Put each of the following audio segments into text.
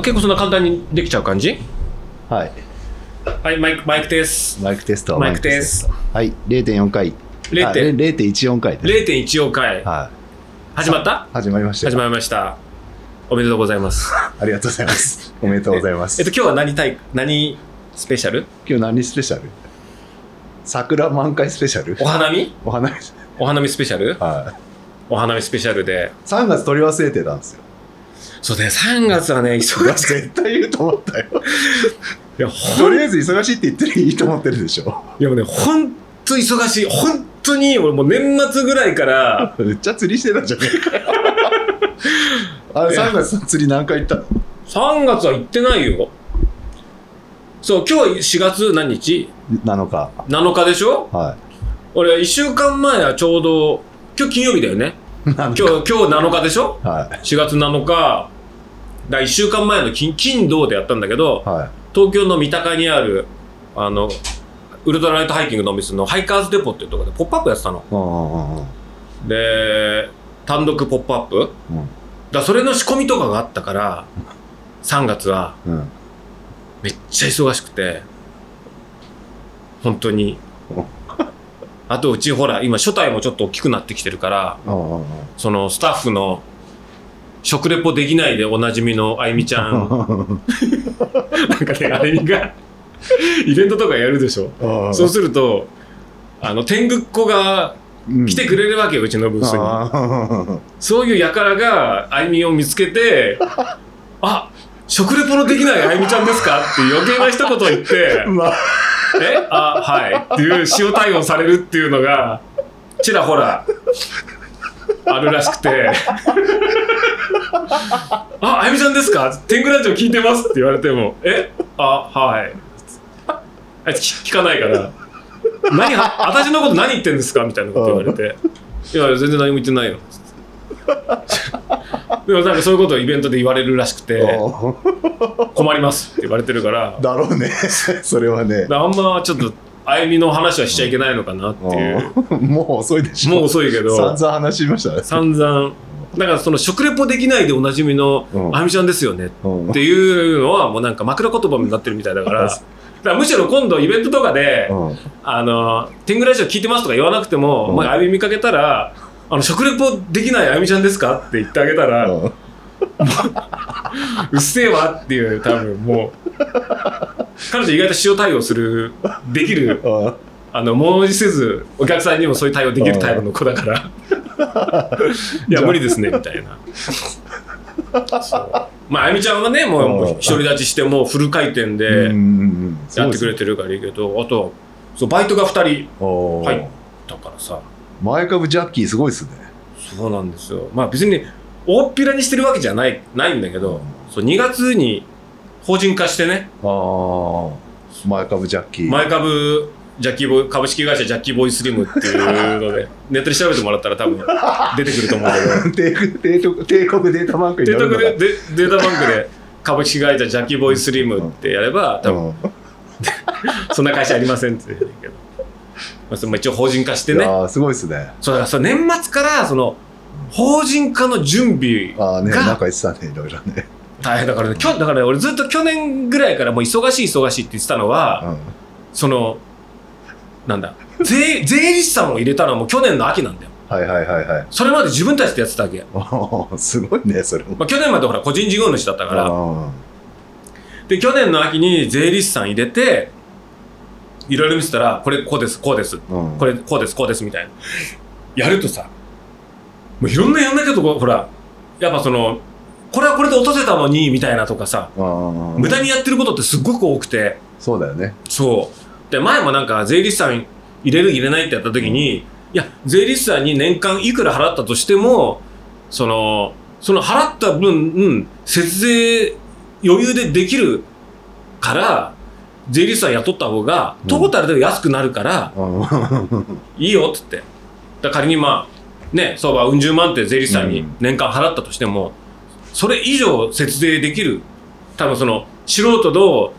あ結構そんな簡単にできちゃう感じ？はい。はいマイクマイクですマイクテスト。マイクテスト。はい。0.4回。0.4あれ0.14回です。0.14回はい。始まった？始まりましたよ始まりましたおめでとうございますありがとうございます。おめでとうございます。えっと今日は何対何スペシャル？今日何スペシャル？桜満開スペシャル？お花見？お花見。お花見スペシャル？はい。お花見スペシャルで3月取り忘れてたんですよ。そうね3月はね忙しい絶対言うと思ったよ。いやほんとりあえず忙しいって言ってるいいと思ってるでしょ。いやもうね本当忙しい本当に俺もう年末ぐらいからめっちゃ釣りしてたじゃねえかよ。あれいや3月の釣り何回行ったの？3月は行ってないよそう今日4月何日 ?7 日。7日でしょ？は俺1週間前はちょうど今日金曜日だよねい。今日今日7日でしょ？は4月7日だ1週間前の金金土でやったんだけどい。はい。東京の三鷹にあるあのウルトラライトハイキングのお店のハイカーズデポっていうところでポップアップやってたの。で単独ポップアップうんだそれの仕込みとかがあったから3月はうん。めっちゃ忙しくて本当にうんあとうちほら今初代もちょっと大きくなってきてるからうんうんうんそのスタッフの食レポできないでおなじみのあゆみちゃん。なんかねあゆみがイベントとかやるでしょ。そうするとあの天狗っ子が来てくれるわけようちのブースに。あそういう輩があゆみを見つけてあ食レポのできないあゆみちゃんですか？って余計な一言を言って。ー まあえあはい。っていう塩対応されるっていうのがちらほらあるらしくて。ああゆみちゃんですか？天狗ラジオ聞いてますって言われてもえ？あはい。あいつ聞かないから。何は私のこと何言ってんですか？みたいなこと言われて。いや全然何も言ってないよ。でもなんかそういうことをイベントで言われるらしくて困りますって言われてるから。だろうね。それはね。あんまちょっとあゆみの話はしちゃいけないのかなっていう。もう遅いでしょ。もう遅いけど。散々話しましたね。散々。だからその食レポできないでおなじみのうん。あゆみちゃんですよねうんっていうのはもうなんか枕言葉になってるみたいだから。だからむしろ今度イベントとかでうん「あの天狗ラジオ聞いてます」とか言わなくても、うん。まあ、あゆみ見かけたら「あの食レポできないあゆみちゃんですか?」って言ってあげたら「う うんっせえわ」っていう多分もう。彼女意外と塩対応するできるうん。あの物おじせずお客さんにもそういう対応できるタイプの子だから。いや無理ですねみたいな。まああゆみちゃんはねもう独り立ちしてもうフル回転でんやってくれてるからいいけどあとそうバイトが2人おー。はいだからさ前株ジャッキーすごいっすね。そうなんですよ。まあ別に大っぴらにしてるわけじゃないないんだけどそう2月に法人化してね。ああ前株ジャッキー。前株ジャッキーボーイ株式会社ジャッキーボーイスリムっていうので ネットで調べてもらったら多分出てくると思うけど帝帝国帝国データバンクにデータ載るのがでデデータバンクで株式会社ジャッキーボーイスリムってやれば多分うん。そんな会社ありませんって言う。けど、まあ、一応法人化してね。いやーすごいっすね。そうだからその年末からその法人化の準備ああねがなんか言ってたねいろいろね。大変だからね今日だから俺ずっと去年ぐらいからもう忙しい忙しいって言ってたのは、うん。そのなんだ税 税理士さんを入れたのはもう去年の秋なんだよ。はいはいはいはい。それまで自分たちでやってたわけ、すごいねそれも。まあ、去年までほら個人事業主だったから。あで去年の秋に税理士さん入れていろいろ見せたらこれこうですこうです。ーうん。これこうですこうですみたいな。やるとさもういろんなやんなきゃとこほらやっぱそのこれはこれで落とせたのにみたいなとかさ無駄にやってることってすっごく多くて。そうだよね。そう。で前もなんか税理士さん入れる入れないってやった時に、いや税理士さんに年間いくら払ったとしてもそのその払った分、うん、節税余裕でできるから税理士さん雇った方がうん。トータルで安くなるから、うん。いいよっつって。だ仮にまあね相場うん十万って税理士さんに年間払ったとしても、それ以上節税できる多分その素人の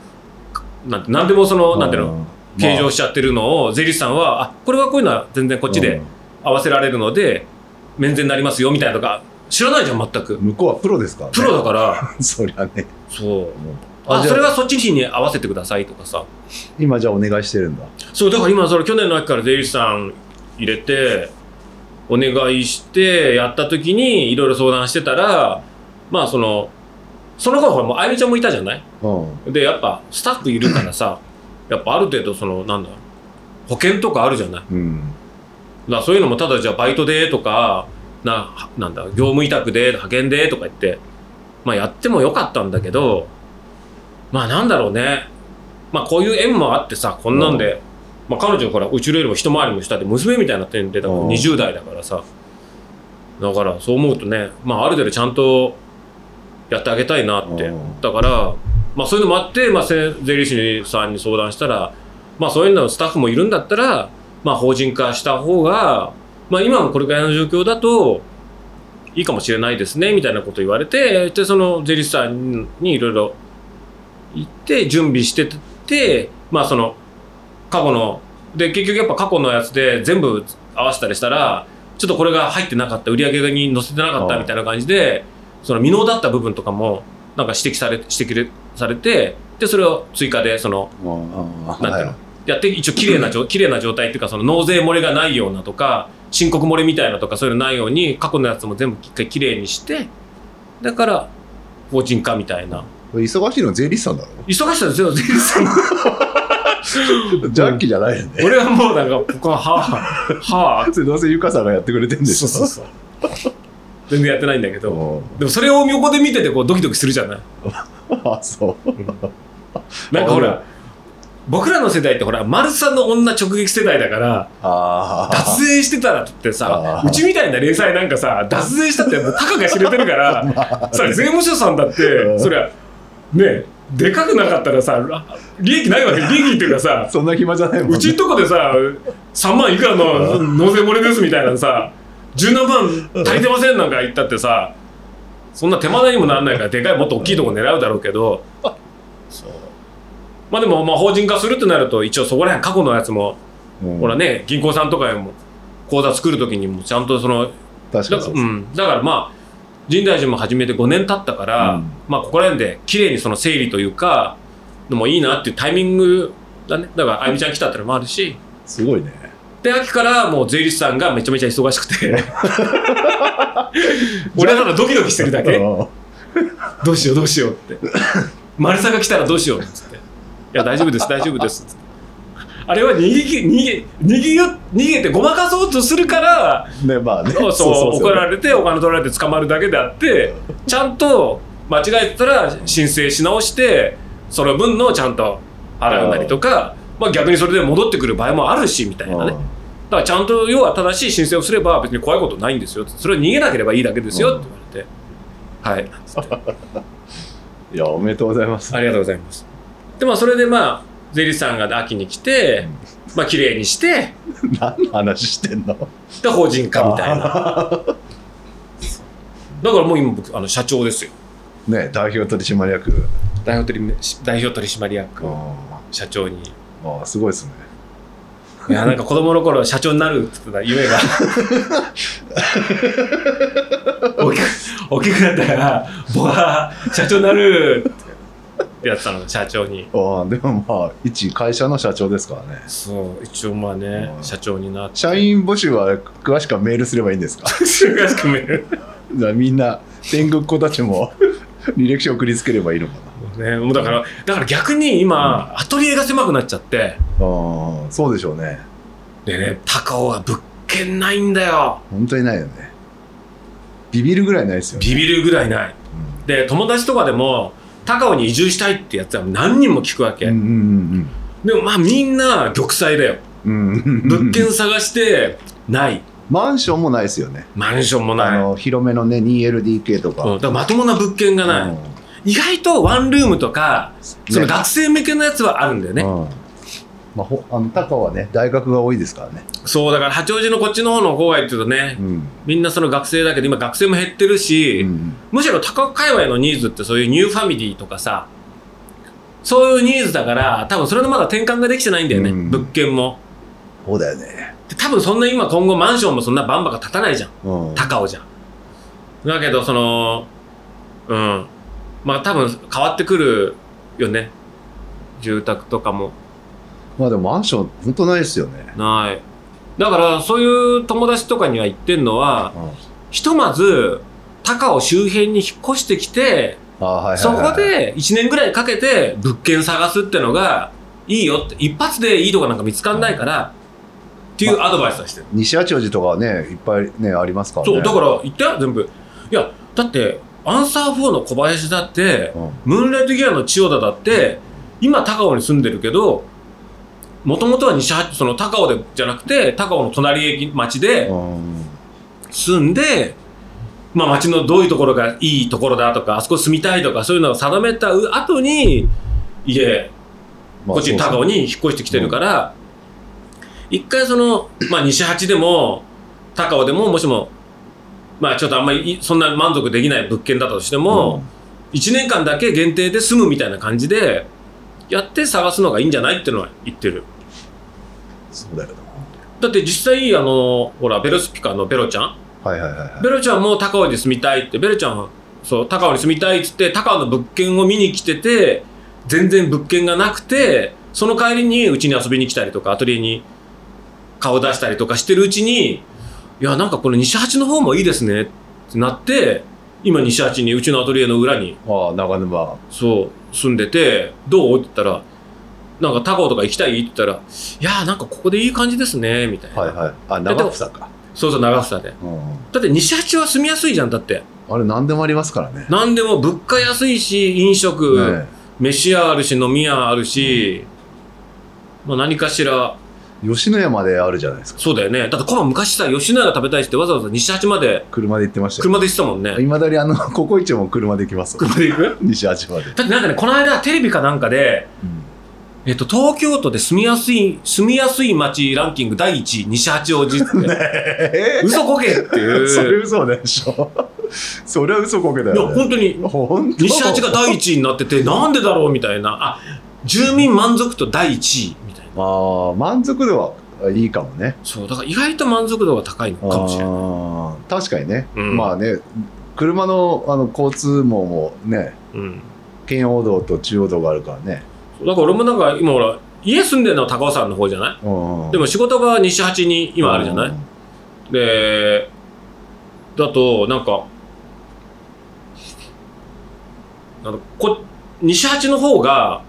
なんて何でもその、なんていうの計上しちゃってるのを税理士さんはあこれはこういうのは全然こっちで合わせられるので免税になりますよみたいなとか知らないじゃん、全く。向こうはプロですからね。プロだから、そりゃね。そう。あ、それはそっちに合わせてくださいとかさ。今じゃあお願いしてるんだ。そう、だから今、それ去年の秋から税理士さん入れて、お願いして、やった時にいろいろ相談してたら、まあその、その頃もうあゆみちゃんもいたじゃない？うん。で、やっぱスタッフいるからさ、やっぱある程度その、なんだ、保険とかあるじゃない？うん。だそういうのもただじゃあバイトでとか、な、なんだ、業務委託で、派遣でとか言って、まあやってもよかったんだけど、まあなんだろうね。まあこういう縁もあってさ、こんなんで、まあ彼女ほら、うちよりも一回りも下で娘みたいになってんで、だからうん20代だからさ。だからそう思うとね、まあある程度ちゃんとやってあげたいなって。うんだから、まあそういうのもあって、まあせ税理士さんに相談したら、まあそういうのスタッフもいるんだったら、まあ法人化した方が、まあ今のこれぐらいの状況だと、いいかもしれないですね、みたいなこと言われて、で、その税理士さんにいろいろ言って、準備してて、まあその、過去の、で、結局やっぱ過去のやつで全部合わせたりしたら、ちょっとこれが入ってなかった、売り上げに載せてなかったみたいな感じで、その未納だった部分とかも、なんか指摘され、指摘されて、で、それを追加で、その、なんていうの？やって一応綺麗な状綺麗な状態っていうかその納税漏れがないようなとか申告漏れみたいなとかそういうのないように過去のやつも全部一回綺麗にしてだから法人化みたいな忙しいの税理士さんだろ。忙しさですよ全然 ジャッキーじゃないよね。俺はもうなんかここははあはあそれどうせゆかさんがやってくれてんでしょ。そうそうそう。全然やってないんだけど。うん。でもそれを横で見ててこうドキドキするじゃない？あ、そう。なんかほら僕らの世代ってほら丸さんの女直撃世代だから。脱税してたらってさうちみたいな零細なんかさ脱税したってもうたかが知れてるから さ税務署さんだってうん。そりゃねでかくなかったらさら利益ないわけ 利益っていうかさそんな暇じゃないもんね。うちんとこでさ3万いくらの納税漏れですみたいなさ十何万足りてませんなんか言ったってさそんな手間にもならないからでかいもっと大きいとこ狙うだろうけどそうまあでもまあ法人化するってなると一応そこら辺過去のやつもうんほらね、銀行さんとかにも口座作るときにもちゃんとその、確かにそううです。ん、だからまあ、深大寺も始めて5年経ったから、うんまあここら辺で綺麗にその整理というか、のもいいなっていうタイミングだね。だから、あゆみちゃん来たってのもあるし、すごいね。で、秋からもう税理士さんがめちゃめちゃ忙しくて、俺はただドキドキしてるだけ。うんどうしようどうしようって。丸さんが来たらどうしようっつって。いや、大丈夫です、大丈夫ですっつって。あれは逃げ、逃げ、逃げよ、逃げてごまかそうとするから、ね、まあね。そうそう怒られれてお金取られて捕まるだけであってちゃんと間違えてたら申請し直してその分のちゃんと払うなりとか、まあ、逆にそれで戻ってくる場合もあるしみたいなね。だからちゃんと要は正しい申請をすれば別に怖いことないんですよ。それは逃げなければいいだけですよって言われて、はい。いや、おめでとうございます。ありがとうございます。でまあそれでまあ税理士さんが秋に来てまあ綺麗にして何の話してんの？で法人化みたいな。だからもう今僕あの社長ですよ。ね、代表取締役。代表取り代表取締役あ社長に。あ、すごいですね。いやなんか子供の頃社長になるって言ってた夢が 大きく大きくなったから僕は社長になるってやってたの社長にああ、でもまあ、一会社の社長ですからね。そう一応まあねうん社長になって社員募集は詳しくはメールすればいいんですか？詳しく見るじゃあみんな、天狗っ子たちも 履歴書送りつければいいのかねもうだからだから逆に今、アトリエが狭くなっちゃってな。ああ、そうでしょうね。でね高尾は物件ないんだよ本当にないよね。ビビるぐらいないですよね。ビビるぐらいないで友達とかでも高尾に移住したいってやつは何人も聞くわけ、うんうんでもまあみんな玉砕だよ。うんうん。うん物件探してない。マンションもないですよね。マンションもあない、広めのね、2LDK とか。だからまともな物件がない、うん。意外とワンルームとかその学生向けのやつはあるんだよね。うん。まあ、ほあの高尾はね大学が多いですからね、そうだから八王子のこっちの方の郊外っていうとねうん。みんなその学生だけど今学生も減ってるし、うん。むしろ高尾界隈のニーズってそういうニューファミリーとかさそういうニーズだから多分それのまだ転換ができてないんだよね、うん。物件も。そうだよね、で多分そんな今今後マンションもそんなバンバカ建たないじゃん。うん、高尾じゃん。だけどそのうん。まあ多分変わってくるよね。住宅とかも。まあでもマンション本当ないですよね。ないだからそういう友達とかには言ってんのはうん。ひとまず高尾周辺に引っ越してきてあはいはいはい、そこで1年ぐらいかけて物件探すってのがいいよって一発でいいとこなんか見つかんないからっていうアドバイスはしてる。西八王子とかはねいっぱいねありますからね。そうだから言ったよ全部。いやだってアンサー4の小林だってうん。ムーンライトギアの千代田だって今高尾に住んでるけどもともとは西八その高尾でじゃなくて高尾の隣駅町でうん。住んで、まあ、町のどういうところがいいところだとかあそこ住みたいとかそういうのを定めた後に家まあこっちに高尾に引っ越してきてるから、一回その、まあ、西八でも高尾でももしもまあちょっとあんまりいそんな満足できない物件だったとしても、1年間だけ限定で住むみたいな感じでやって探すのがいいんじゃないっていうのは言ってるそうだよな。だって実際あのほらベロスピカのベロちゃんはいはいはいはい。ベロちゃんも高尾に住みたいってベロちゃんはそう高尾に住みたいっつって高尾の物件を見に来てて全然物件がなくてその帰りにうちに遊びに来たりとかアトリエに顔出したりとかしてるうちにいやなんかこの西八の方もいいですねってなって今西八にうちのアトリエの裏にああ長沼。そう住んでてどう？って言ったらなんか高尾とか行きたいって言ったらいやなんかここでいい感じですねみたいな、はいはい。あ長房か。そうそう長房でうん。だって西八は住みやすいじゃんだってあれ何でもありますからね。何でも物価安いし飲食、ね飯屋あるし飲み屋あるし、まあ、何かしら吉野家まであるじゃないですか。そうだよねだってこの昔さ吉野家が食べたいってわざわざ西八まで車で行ってましたよ。車で行ってたもんねいまだにあの ココイチも車で行きます。車で行く？西八まで。だってなんかねこの間テレビかなんかで、えっと、東京都で住みやすい住みやすい街ランキング第1位西八王子って、え。嘘こけっていう。それ嘘でしょ。それは嘘こけだいやよ、ね。本当に本当。西八が第1位になっててなんでだろうみたいな。あ住民満足度第1位みたいな。ああ満足度はいいかもね。そうだから意外と満足度が高いのかもしれない。確かにね、うん。まあね車のあの交通網もねうん。圏央道と中央道があるからね、だから俺もなんか今ほら家住んでるのは高尾山の方じゃない？うんでも仕事が西八に今あるじゃない？でだとなんかあのこ西八の方が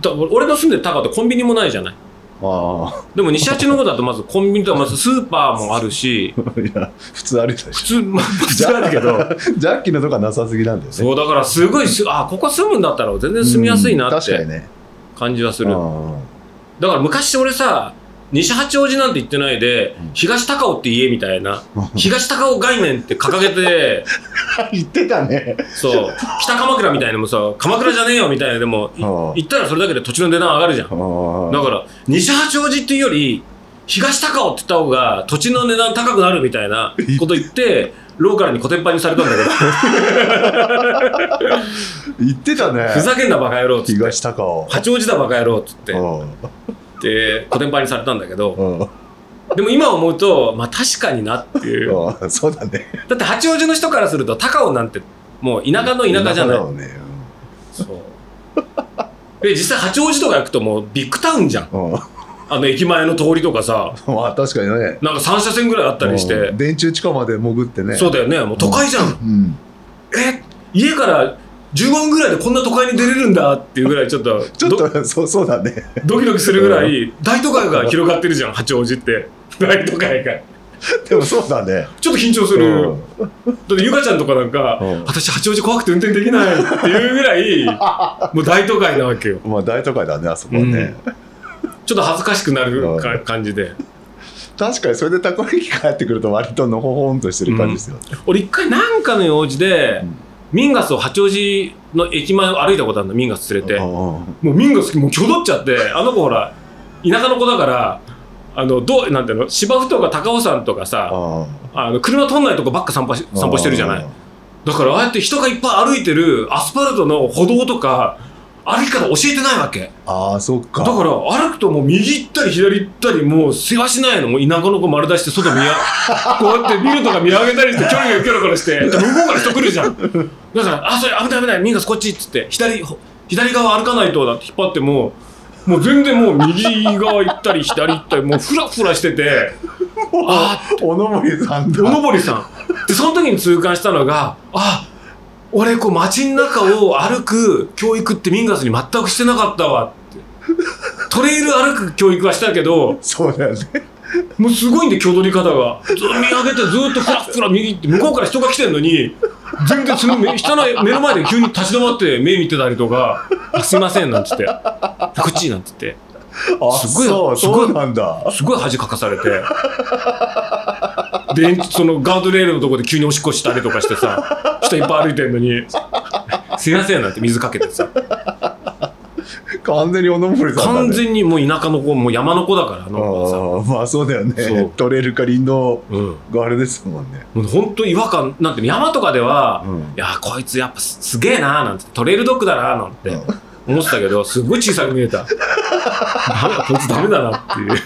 だ俺の住んでる高尾ってコンビニもないじゃない？あでも西八の方だとまずコンビニとかまずスーパーもあるし。あ いや普通あるでしょ普通まあ普通あるけど。ジャッキーのとこはなさすぎなんだよね。そうだからすごいすあここ住むんだったら全然住みやすいなうんって確かにね感じはする、うん。だから昔俺さ西八王子なんて言ってないで、うん。東高尾って家みたいな東高尾概念って掲げて 言ってたね。そう。北鎌倉みたいなのもさ鎌倉じゃねえよみたいなでも行ったらそれだけで土地の値段上がるじゃん。だから西八王子っていうより東高尾って言った方が土地の値段高くなるみたいなこと言ってローカルにコテンパンにされたんだけど。言ってたね。ふざけんなバカ野郎っつって。東高尾。八王子だバカ野郎っつって。うん。でコテンパンにされたんだけど。うん。でも今思うとまあ確かになっていう。うん。そうだね。だって八王子の人からすると高尾なんてもう田舎の田舎じゃない。ね。そう。で実際八王子とか行くともうビッグタウンじゃんあの駅前の通りとかさ。まあ確かにね。なんか3車線ぐらいあったりして。うん。電柱地下まで潜ってね。そうだよね。もう都会じゃん。うん。え？家から15分ぐらいでこんな都会に出れるんだっていうぐらいちょっとちょっどと そうそうだね。ドキドキするぐらい大都会が広がってるじゃん八王子って。大都会が。でもそうだね。ちょっと緊張する、だってゆかちゃんとかなんか、うん。私八王子怖くて運転できないっていうぐらいもう大都会なわけよ。まあ大都会だねあそこはね、ちょっと恥ずかしくなるかうん。感じで。確かにそれでたこ焼き帰ってくると割とのほほんとしてる感じですよ、俺一回なんかの用事で、うん。ミンガスを八王子の駅前を歩いたことあるのミンガス連れて、うんもうミンガスもうきょどっちゃってあの子ほら田舎の子だからあのどうなんていうの芝生とか高尾山とかさあの車通んないとこばっか散歩し散歩してるじゃない。だからああやって人がいっぱい歩いてるアスファルトの歩道とか歩き方教えてないわけ。ああ、そっか。だから歩くともう右行ったり左行ったりもう世話しないのもう田舎の子丸出して外見や こうやってビルとか見上げたりして距離がキョロキョロして向こうから人来るじゃんだから「あそれ危ない危ないミンガスこっち」っつって左左側歩かないとだって引っ張ってももう全然もう右側行ったり左行ったりもうフラフラしてて あおのぼりさんだ。おのぼりさんでその時に痛感したのがあ俺こう街の中を歩く教育ってミンガスに全くしてなかったわ。ってトレイル歩く教育はしたけどそうだよね。もうすごいんで挙取り方が。ずっと見上げてずっとフラッフラ右って向こうから人が来てんのに全然その目人の目の前で急に立ち止まって目見てたりとか「あすいません」なんつって「こっち」なんつって。あ、すごいすごいなんだ。すごい恥かかされてでそのガードレールのとこで急におしっこしたりとかしてさ人いっぱい歩いてんのに「すいません」なんて水かけてさ完全におのぼりさんだ、ね。完全にもう田舎の子もう山の子だからあの子はさああ、まあそうだよね。取れるか林道うんがあれですもんね。もう本当違和感なんて山とかでは、うんいやこいつやっぱすすげえなーなんてトレイルドッグだなーなんて思ってたけどすごい小さく見えたダメだこいつダメだなっていう。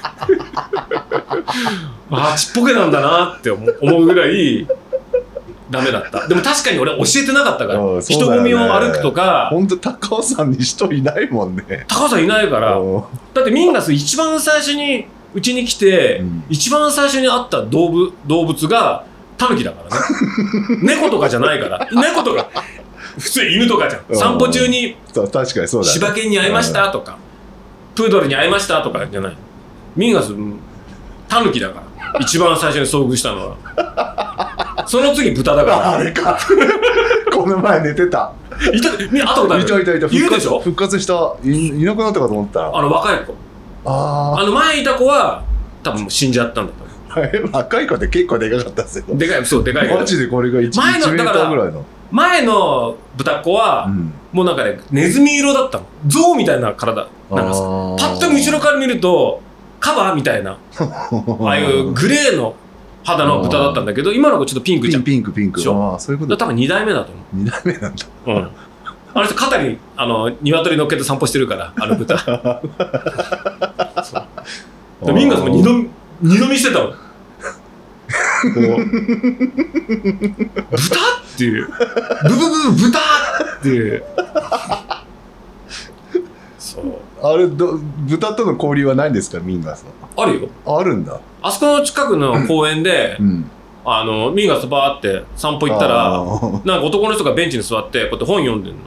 ああちっぽけなんだなって思うぐらいダメだった。でも確かに俺教えてなかったから、うんそう人混みを歩くとか。ほんと高尾山に人いないもんね。高尾さんいないから。うん。だってミンガス一番最初にうちに来て、うん。一番最初に会った動物動物がタヌキだからね。猫とかじゃないから。猫とか普通犬とかじゃうん。ん散歩中に確かにそうだ、ね。柴犬に会いましたとか、プードルに会いましたとかじゃないミンガスうんタヌキだから一番最初に遭遇したのはその次豚だ あかれか。この前寝てた。らいたみ会ったことある？いたいたいた。いるでしょ？復活した。いいなくなったかと思ったら。あの若い子ああの前いた子は多分もう死んじゃったんだと思あ。は い若い子って結構でかかったんですよ。うでかいそうでかいマジでこれが 1, 前の1メーターぐらいの。前の豚子は、うん。もうなんかね、ネズミ色だったの。象みたいな体。なんかさ、パッと見後ろから見ると、カバーみたいな、ああいうグレーの肌の豚だったんだけど、今の子ちょっとピンクじゃん。ピンピンクピンク。ああ、そういうこと多分2代目だと思二代目なんだ。う。うん。あの人肩に、あの、鶏乗っけて散歩してるから、あの豚。そうでミンガスも二度、二度見してたもん。こう豚っていう。ブブブブ豚っていう。そう。あれど、豚との交流はないんですか、ミンガスあるよ。は。あるんだ。あそこの近くの公園で、うん。あの、ミンガスバーって散歩行ったあら、ーなんか男の人がベンチに座って、こうやって本読んでんの。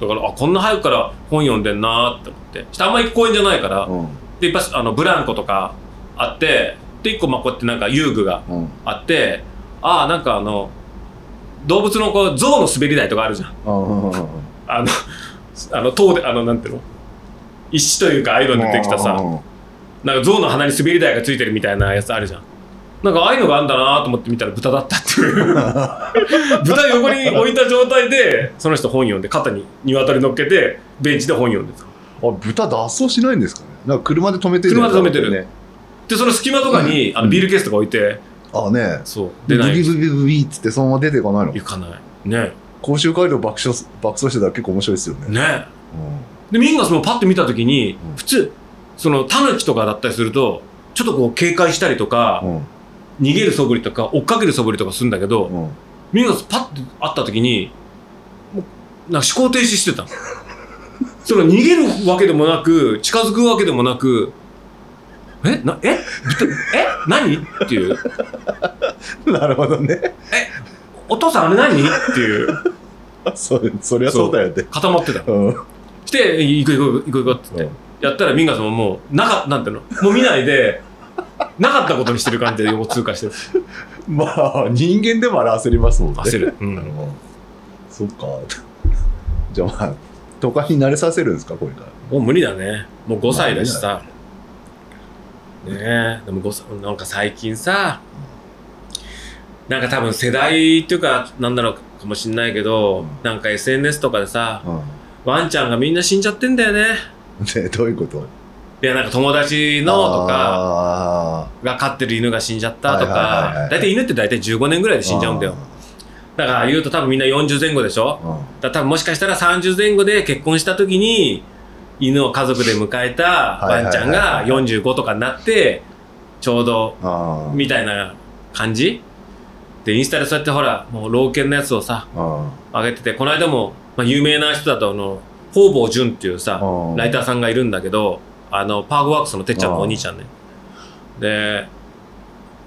だから、あ、こんな早くから本読んでんなーって思って。してあんまり公園じゃないから、うん。で、いっぱいあのブランコとかあって、で、一個、まあ、こうやってなんか遊具がうん。あって、ああ、なんかあの、動物のこう、象の滑り台とかあるじゃん。ああの、あの、塔で、あの、なんていうの？石というか、ああいうの出てきたさ、なんか象の鼻に滑り台がついてるみたいなやつあるじゃん。なんかああいうのがあるんだなと思って見たら豚だったっていう。豚横に置いた状態で、その人本読んで、肩に鶏乗っけて、ベンチで本読んでた。あ、豚脱走しないんですかね？なんか車で止めてる車で止めてるね。で、その隙間とかに、あのビールケースとか置いて、あね。そう、で、出ない。ブビブビブビっつってそのまま出ていかないの？行かない。ね。甲州街道爆笑す爆走してたら結構面白いですよね。ね。うんで、ミンガスもパッと見たときにう、ん普通、その、タヌキとかだったりすると、ちょっとこう警戒したりとか、うん逃げる素振りとか、追っかける素振りとかするんだけど、うんミンガスパッと会った時に、もうなんか思考停止してたの。その逃げるわけでもなく、近づくわけでもなく、え？な、え？豚え？何？っていう。なるほどね。お父さんあれ何？っていう。そそりゃそうだよね。固まってた。うんして、行く行く行く行くって言って。やったらミンガスももう、なか、なんていうの？もう見ないで、なかったことにしてる感じで横通過してる。まあ、人間でもあれ焦りますもんね。焦る。う。うんん。そっか。じゃあまあ、都会に慣れさせるんですか、これから。もう無理だね。もう5歳だしさ。ねえ、でも5歳、なんか最近さ、なんか多分世代っていうか、なんだろうかもしんないけど、うんなんか SNS とかでさ、うワンちゃんがみんな死んじゃってんだよね。ん。で、どういうこと？いや、なんか友達のとか、か、が飼ってる犬が死んじゃったとかい、大体犬って大体15年ぐらいで死んじゃうんだよ。だから言うと多分みんな40前後でしょ？うん。だ多分もしかしたら30前後で結婚した時に犬を家族で迎えたワンちゃんがはい。はいはいはい45とかになってちょうどみたいな感じ？でインスタでそうやってほらもう老犬のやつをさあ上げててこの間も、まあ、有名な人だとあの方々淳っていうさー。ライターさんがいるんだけどあのパークワークスのてっちゃんのお兄ちゃんね。で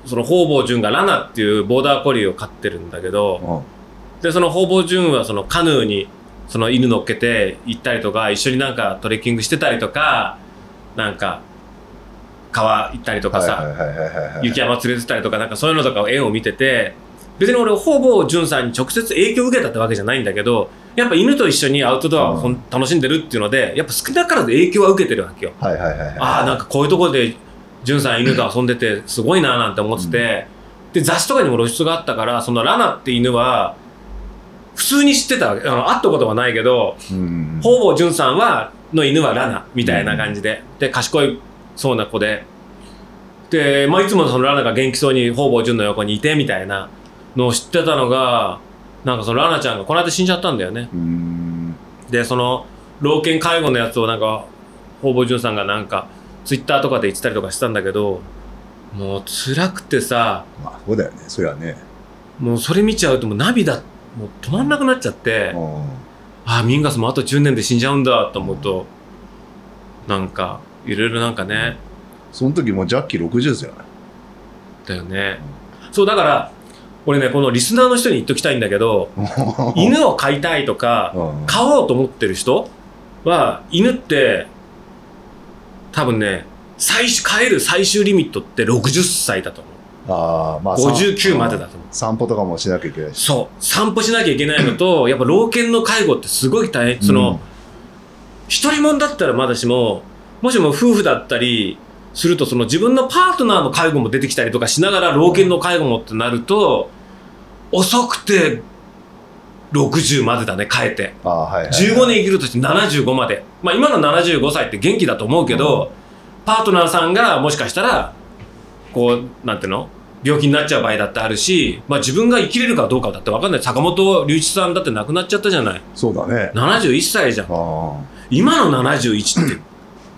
その方々淳がラナっていうボーダーコリーを飼ってるんだけどうんでその方々淳はそのカヌーにその犬乗っけて行ったりとか一緒になんかトレッキングしてたりとかなんか川行ったりとかさ、雪山連れてたりとかなんかそういうのとかを絵を見てて別に俺ほぼ淳さんに直接影響を受けたってわけじゃないんだけどやっぱ犬と一緒にアウトドアを楽しんでるっていうのでやっぱ少なからず影響は受けてるわけよ。ああなんかこういうところで淳さん犬と遊んでてすごいななんて思ってて、で雑誌とかにも露出があったからそのラナって犬は普通に知ってたわけあの会ったことはないけどうん。ほぼ淳さんはの犬はラナみたいな感じで、で賢いそうな子で。で、まあ、いつもそのラナが元気そうにほぼ淳の横にいてみたいなのを知ってたのがなんかそのラナちゃんがこの間死んじゃったんだよね。うん。でその老犬介護のやつをなんかほぼ淳さんがなんかツイッターとかで言ってたりとかしたんだけどもう辛くてさまあそうだよね。そりゃね。もうそれ見ちゃうともう涙もう止まんなくなっちゃって、うん。ああミンガスもあと10年で死んじゃうんだと思うとなんかいろいろなんかね。その時もうジャッキー60ですよね。だよね。そうだから俺ねこのリスナーの人に言っときたいんだけど 犬を飼いたいとかうん。飼おうと思ってる人は犬って多分ね最終飼える最終リミットって60歳だと思うああまあ59までだと思う。散歩とかもしなきゃいけないし。そう。散歩しなきゃいけないのと やっぱ老犬の介護ってすごい大変。その、一人もんだったらまだしももしも夫婦だったりするとその自分のパートナーの介護も出てきたりとかしながら老犬の介護もってなると遅くて60までだね変えて。ああはいはいはい。15年生きるとして75まで。まあ今の75歳って元気だと思うけど、パートナーさんがもしかしたらこうなんていうの？病気になっちゃう場合だってあるし、まあ、自分が生きれるかどうかだって分かんない。坂本龍一さんだって亡くなっちゃったじゃない。そうだね。71歳じゃん。あ今の71って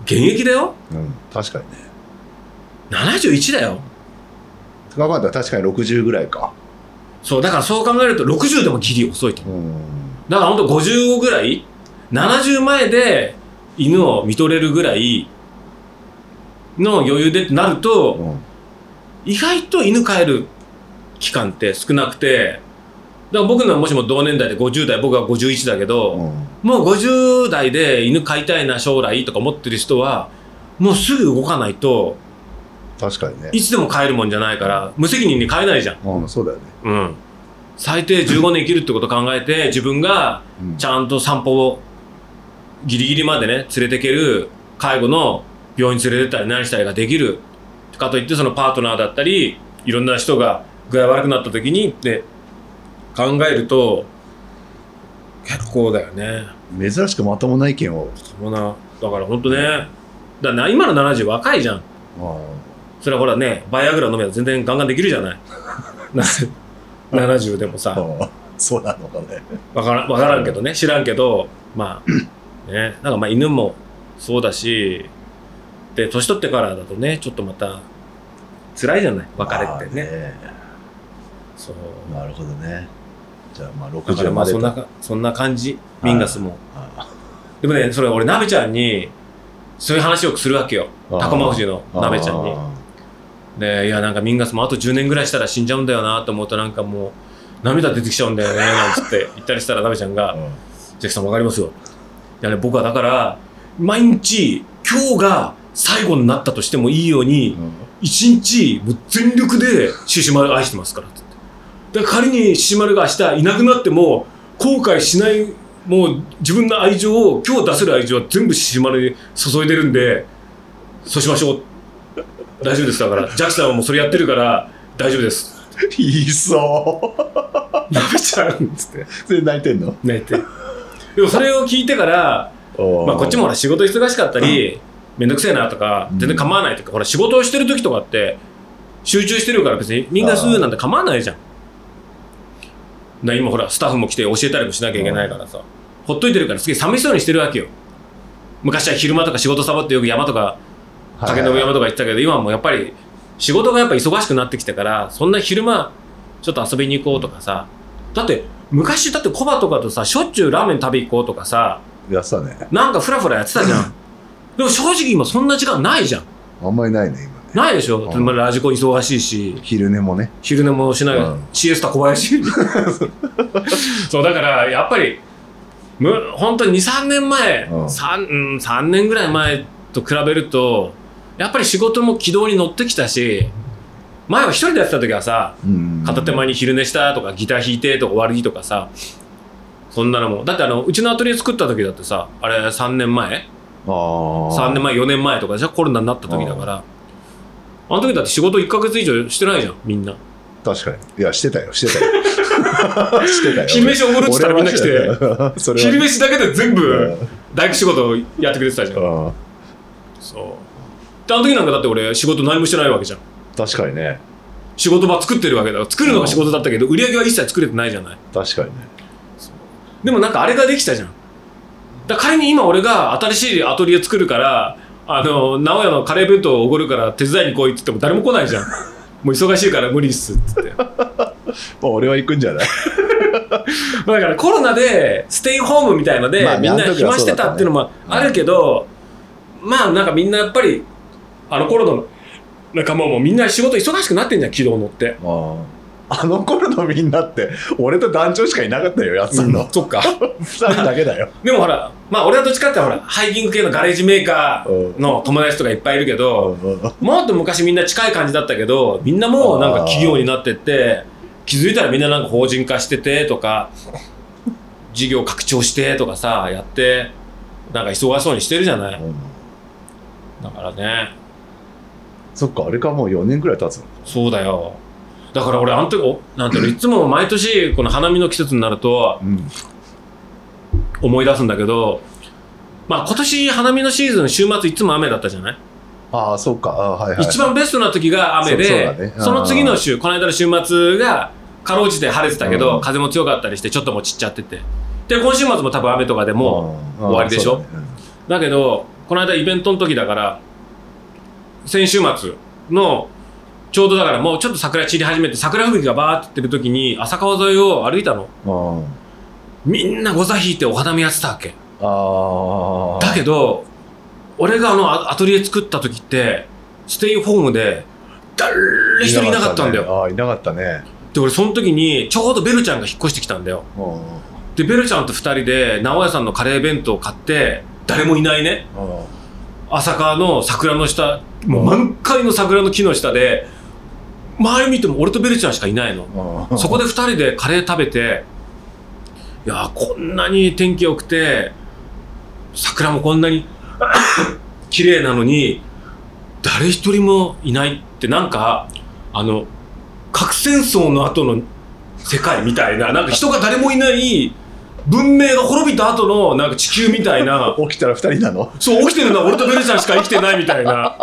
現役だよ。あうん。確かにね。71だよ。考えたら確かに60ぐらいか。そうだからそう考えると60でもギリ遅いと。うん。だから本当55ぐらい70前で犬を見とれるぐらいの余裕でってなるとうん意外と犬飼える期間って少なくてだから僕のもしも同年代で50代僕は51だけど、うんもう50代で犬飼いたいな将来とか思ってる人はもうすぐ動かないと確かにねいつでも飼えるもんじゃないから無責任に飼えないじゃん。うんそうだよねうん。最低15年生きるってことを考えて 自分がうんちゃんと散歩をギリギリまでね連れてける介護の病院に連れてったり何したりができるかといってそのパートナーだったりいろんな人が具合悪くなった時にって考えると結構だよね。珍しくまともな意見をそうなだから本当ねだからな今の70若いじゃん。あそれはほらねバイアグラ飲めば全然ガンガンできるじゃない。な70でもさ。あそうなのかねわからんわからんけどね知らんけどまあ ねなんかまあ犬もそうだしで年取ってからだとねちょっとまた辛いじゃない？別れってね,、まそう。なるほどね。じゃあまあだから60までとまあそんなかそんな感じ。ミンガスも。あでもねそれ俺なべちゃんにそういう話をするわけよ。あ高間富士のあなべちゃんに。あでいやなんかミンガスもあと10年ぐらいしたら死んじゃうんだよなと思うとなんかもう涙出てきちゃうんだよね なんつって言ったりしたらなべちゃんがうんジャキさんわかりますよ。いやね、僕はだから、毎日、今日が最後になったとしてもいいように、一日、もう全力でシシマル愛してますから、つって。だから仮にシシマルが明日いなくなっても、後悔しない、もう自分の愛情を、今日出せる愛情は全部シシマルに注いでるんで、そうしましょう。大丈夫です。だから、ジャキさんはもうそれやってるから、大丈夫です。言いそなべちゃんつって、うそれ泣いてんの？泣いて。でもそれを聞いてから、まあ、こっちもほら仕事忙しかったり、めんどくせえなとか、全然構わないとか、ほら仕事をしてる時とかって、集中してるから別にみんなすぐなんて構わないじゃん。な今ほらスタッフも来て教えたりもしなきゃいけないからさ、ほっといてるからすげえ寂しそうにしてるわけよ。昔は昼間とか仕事サボってよく山とか竹の上山とか行ってたけど、今はもうやっぱり仕事がやっぱ忙しくなってきてからそんな昼間ちょっと遊びに行こうとかさ。だって昔だってコバとかとさしょっちゅうラーメン食べ行こうとかさ。やってたね。なんかフラフラやってたじゃん でも正直今そんな時間ないじゃん。あんまりないね、今ね。ないでしょ、うん。まあラジコン忙しいし。昼寝もね。昼寝もしない、うん。シエスタ小林 そうだからやっぱりむ本当に23年前、うん。3, うん、3年ぐらい前と比べるとやっぱり仕事も軌道に乗ってきたし前は一人でやってた時はさうん片手間に昼寝したとかギター弾いてとか終わりとかさそんなのも。だってあのうちのアトリエ作った時だってさあれ3年前。3年前4年前とかじゃコロナになった時だから。あの時だって仕事1ヶ月以上してないじゃんみんな。確かに。いや、してたよ、してたよ。してたよ。昼飯おごるっつったらみんな来て。昼飯だけで全う部ん。大工仕事をやってくれてたじゃん。そう。であの時なんかだって俺仕事何もしてないわけじゃん。確かにね。仕事場作ってるわけだから。作るのが仕事だったけど売り上げは一切作れてないじゃない。確かにね。でもなんかあれができたじゃんだ仮に今俺が新しいアトリエ作るからあの直哉のカレー弁当をおごるから手伝いに来いって言っても誰も来ないじゃん。もう忙しいから無理っすっつって。まあ、俺は行くんじゃない？だからコロナでステイホームみたいので、まあみんな暇してたっていうのもあるけど、まあなんかみんなやっぱりあの頃の仲間もみんな仕事忙しくなってんじゃん軌道乗って。ああの頃のみんなって、俺と団長しかいなかったよ、やつさんの。そっか。二人だけだよ。でもほらまあ俺はどっちかってほらハイキング系のガレージメーカーの友達とかいっぱいいるけど、もっと昔みんな近い感じだったけどみんなもうなんか企業になってって気づいたらみんななんか法人化しててとか事業拡張してとかさやってなんか忙しそうにしてるじゃない。うん。だからね。そっか、あれかもう4年くらい経つの。そうだよだから俺あの時おなんていうのいつも毎年この花見の季節になるとうん。思い出すんだけどまあ今年花見のシーズン週末いつも雨だったじゃない？ああ、そっか。あーはいはい。一番ベストな時が雨でそうそうだね。その次の週この間の週末がかろうじて晴れてたけど、うん。風も強かったりしてちょっともう散っちゃってて。で今週末も多分雨とかでもうん終わりでしょ？だけどこの間イベントの時だから先週末のちょうどだからもうちょっと桜散り始めて桜吹雪がバーってってる時に浅川沿いを歩いたの。うん。みんなご座引いてお花見やってたわけ。ああ。だけど俺があのアアトリエ作った時ってステイホームで誰一人いなかったんだよ。よ。ああ、いなかったね。で俺その時にちょうどベルちゃんが引っ越してきたんだよ。うん。でベルちゃんと2人で直屋さんのカレー弁当を買って誰もいないね。浅川の桜の下もう満開の桜の木の下で周り見ても俺とベルちゃんしかいないの。うん。そこで2人でカレー食べていやーこんなに天気良くて桜もこんなに 綺麗なのに誰一人もいないってなんかあの核戦争の後の世界みたいななんか人が誰もいない文明が滅びた後のなんか地球みたいな。起きたら二人なの？そう起きてるのは俺とベルちゃんしか生きてないみたいな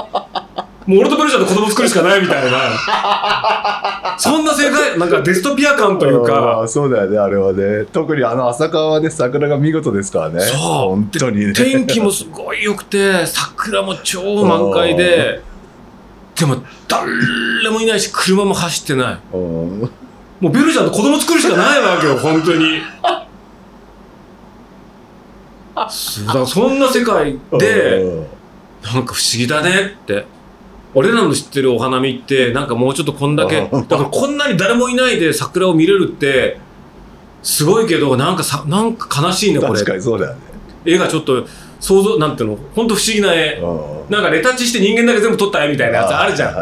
もう俺とベルちゃんと子供作るしかないみたいな。そんな世界なんかデストピア感というあかーそうだよねあれはね。特にあの浅川はね桜が見事ですからね。そう。本当にね。天気もすごい良くて桜も超満開で。でも誰もいないし車も走ってない。うん。もうベルちゃんと子供作るしかないわけよ 本当に。そんな世界でうん。なんか不思議だねって俺らの知ってるお花見ってなんかもうちょっとこんだけうん。だからこんなに誰もいないで桜を見れるってすごいけどなんかさなんか悲しいねこれ。確かにそうだよね。絵がちょっと想像なんていうの本当不思議な絵。うん。なんかレタッチして人間だけ全部撮った絵みたいなやつあるじゃん。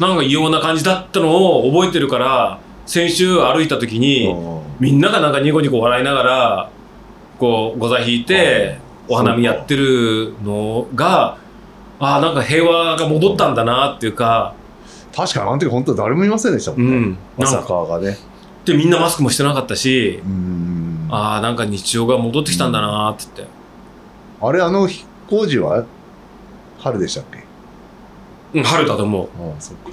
なんか異様な感じだったのを覚えてるから先週歩いた時にうん。みんながなんかニコニコ笑いながらこうご座引いてお花見やってるのがああなんか平和が戻ったんだなっていうか。確かにあの時本当誰もいませんでしたもね、うん。んなん浅か川がね。でみんなマスクもしてなかったし。うん。ああなんか日常が戻ってきたんだなって言って。あれあの工事は春でしたっけ？うん春だと思う。ああそっか。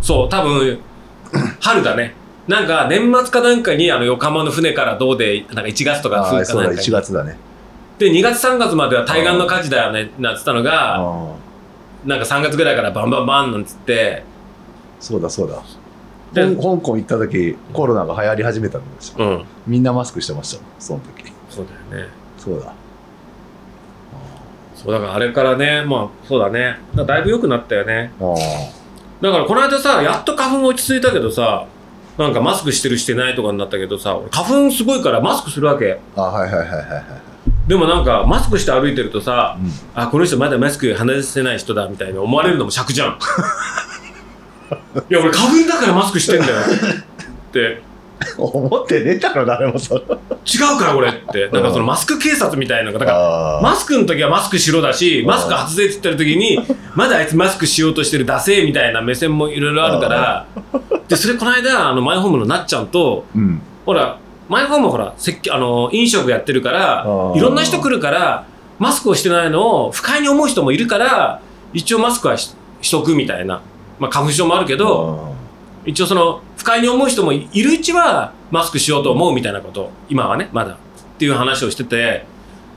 そう多分 春だね。なんか年末かなんかにあの横浜の船からどうで、なんか1月とかああ、そうだ、1冬かなんかに。月だね。で、2月3月までは対岸の火事だよね、なんつったのが、なんか3月ぐらいからバンバンバンなんつって、そうだそうだ。で香香港行った時、コロナが流行り始めたんですよ。うん。みんなマスクしてましたその時。そうだよね。そうだ。そう、だからあれからね、まあそうだね。だだいぶ良くなったよね。だからこの間さ、やっと花粉落ち着いたけどさ、なんかマスクしてるしてないとかになったけどさ、俺花粉すごいからマスクするわけ。あはいはいはいはいはい。でもなんかマスクして歩いてるとさ、うんあ、この人まだマスク離せない人だみたいに思われるのも尺じゃん。いや、俺花粉だからマスクしてんだよ。って、思ってねえだろ、誰もそれ。違うから俺って。なんかそのマスク警察みたいなのが、だから、あマスクの時はマスクしろだし、マスク外せって言ってる時に、まだあいつマスクしようとしてるダセーみたいな目線もいろいろあるから、で、それこの間、あの、マイホームのなっちゃんと、うん。ほら、マイホームはほら、接客あの、飲食やってるからいろんな人来るから、マスクをしてないのを不快に思う人もいるから、一応マスクはししとくみたいな。まあ、花粉症もあるけど、一応その、不快に思う人もいるうちは、マスクしようと思うみたいなことを、今はね、まだ、っていう話をしてて、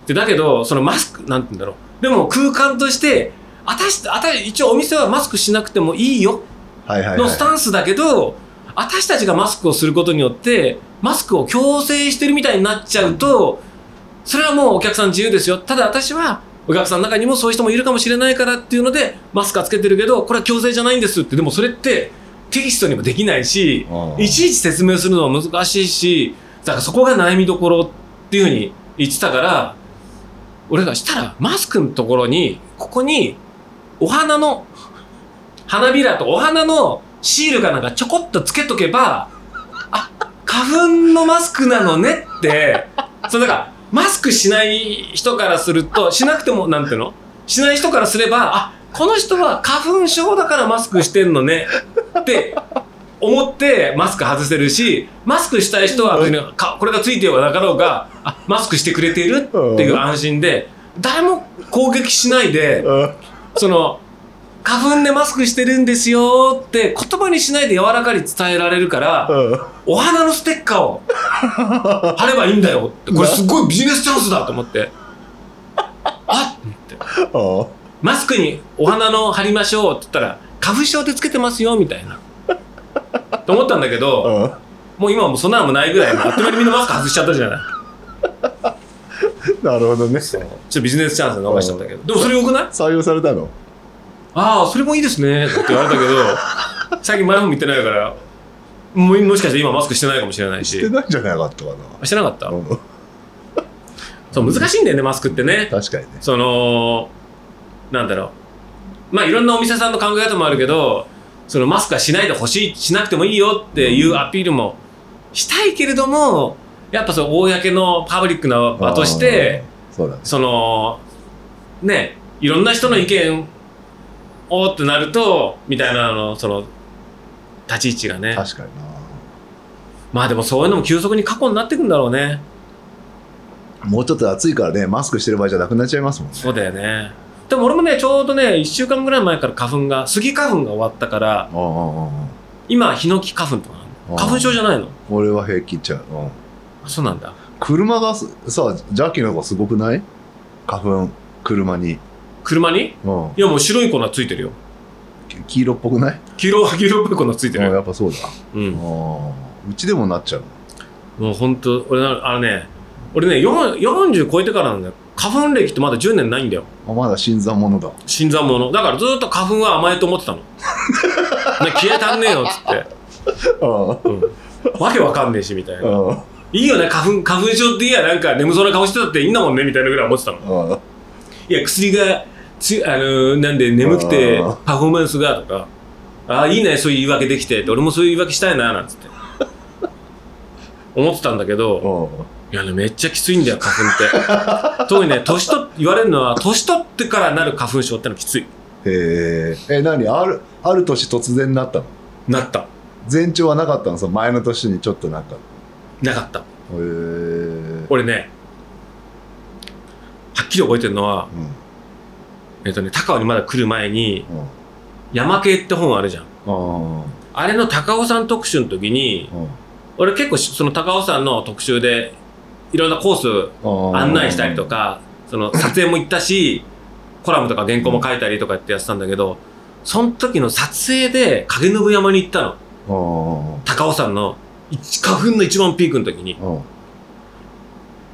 で、だけど、そのマスク、なんて言うんだろう。でも空間として、あたし、あた一応お店はマスクしなくてもいいよはいはいはい。のスタンスだけど、私たちがマスクをすることによって、マスクを強制してるみたいになっちゃうと、それはもうお客さん自由ですよ。ただ私は、お客さんの中にもそういう人もいるかもしれないからっていうので、マスクはつけてるけど、これは強制じゃないんですって。でもそれって、テキストにもできないし、うんいちいち説明するのは難しいし、だからそこが悩みどころっていうふうに言ってたから、俺がしたら、マスクのところに、ここに、お花の、花びらとお花のシールかなんかちょこっとつけとけば、あ、花粉のマスクなのねって、そうだから、マスクしない人からすると、しなくても、なんていうの？しない人からすれば、あ、この人は花粉症だからマスクしてんのねって思ってマスク外せるし、マスクしたい人は別にかこれがついてようがなかろうが、あ、マスクしてくれているっていう安心で、誰も攻撃しないで、うん。その、花粉でマスクしてるんですよって言葉にしないで柔らかに伝えられるから、うんお花のステッカーを貼ればいいんだよって、これすごいビジネスチャンスだと思って。あっって。あマスクにお花の貼りましょうって言ったら、花粉症でつけてますよみたいな。と思ったんだけど、うんもう今はもうそんなのもないぐらいの、あっという間にみんなマスク外しちゃったじゃない。なるほどね。ちょっとビジネスチャンス逃しちゃったけど。でもそれよくない？採用されたの？ああ、それもいいですねって言われたけど、最近前も見てないから、もうもしかして今マスクしてないかもしれないし。してないんじゃなかったかあしてなかった、な。うんそう、難しいんだよね、マスクってね。確かにね。その、なんだろう。まあいろんなお店さんの考え方もあるけど、そのマスクはしないでほしい、しなくてもいいよっていうアピールもしたいけれども、やっぱその公のパブリックな場として、そね。その、ね、いろんな人の意見をってなると、みたいなの、その、立ち位置がね。確かにな。まあでもそういうのも急速に過去になってくんだろうね。もうちょっと暑いからね、マスクしてる場合じゃなくなっちゃいますもんね。そうだよね。でも俺もね、ちょうどね、1週間ぐらい前から花粉が、スギ花粉が終わったから、ああああ今、ヒノキ花粉とか花粉症じゃないの？俺は平気っちゃう。うんあそうなんだ。車がすさ、邪気の子すごくない？花粉、車に。車に？うんいやもう白い粉ついてるよ。き黄色っぽくない？黄色、黄色っぽい粉ついてうんるよ。やっぱそうだ。うん。あうちでもなっちゃう。もうほんと、俺な、あのね、俺ね、4 40超えてからなんだよ。花粉歴ってまだ10年ないんだよ。あまだ新参者だ。新参者。だからずっと花粉は甘えと思ってたの。ね、気合足んねえよ、つって。あ うん。わけわかんねえし、みたいな。あいいよね、花粉、花粉症っていいや、なんか眠そうな顔してたっていいんだもんね、みたいなぐらい思ってたの。あいや、薬がつ、あのーなんで眠くてパフォーマンスがとか、ああ、いいね、そういう言い訳できて俺もそういう言い訳したいな、なんつって。思ってたんだけど、あいやね、めっちゃきついんだよ、花粉って。特にね、年と、言われるのは、年取ってからなる花粉症ってのはきつい。へえ。え、何？ある、ある年突然なったの？なった。前兆はなかったの？その前の年にちょっとなんか。なかった。へえ。俺ね、はっきり覚えてるのは、うん。えっとね、高尾にまだ来る前に、うん。山系って本あるじゃん。ああれの高尾さん特集の時に。俺結構しその高尾山の特集でいろんなコース案内したりとかその撮影も行ったしコラムとか原稿も書いたりとかってやってたんだけどその時の撮影で影信山に行ったの。うん高尾山の一花粉の一番ピークの時に。うん。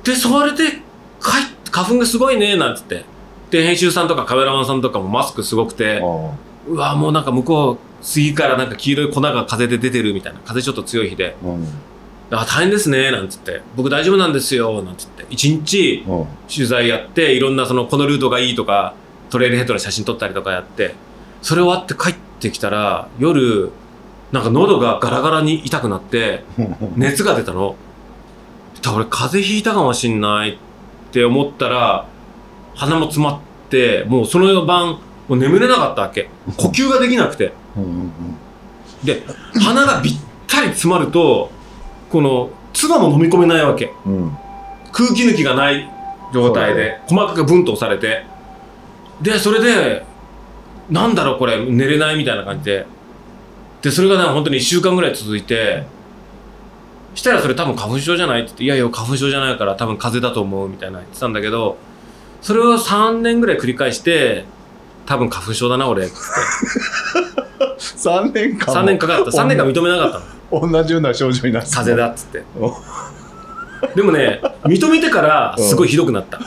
でそれで花粉がすごいねなんつってで編集さんとかカメラマンさんとかもマスクすごくてうわもうなんか向こう次からなんか黄色い粉が風で出てるみたいな風ちょっと強い日で。うん。あ大変ですねなんつって。僕大丈夫なんですよなんつって。一日うん。取材やっていろんなそのこのルートがいいとかトレイルヘッドの写真撮ったりとかやって。それ終わって帰ってきたら夜なんか喉がガラガラに痛くなって 熱が出たの。だ俺風邪ひいたかもしんないって思ったら鼻も詰まってもうその晩もう眠れなかったわけ。呼吸ができなくて。で鼻がびったり詰まるとこの唾も飲み込めないわけ。うん。うん空気抜きがない状態で鼓膜がブンと押されて。でそれでなんだろうこれ寝れないみたいな感じで。でそれがね本当に1週間ぐらい続いてしたらそれ多分花粉症じゃないって言っていやいや花粉症じゃないから多分風邪だと思うみたいな言ってたんだけどそれを3年ぐらい繰り返して多分花粉症だな俺。っつって3年間も。3年かかった。3年間認めなかったの。同じような症状になってた風邪だっつって。お。でもね認めてからすごいひどくなった。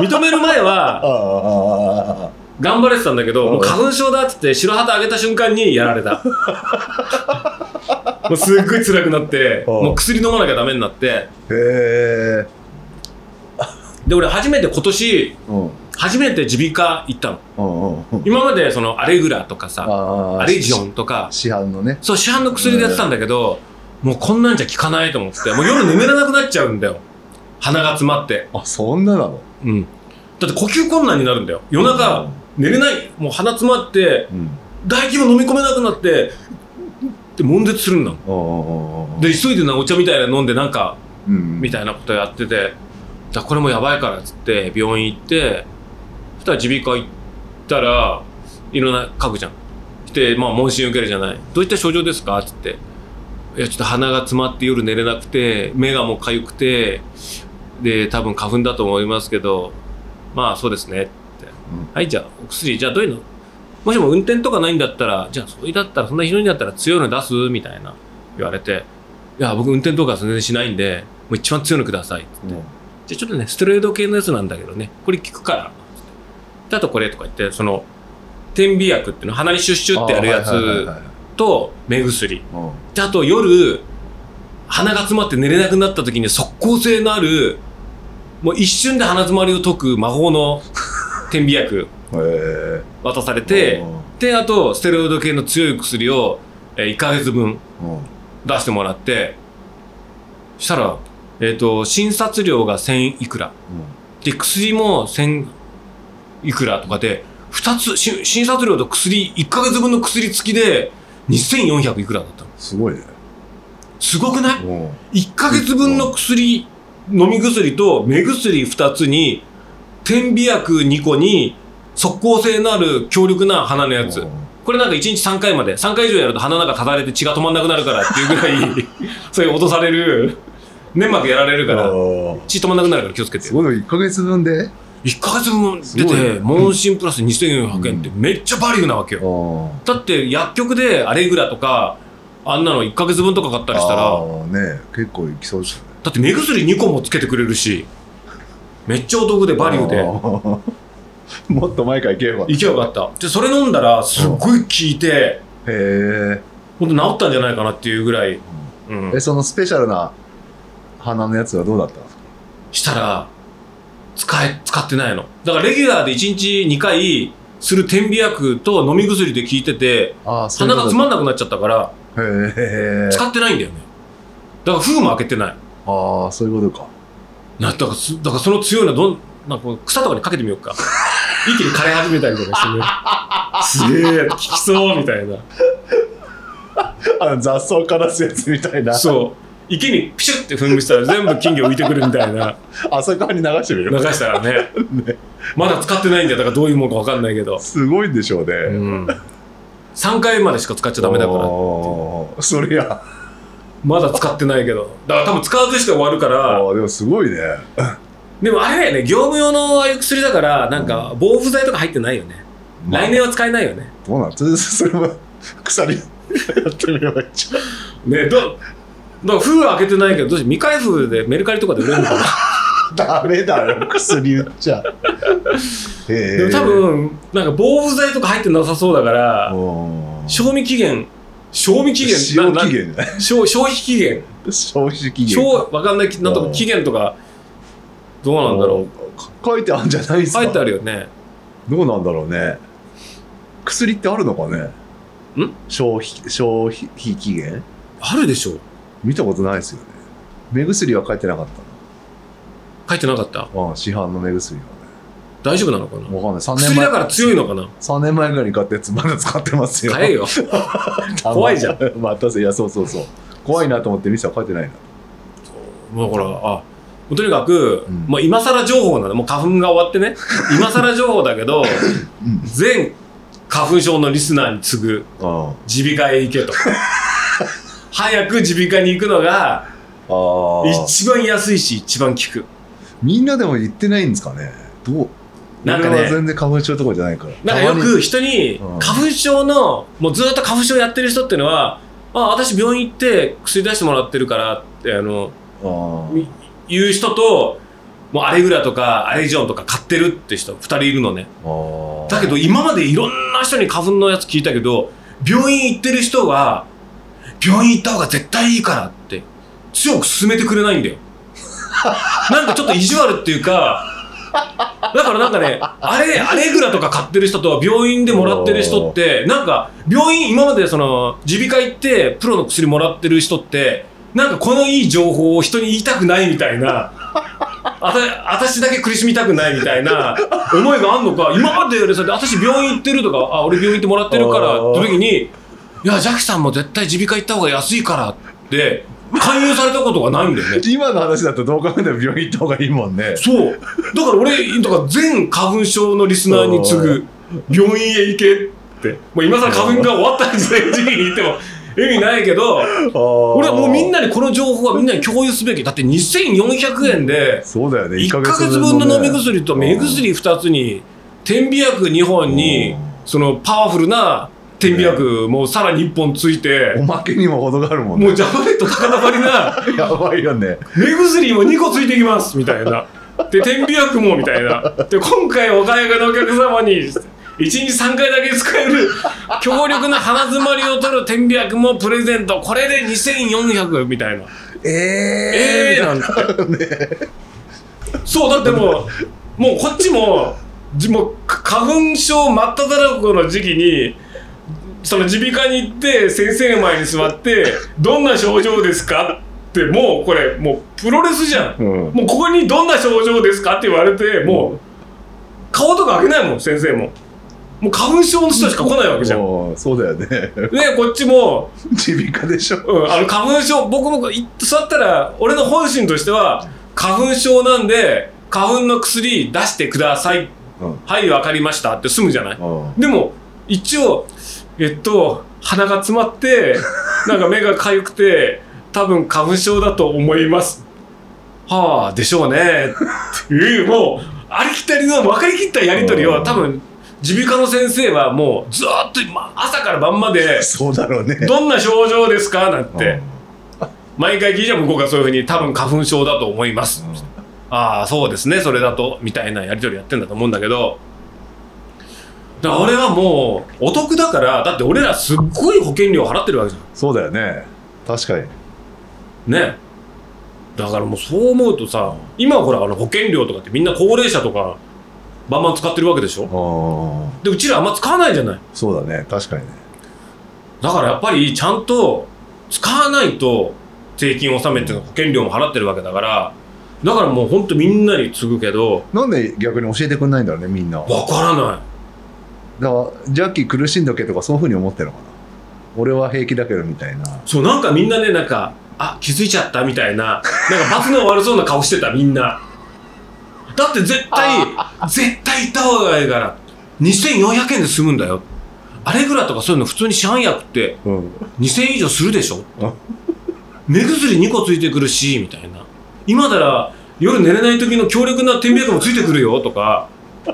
認める前は頑張れてたんだけど、うん。もう花粉症だっつって白旗上げた瞬間にやられた。もうすっごい辛くなって、うん。もう薬飲まなきゃダメになって、へえで、俺初めて今年、うん。初めて耳鼻科行ったの。うんうん今までそのアレグラとかさ、あアレジオンとか、市販のね。そう市販の薬でやってたんだけど、もうこんなんじゃ効かないと思って、もう夜眠れなくなっちゃうんだよ。鼻が詰まって。あそんななの？うん。だって呼吸困難になるんだよ。夜中、寝れない、もう鼻詰まって、うん。唾液も飲み込めなくなって、で、悶絶するんだで急いでなお茶みたいなの飲んでなんかうん。みたいなことやっててだこれもやばいからっつって病院行ってそしたら耳鼻科行ったらいろんな書くじゃん。してまあ問診受けるじゃない。どういった症状ですか？っつって。いやちょっと鼻が詰まって夜寝れなくて目がもう痒くてで多分花粉だと思いますけどまあそうですね。って、うん。はいじゃあお薬じゃあどういうの？もしも運転とかないんだったらじゃあそれだったらそんなひどいんだったら強いの出す？みたいな言われて。いや僕運転とか全然しないんでもう一番強いのください。うんじゃあちょっとねステロイド系のやつなんだけどね。これ効くから。であとこれとか言ってその点鼻薬っていうの鼻にシュッシュってやるやつと目薬。うん。であと夜鼻が詰まって寝れなくなった時に即効性のあるもう一瞬で鼻詰まりを解く魔法の 点鼻薬。渡されてであとステロイド系の強い薬を、えー1ヶ月分出してもらってしたら、えっと診察料が1000いくら。で薬も1000いくらとかで2つし診察料と薬1ヶ月分の薬付きで2400いくらだったの。すごいね。すごくない？うん ?1 ヶ月分の薬飲み薬と目薬2つに点鼻薬2個に即効性のある強力な鼻のやつ。これなんか1日3回まで3回以上やると鼻の中ただれて血が止まんなくなるからっていうぐらい そういう脅される粘膜やられるから血止まんなくなるから気をつけて。すごい1ヶ月分で？1ヶ月分出て問診プラス2400円ってめっちゃバリューなわけあよー。だって薬局でアレグラとかあんなの1ヶ月分とか買ったりしたらね結構いきそうですだって目薬2個もつけてくれるしめっちゃお得でバリューで。もっと前から行けばいけばよかった。でそれ飲んだらすっごい効いてへえほんと治ったんじゃないかなっていうぐらい、うん。えそのスペシャルな花のやつはどうだったんですかしたら使え使ってないの。だからレギュラーで1日2回する点鼻薬と飲み薬で効いててあ鼻がうこと詰まんなくなっちゃったからへえ使ってないんだよね。だから封も開けてない。ああそういうことか。なだからすだからその強いのどんなんか草とかにかけてみようか。一気に枯れ始めたりとかしてねすげえ。効きそうみたいな。あの雑草からすやつみたいな。そう池にピシュって噴霧したら全部金魚浮いてくるみたいな。朝からに流してみ流るしたら ね。まだ使ってないんだよ。だからどういうもんか分かんないけど、すごいんでしょうね、うん、3回までしか使っちゃダメだからそれや。まだ使ってないけど。だから多分使わずして終わるかあら。あでもすごいね。でもあれだよね。業務用のああいう薬だからなんか防腐剤とか入ってないよね、まあ。来年は使えないよね。どうなん？それそれは鎖やってみればいいじゃんねどだから封は開けてないけどどうして未開封でメルカリとかで売れるのかな？ダメだよ。薬売っちゃでも多分なんか防腐剤とか入ってなさそうだからうん賞味期限賞味期限使用なな期限消消費期限。消費期限。消わかんないなんとうんか期限とかどうなんだろう？書いてあるんじゃないですか？う書いてあるよね。どうなんだろうね。薬ってあるのかね？ん？消費消費期限？あるでしょ見たことないですよね。目薬は書いてなかっ書いてなかった？たなあ市販の目薬はね。大丈夫なのかな？わかんない。3年前。薬だから強いのかな？3年前ぐらいに買ったやつまだ使ってますよ。買えよ。怖いじゃん。またいやそうそうそう。怖いなと思って店は書いてないなもうほらあとにかく、うん。もう今更情報なのもう花粉が終わってね。今更情報だけどうん。全花粉症のリスナーに次ぐあ耳鼻科へ行けと早く耳鼻科に行くのが一番安いし一番効く。みんなでも言ってないんですかね？どう？なんかね全然花粉症とかじゃないから。なんかよく人にうん。花粉症のもうずっと花粉症やってる人っていうのはあ私病院行って薬出してもらってるからってあの言う人ともうアレグラとかアレジョンとか買ってるって人2人いるのね。だけど今までいろんな人に花粉のやつ聞いたけど病院行ってる人は病院行った方が絶対いいからって強く勧めてくれないんだよ。なんかちょっと意地悪っていうかだからなんかねあれアレグラとか買ってる人と病院でもらってる人ってなんか病院今までその耳鼻科行ってプロの薬もらってる人ってなんかこのいい情報を人に言いたくないみたいなあた私だけ苦しみたくないみたいな思いがあんのか。今までよりさ私病院行ってるとかあ俺病院行ってもらってるからって時にいやジャキさんも絶対耳鼻科行った方が安いからって勧誘されたことがないんだよね。今の話だとどう考えても病院行った方がいいもんね。そう。だから俺だから全花粉症のリスナーに次ぐ病院へ行けって。もう今更花粉が終わった時期に行っても意味ないけど俺はもうみんななにこの情報はみんなに共有すべき。だって2400円でそうだよね。1ヶ月分の飲み薬と目薬2つに点鼻薬2本にうん。そのパワフルな点鼻薬もうさらに1本ついておまけにも程があるもんね。もうジャパネット高田張りな。やばいよね。目薬も2個ついてきますみたいな。で点鼻薬もみたいな。で今回お買い上げのお客様に1日3回だけ使える強力な鼻づまりを取る点鼻薬もプレゼント。これで2400みたいな。えええー、なんて。そうだってもうもうこっちもじもうか花粉症真っ只中の時期にその耳鼻科に行って先生の前に座って「どんな症状ですか?」ってもうこれもうプロレスじゃん。うん。もうここに「どんな症状ですか?」って言われてもう顔とか開けないもん先生も。もう花粉症の人しか来ないわけじゃん。そうだよね。でこっちも耳鼻科でしょ。うん、あの花粉症僕もい座ったら俺の本心としては花粉症なんで花粉の薬出してください。うん。はいわかりましたって済むじゃない。うん。でも一応えっと鼻が詰まって なんか目が痒くて多分花粉症だと思います。はあでしょうね。っていうもうありきたりの分かりきったやり取りうん。を多分耳鼻科の先生はもうずーっとま朝から晩までそうだろうね。どんな症状ですか？なんてうん。毎回聞いちゃ向こうがそういうふうに多分花粉症だと思います、ああそうですね。それだとみたいなやり取りやってんだと思うんだけどだから俺はもうお得だからだって俺らすっごい保険料払ってるわけじゃそうだよね。確かに。んね。だからもうそう思うとさ今はほらあの保険料とかってみんな高齢者とかバンバン使ってるわけでしょ？あでうちらあんま使わないじゃない？そうだね。確かにね。だからやっぱりちゃんと使わないと税金納めって保険料も払ってるわけだからだからもうほんとみんなに継ぐけどなんで逆に教えてくんないんだろうねみんな。わからないらジャッキー苦しんどけとかそういうふうに思ってるのかな。俺は平気だけどみたいな。そうなんかみんなねなんかあ気づいちゃったみたいな。なんか罰の悪そうな顔してたみんな。だって絶対絶対行った方がいいから。2400円で済むんだよ。アレグラとかそういうの普通に市販薬ってうん。2000円以上するでしょ？目薬2個ついてくるしみたいな。今なら夜寝れない時の強力な点鼻薬もついてくるよとか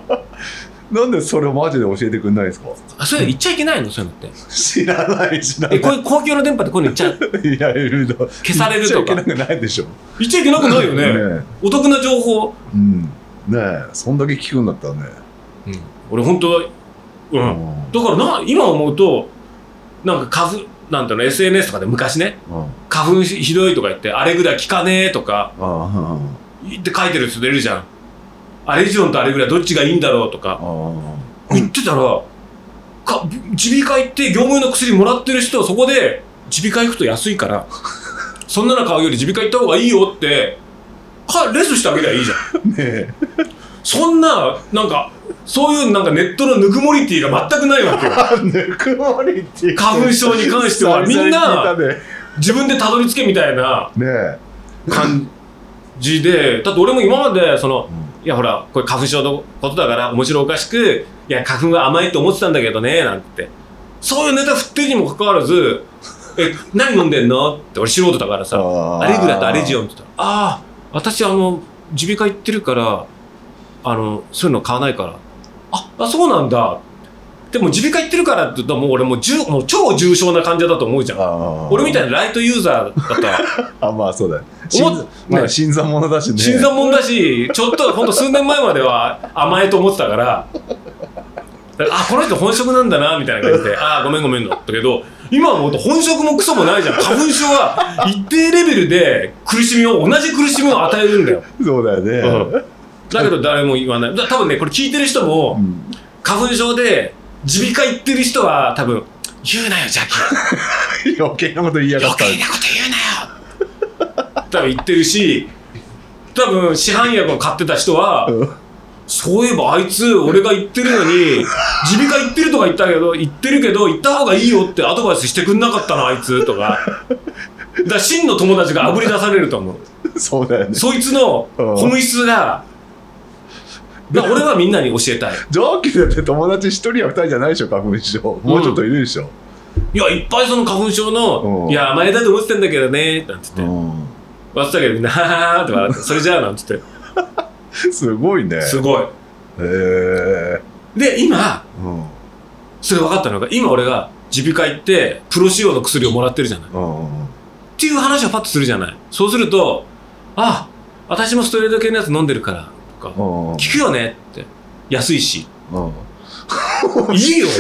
なんでそれをマジで教えてくんないんですか？あそれ言っちゃいけないの？そういうのって。知らない知らない。えこういう公共の電波でこういうの言っちゃいやいるの。消されるとか。言っちゃいけなくないでしょ。言っちゃいけなくないよね。ねお得な情報、うん。ねえ。そんだけ聞くんだったらね。うん、俺本当はうん。だからな今思うとなんか花粉なんていうの SNS とかで昔ねうん。花粉ひどいとか言ってあれぐらい効かねえとかああ言って書いてる人出るじゃんアレジオンとあれぐらいどっちがいいんだろうとかあ言ってたらか耳鼻科行って業務用の薬もらってる人そこで耳鼻科行くと安いからそんなの買うより耳鼻科行った方がいいよってかレスしてあげりゃいいじゃん。ねえ。そんななんかそういうなんかネットのぬくもりティが全くないわけよ。ぬくもり花粉症に関しては。みんな自分でたどり着けみたいな感じでだって俺も今までそのうんいやほらこれ花粉症のことだから面白おかしくいや花粉は甘いって思ってたんだけどねなんて。そういうネタ振ってるにもかかわらず「え何飲んでんの?」って俺素人だからさ「あアレグラとアレジオン」って言ったら「ああ私あの耳鼻科行ってるからあのそういうの買わないから。ああそうなんだ」でも耳鼻科行ってるからって言ったらもう俺もう重もう超重症な患者だと思うじゃん。あ俺みたいなライトユーザーだったら。あまあそうだね思っ新まあね。新参者だしね。新参者だし、ちょっとほんと数年前までは甘えと思ってたから、あ、この人本職なんだな、みたいな感じで、あ、ごめんごめんだったけど、今はもう本職もクソもないじゃん。花粉症は一定レベルで苦しみを、同じ苦しみを与えるんだよ。そうだよね、うん。だけど誰も言わない。だ多分ね、これ聞いてる人も、うん。花粉症で耳鼻科行ってる人は多分、言うなよ、ジャッキー。余計なこと言いやがった。余計なこと言うなよ。多分言ってるし多分市販薬を買ってた人は、うん。そういえばあいつ俺が言ってるのに耳鼻科行ってるとか言ったけど言ってるけど行った方がいいよってアドバイスしてくんなかったなあいつとか。だから真の友達があぶり出されると思う。そうだよね。そいつのうん。本質がだから俺はみんなに教えたい。ジョーキーだって友達一人や二人じゃないでしょ花粉症。もうちょっといるでしょ、いやいっぱいその花粉症の「うん。いや甘えだと思ってたんだけどね」なんつって。うん。笑ってたけどみんな「ははは」って笑って「それじゃあ」なんつって。すごいね。すごい。へえで今うん。それ分かったのが今俺が耳鼻科行ってプロ仕様の薬をもらってるじゃない。っうんていう話をパッとするじゃない。そうするとあ私もストレート系のやつ飲んでるからとか。うん。効くよねって。安いし。うん。いいよ。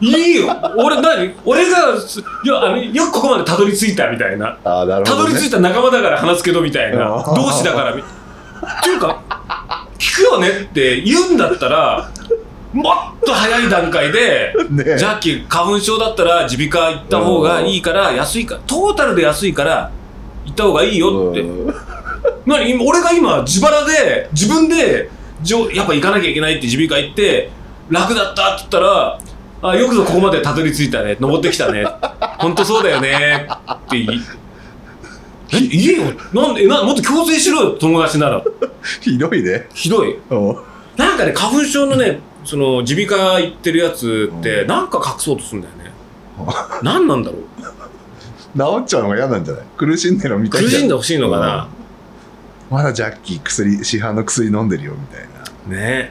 いいよ。俺何？俺がすいやあのよくここまでたどり着いたみたいな。ああなるたほど、ね、どり着いた仲間だから話すけどみたいな。うん。同志だから。みっていうか聞くよねって言うんだったらもっと早い段階でねジャッキー花粉症だったら耳鼻科行った方がいいから安いからトータルで安いから行った方がいいよってうん何今俺が今自腹で自分でじょやっぱ行かなきゃいけないって耳鼻科行って楽だったって言ったらあよくぞここまでたどり着いたね登ってきたね 本当そうだよねって言いえよなんでえなもっと強制しろよ友達なら。ひどいね。ひどい。う。んなんかね花粉症のねその耳鼻科行ってるやつってなんか隠そうとするんだよね。何なんだろう。治っちゃうのが嫌なんじゃない？苦しんでるのみたい苦じゃん。しんでほしいのかな、まだジャッキー薬市販の薬飲んでるよみたいな。ね。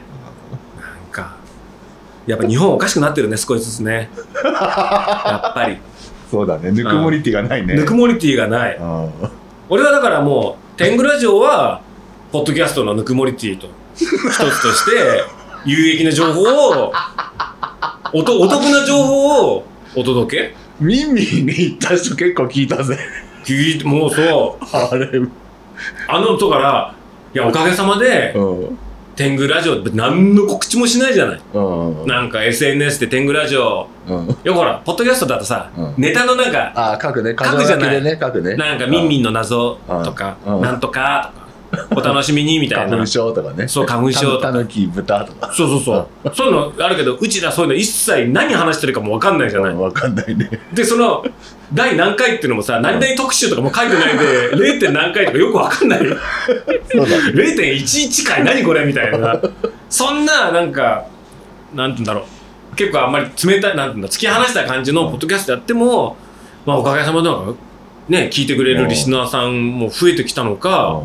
なんかやっぱ日本おかしくなってるね少しずつね。やっぱり。そうだね。ぬくもりってがないね。ぬくもりティがない。うん。俺はだからもう天狗ラジオはポッドキャストのぬくもりティと。一つとして有益な情報をおとお得な情報をお届け。ミンミンに行った人結構聞いたぜ。聞いてもうそう。あれうんあのとからいやおかげさまで天狗ラジオって何の告知もしないじゃない。うん。なんか SNS で天狗ラジオ。うん。いやほらポッドキャストだとさ、うん。ネタのなんかああ書くね。書くじゃない。ねね。なんかミンミンの謎とか、うん。なんとかとか、お楽しみにみたいな花粉。症とかねそう、花粉症とか。たぬき豚とかそうそうそう。そういうのあるけど、うちらそういうの一切何話してるかも分かんないじゃない。わかんないねで、その、第何回っていうのもさ、何々特集とかも書いてないで、0. 点何回とかよく分かんない。そうだね0.11回何これみたいな。そんな、なんか、なんて言うんだろう。結構あんまり冷たい、なんていうんだ、突き放した感じのポッドキャストやっても、まあおかげさまでね、聞いてくれるリスナーさんも増えてきたのか、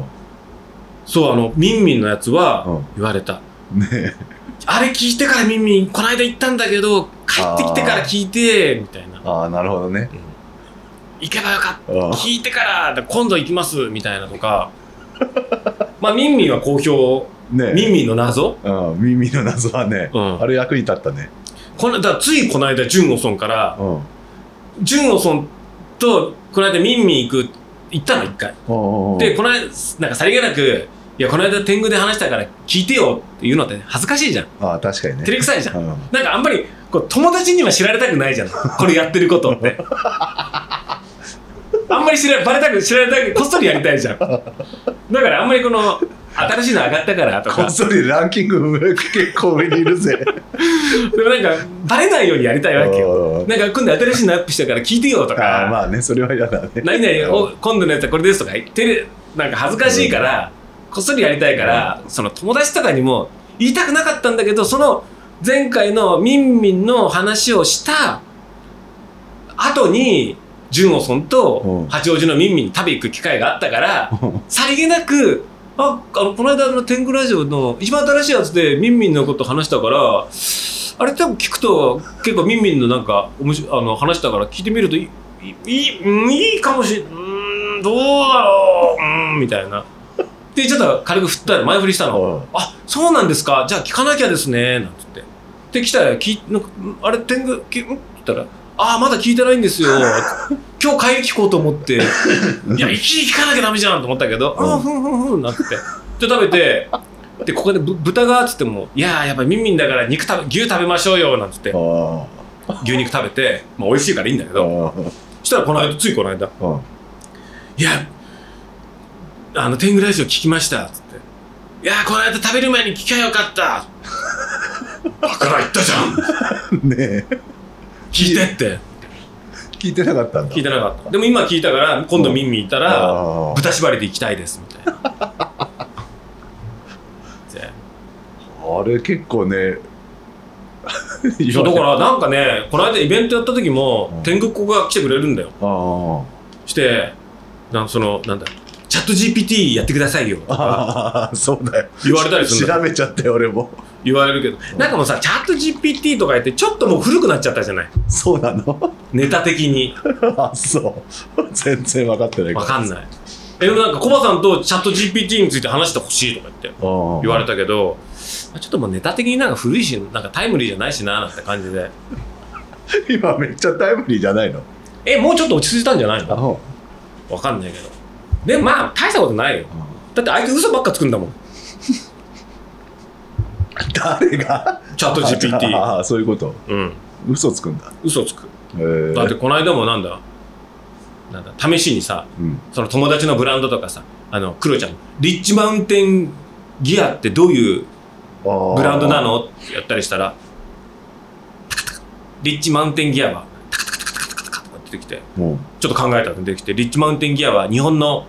そう、あの、ミンミンのやつはうん。言われた。ね。えあれ聞いてからミンミン、この間行ったんだけど、帰ってきてから聞いて、みたいな。ああなるほどね。行けばよかった。聞いてから、今度行きます、みたいなとか。まあ、ミンミンは好評。ね。えミンミンの謎。うん。耳の謎はねうん。あれ役に立ったね。このだついこの間、ジュンオソンから、うん。ジュンオソンと、この間ミンミン行く、行ったの、一回。で、この間、なんかさりげなく、いや、この間天狗で話したから聞いてよっていうのって恥ずかしいじゃん。ああ確かにね照れくさいじゃん。うんなんかあんまり、こう友達には知られたくないじゃん。これやってることって。あんまり知らバレたく、知られたく、こっそりやりたいじゃん。だからあんまりこの、新しいの上がったからとか。こっ、そりランキング上結構上にいるぜ。でもなんか、バレないようにやりたいわけよ。よなんか今度新しいのアップしたから聞いてよとああか、まあねそれは嫌だね。何々、お今度のやつはこれですとか言ってる、なんか恥ずかしいから、こっそりやりたいから、その友達とかにも言いたくなかったんだけど、その前回のミンミンの話をした後に、ジュンオソンとうん。八王子のミンミンに食べ行く機会があったから、さりげなく、あ、あの、この間の天狗ラジオの一番新しいやつでミンミンのこと話したから、あれ多分聞くと結構ミンミンのなんか面白いあの話したから聞いてみるといいいいうんいいかもしれんどうだろううーんみたいな。でちょっと軽く振ったら前振りしたの。うんあそうなんですかじゃあ聞かなきゃですねなんつって。で来たら聞いなんかあれ天狗きん？って言ったらああまだ聞いてないんですよ。今日帰り聞こうと思って。いや、一気に聞かなきゃダメじゃんと思ったけど、ああ、ふんふんふん、なって。で、食べて、で、ここでぶ豚がっつっても、いやー、やっぱりミンミンだから肉食べ、牛食べましょうよ、なんつって、あ牛肉食べて、まあ美味しいからいいんだけあど、そしたらこの間、ついこの間、うんいや、あの、天狗ラジオ聞きました、つって。いやー、この間食べる前に聞きゃよかった。だから言ったじゃん。ねえ聞いてって。聞いてなかったんだ。聞いてなかった。でも今聞いたから、今度ミンミンいたら、豚縛りで行きたいです、みたいな。であれ結構ね そうだからなんかねこの間イベントやった時も、うん。天狗っ子が来てくれるんだよ。あしてなんそのなんだチャット GPT やってくださいよ。とかそうだよ。言われたりするんだ調べちゃって俺も言われるけど。なんかもうさチャット GPT とか言ってちょっともう古くなっちゃったじゃない。そうなの？ネタ的に。あそう。全然分かってないいわかんない。えでもなんかコバさんとチャット GPT について話してほしいとか言って言言われたけどちょっともうネタ的になんか古いしなんかタイムリーじゃないしななんて感じで。今めっちゃタイムリーじゃないの？えもうちょっと落ち着いたんじゃないの？あわかんないけど。でもまあ大したことないよ。だってあいつ嘘ばっかつくんだもん 誰が？チャット GPT ああそういうこと。うん。嘘つくんだ。嘘つく。へえだってこの間もなんだ？なんだ？試しにさうん。その友達のブランドとかさあのクロちゃんリッチマウンテンギアってどういうブブランドなの？ってやったりしたらタカタカリッチマウンテンギアはタカタカタカタカタカタカとか出てきてもちょっと考えたら出てきてリッチマウンテンギアは日本の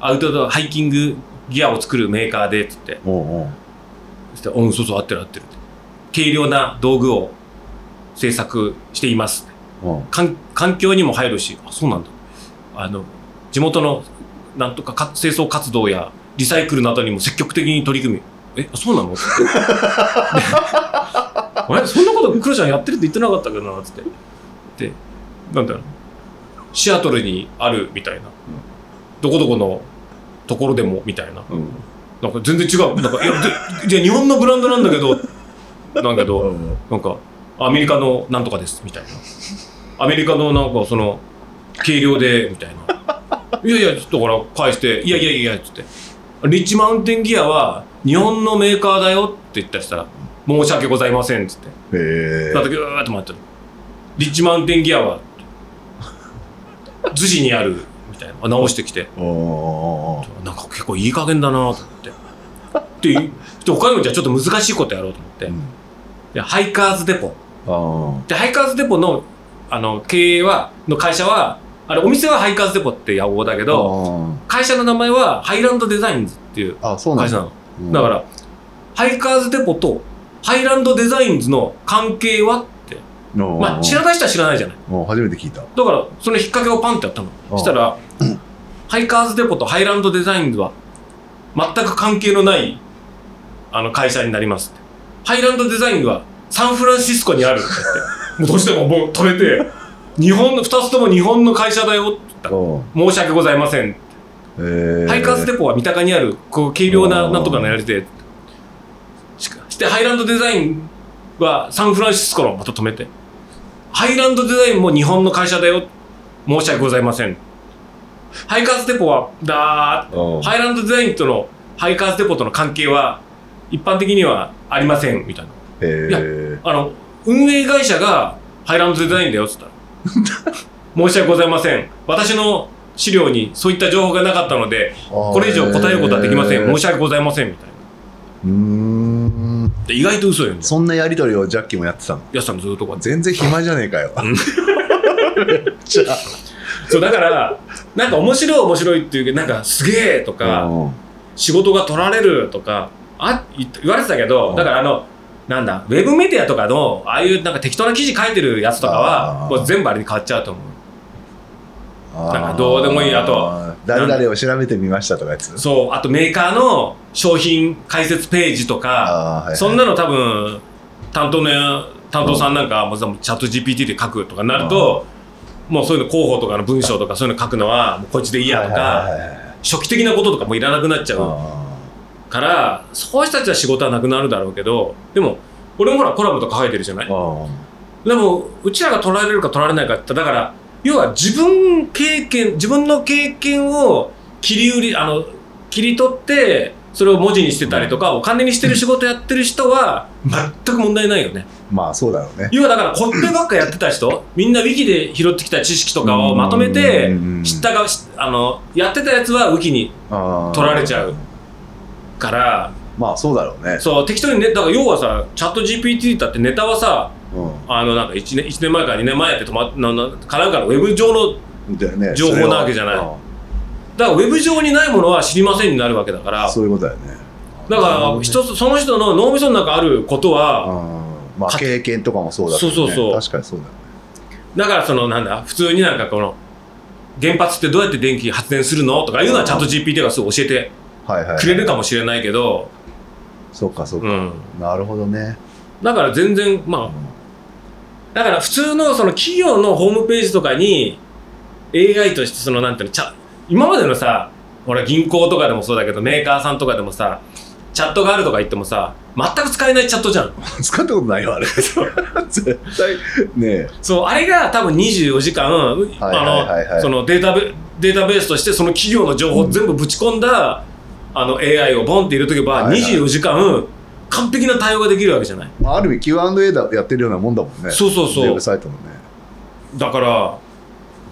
アウトドアハイキングギアを作るメーカーでっつってうもそしてうんそうそう合ってる合ってるって。軽量な道具を製作しています。うも環環境にも入るしあそうなんだ。あの地元のなんとかか清掃活動やリサイクルなどにも積極的に取り組みえそうなの？あれそんなことクロちゃんやってるって言ってなかったけどな？つって。でなんだろう。シアトルにあるみたいな、どこどこのところでもみたいな。ううんなんか全然違うなんかいやで じゃあ日本のブランドなんだけどなんだけどうんなんか、アメリカのなんとかです、みたいな。アメリカのなんか、その、軽量で、みたいな。いやいや、ちょっとほら、返して、いやいやいや、つって。リッチマウンテンギアは、日本のメーカーだよって言ったりしたら、申し訳ございません、つって。へえだってぐーっと回ってる。リッチマウンテンギアは、逗子にある、みたいな。あ直してきて。なんか結構いい加減だなと思って。で、で他にもじゃあちょっと難しいことやろうと思って。で Hiker's Depot。あで、 Hiker's Depot の、あの、経営は、の会社は、あれ、お店は Hiker's Depot って屋号だけあど、会社の名前は Highland Designs っていうあそうなんだ会社なの。だから、 Hiker's Depot と Highland Designs の関係はまあ知らない人は知らないじゃない。初めて聞いた。だからその引っ掛けをパンってやったのあしたら Hiker's Depot と Highland Designs は全く関係のないあの会社になりますって。ハイランドデザインズはサンフランシスコにあるって言って もうどうしてももう止めて日本の2つとも日本の会社だよって言った。申し訳ございませんえー。ハイカーズデポは三鷹にあるこう軽量ななんとかのやりで。してハイランドデザインはサンフランシスコのまた止めてハイランドデザインも日本の会社だよ。申し訳ございません。ハイカーズデポはだうん。ーハイランドデザインとのハイカーズデポとの関係は一般的にはありません。みたいな。えー。あの運営会社がハイランドデザインだよ。っつったら。申し訳ございません。私の資料にそういった情報がなかったのでこれ以上答えることはできません。申し訳ございません。みたいな。うーん。で意外と嘘よ。そんなやりとりをジャッキーもやってたの？やっとこうやって。全然暇じゃねえかよ。めっちゃ。そう、だから、なんか面白い面白いっていうけど、なんかすげえとか、うん仕事が取られるとか、あ言言われてたけど、うんだからあの、なんだ、ウェブメディアとかの、ああいうなんか適当な記事書いてるやつとかは、もう全部あれに変わっちゃうと思う。なんかどうでもいい。あと誰々を調べてみましたとかやつ？そう、あとメーカーの商品解説ページとか、はいはい。そんなの多分担当の担当さんなんかもうチャット GPT で書くとかなるともうそういうの広報とかの文章とかそういうの書くのはもうこいつでいいやとはいかはいはいはい。初期的なこととかもいらなくなっちゃうあからそういう人たちは仕事はなくなるだろうけどでも俺もほらコラムとか書いてるじゃない？でもうちらが取られるか取られないかってだから要は自分経験自分の経験を切り売りあの切り取ってそれを文字にしてたりとかお金にしてる仕事やってる人は全く問題ないよね。ーまあそうだろうね。要はだからコッペばっかやってた人みんなウィキで拾ってきた知識とかをまとめてうん。知ったがしあのやってたやつはウキに取られちゃうからまあそうだろうね。そう適当にねだから要はさチャット GPT だってネタはさうあのなんか1年 ,1 年前から2年前やって止まななかなんかのウェブ上の情報なわけじゃない。それは。だからウェブ上にないものは知りませんになるわけだから。うんそういうことだよね。だから一つその人の脳みその中あることはうん。まあか経験とかもそうだけどね。そうそうそう。確かにそうだよね。だからそのなんだ普通になんかこの原発ってどうやって電気発電するのとかいうのはチャット GPT がすぐ教えてはいはい。くれるかもしれないけど、そうかそうか。うん、なるほどね。だから全然まあだから普通のその企業のホームページとかに AI としてそのなんていうのチャ今までのさほら銀行とかでもそうだけどメーカーさんとかでもさチャットがあるとか言ってもさ全く使えないチャットじゃん。使ったことないよあれ。絶対。ねそうあれが多分24時間あのそのデータベデータベースとしてその企業の情報を全部ぶち込んだ、あの AI をボンって入れとけば、はいはい。24時間完璧な対応ができるわけじゃない。まあある意味 Q&A だやってるようなもんだもんね。そうそうそう。ウェブサイトもね。だから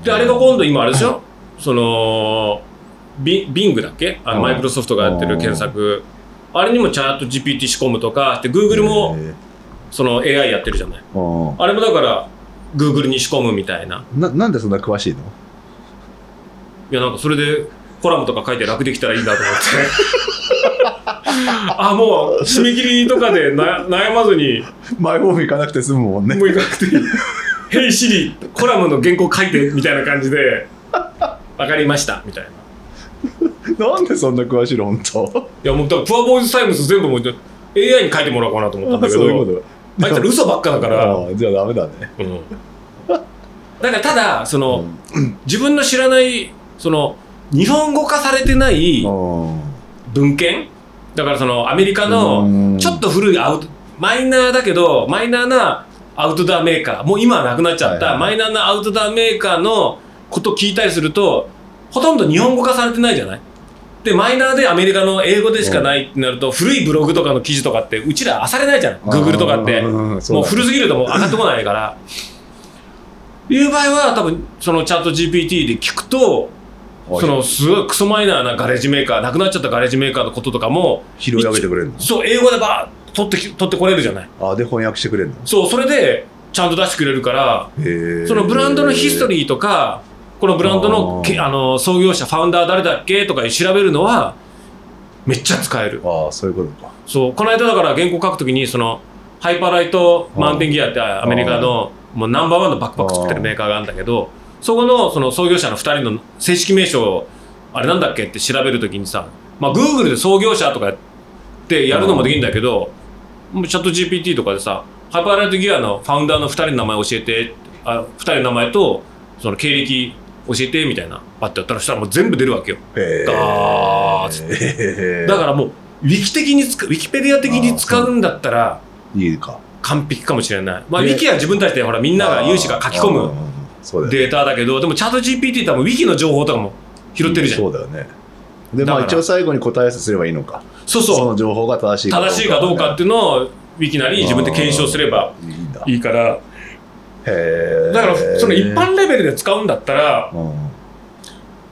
であれが今度今あれでしょそのビ Bing だっけ？あのうんマイクロソフトがやってる検索。あれにもチャット GPT 仕込むとかで Google もへその AI やってるじゃない。ーあれもだから Google に仕込むみたいな。うんななんでそんな詳しいの？いやなんかそれでコラムとか書いて楽できたらいいなと思って。あもう締め切りとかでな悩まずに。マイホーム行かなくて済むもんね。もういかなくていい「Hey Siri コラムの原稿書いて」みたいな感じで「分かりました」みたいな。なんでそんな詳しいの本当？いやもうだからプアボーイズタイムズ全部もう AI に書いてもらおうかなと思ったんだけど。そういうこと？あいつら嘘ばっかだから、じゃあダメだね。うん、だからただその、自分の知らないその日本語化されてないうん。文献？だからそのアメリカうのん。ちょっと古いアウトマイナーだけどマイナーなアウトドアメーカー。もう今はなくなっちゃった、マイナーなアウトドアメーカーのこと聞いたりするとほとんど日本語化されてないじゃない？でマイナーでアメリカの英語でしかないってなると古いブログとかの記事とかってうちら漁れないじゃん Google とかって。もう古すぎるともう上がってこないから。いう場合は多分そのチャット GPT で聞くとそのすごいクソマイナーなガレージメーカーなくなっちゃったガレージメーカーのこととかも拾い上げてくれるの？そう英語でバー取ってき取ってこれるじゃない？あで翻訳してくれるの？そうそれでちゃんと出してくれるからそのブランドのヒストリーとかこのブランドのけあの創業者ファウンダー誰だっけとか調べるのはめっちゃ使える。ああそういうことか。そうこの間だから原稿書くときにその Hyperlite Mountain Gear ってアメリカのもうナンバーワンのバックパック作ってるメーカーがあるんだけどそこのその創業者の2人の正式名称をあれなんだっけって調べるときにさ、まあ、Google で創業者とかってやるのもできるんだけど、もうチャット GPT とかでさハイパーライトギアのファウンダーの2人の名前教えてあ2人の名前とその経歴教えてみたいなパッてやったらしたらもう全部出るわけよ。へガーッつって。だからもうウィキ的に使うウィキペディア的に使うんだったらいいか。完璧かもしれない、まあ、ウでィキは自分たちでほらみんなが有志が書き込むデータだけどでもチャット GPT 多分ウィキの情報とかも拾ってるじゃん、そうだよね。でまあ一応最後に答え合わせすればいいのか。そうそう。の情報が正しいかどうか。正しいかどうかっていうのをウィキなり自分で検証すればいいから。だからその一般レベルで使うんだったらうん。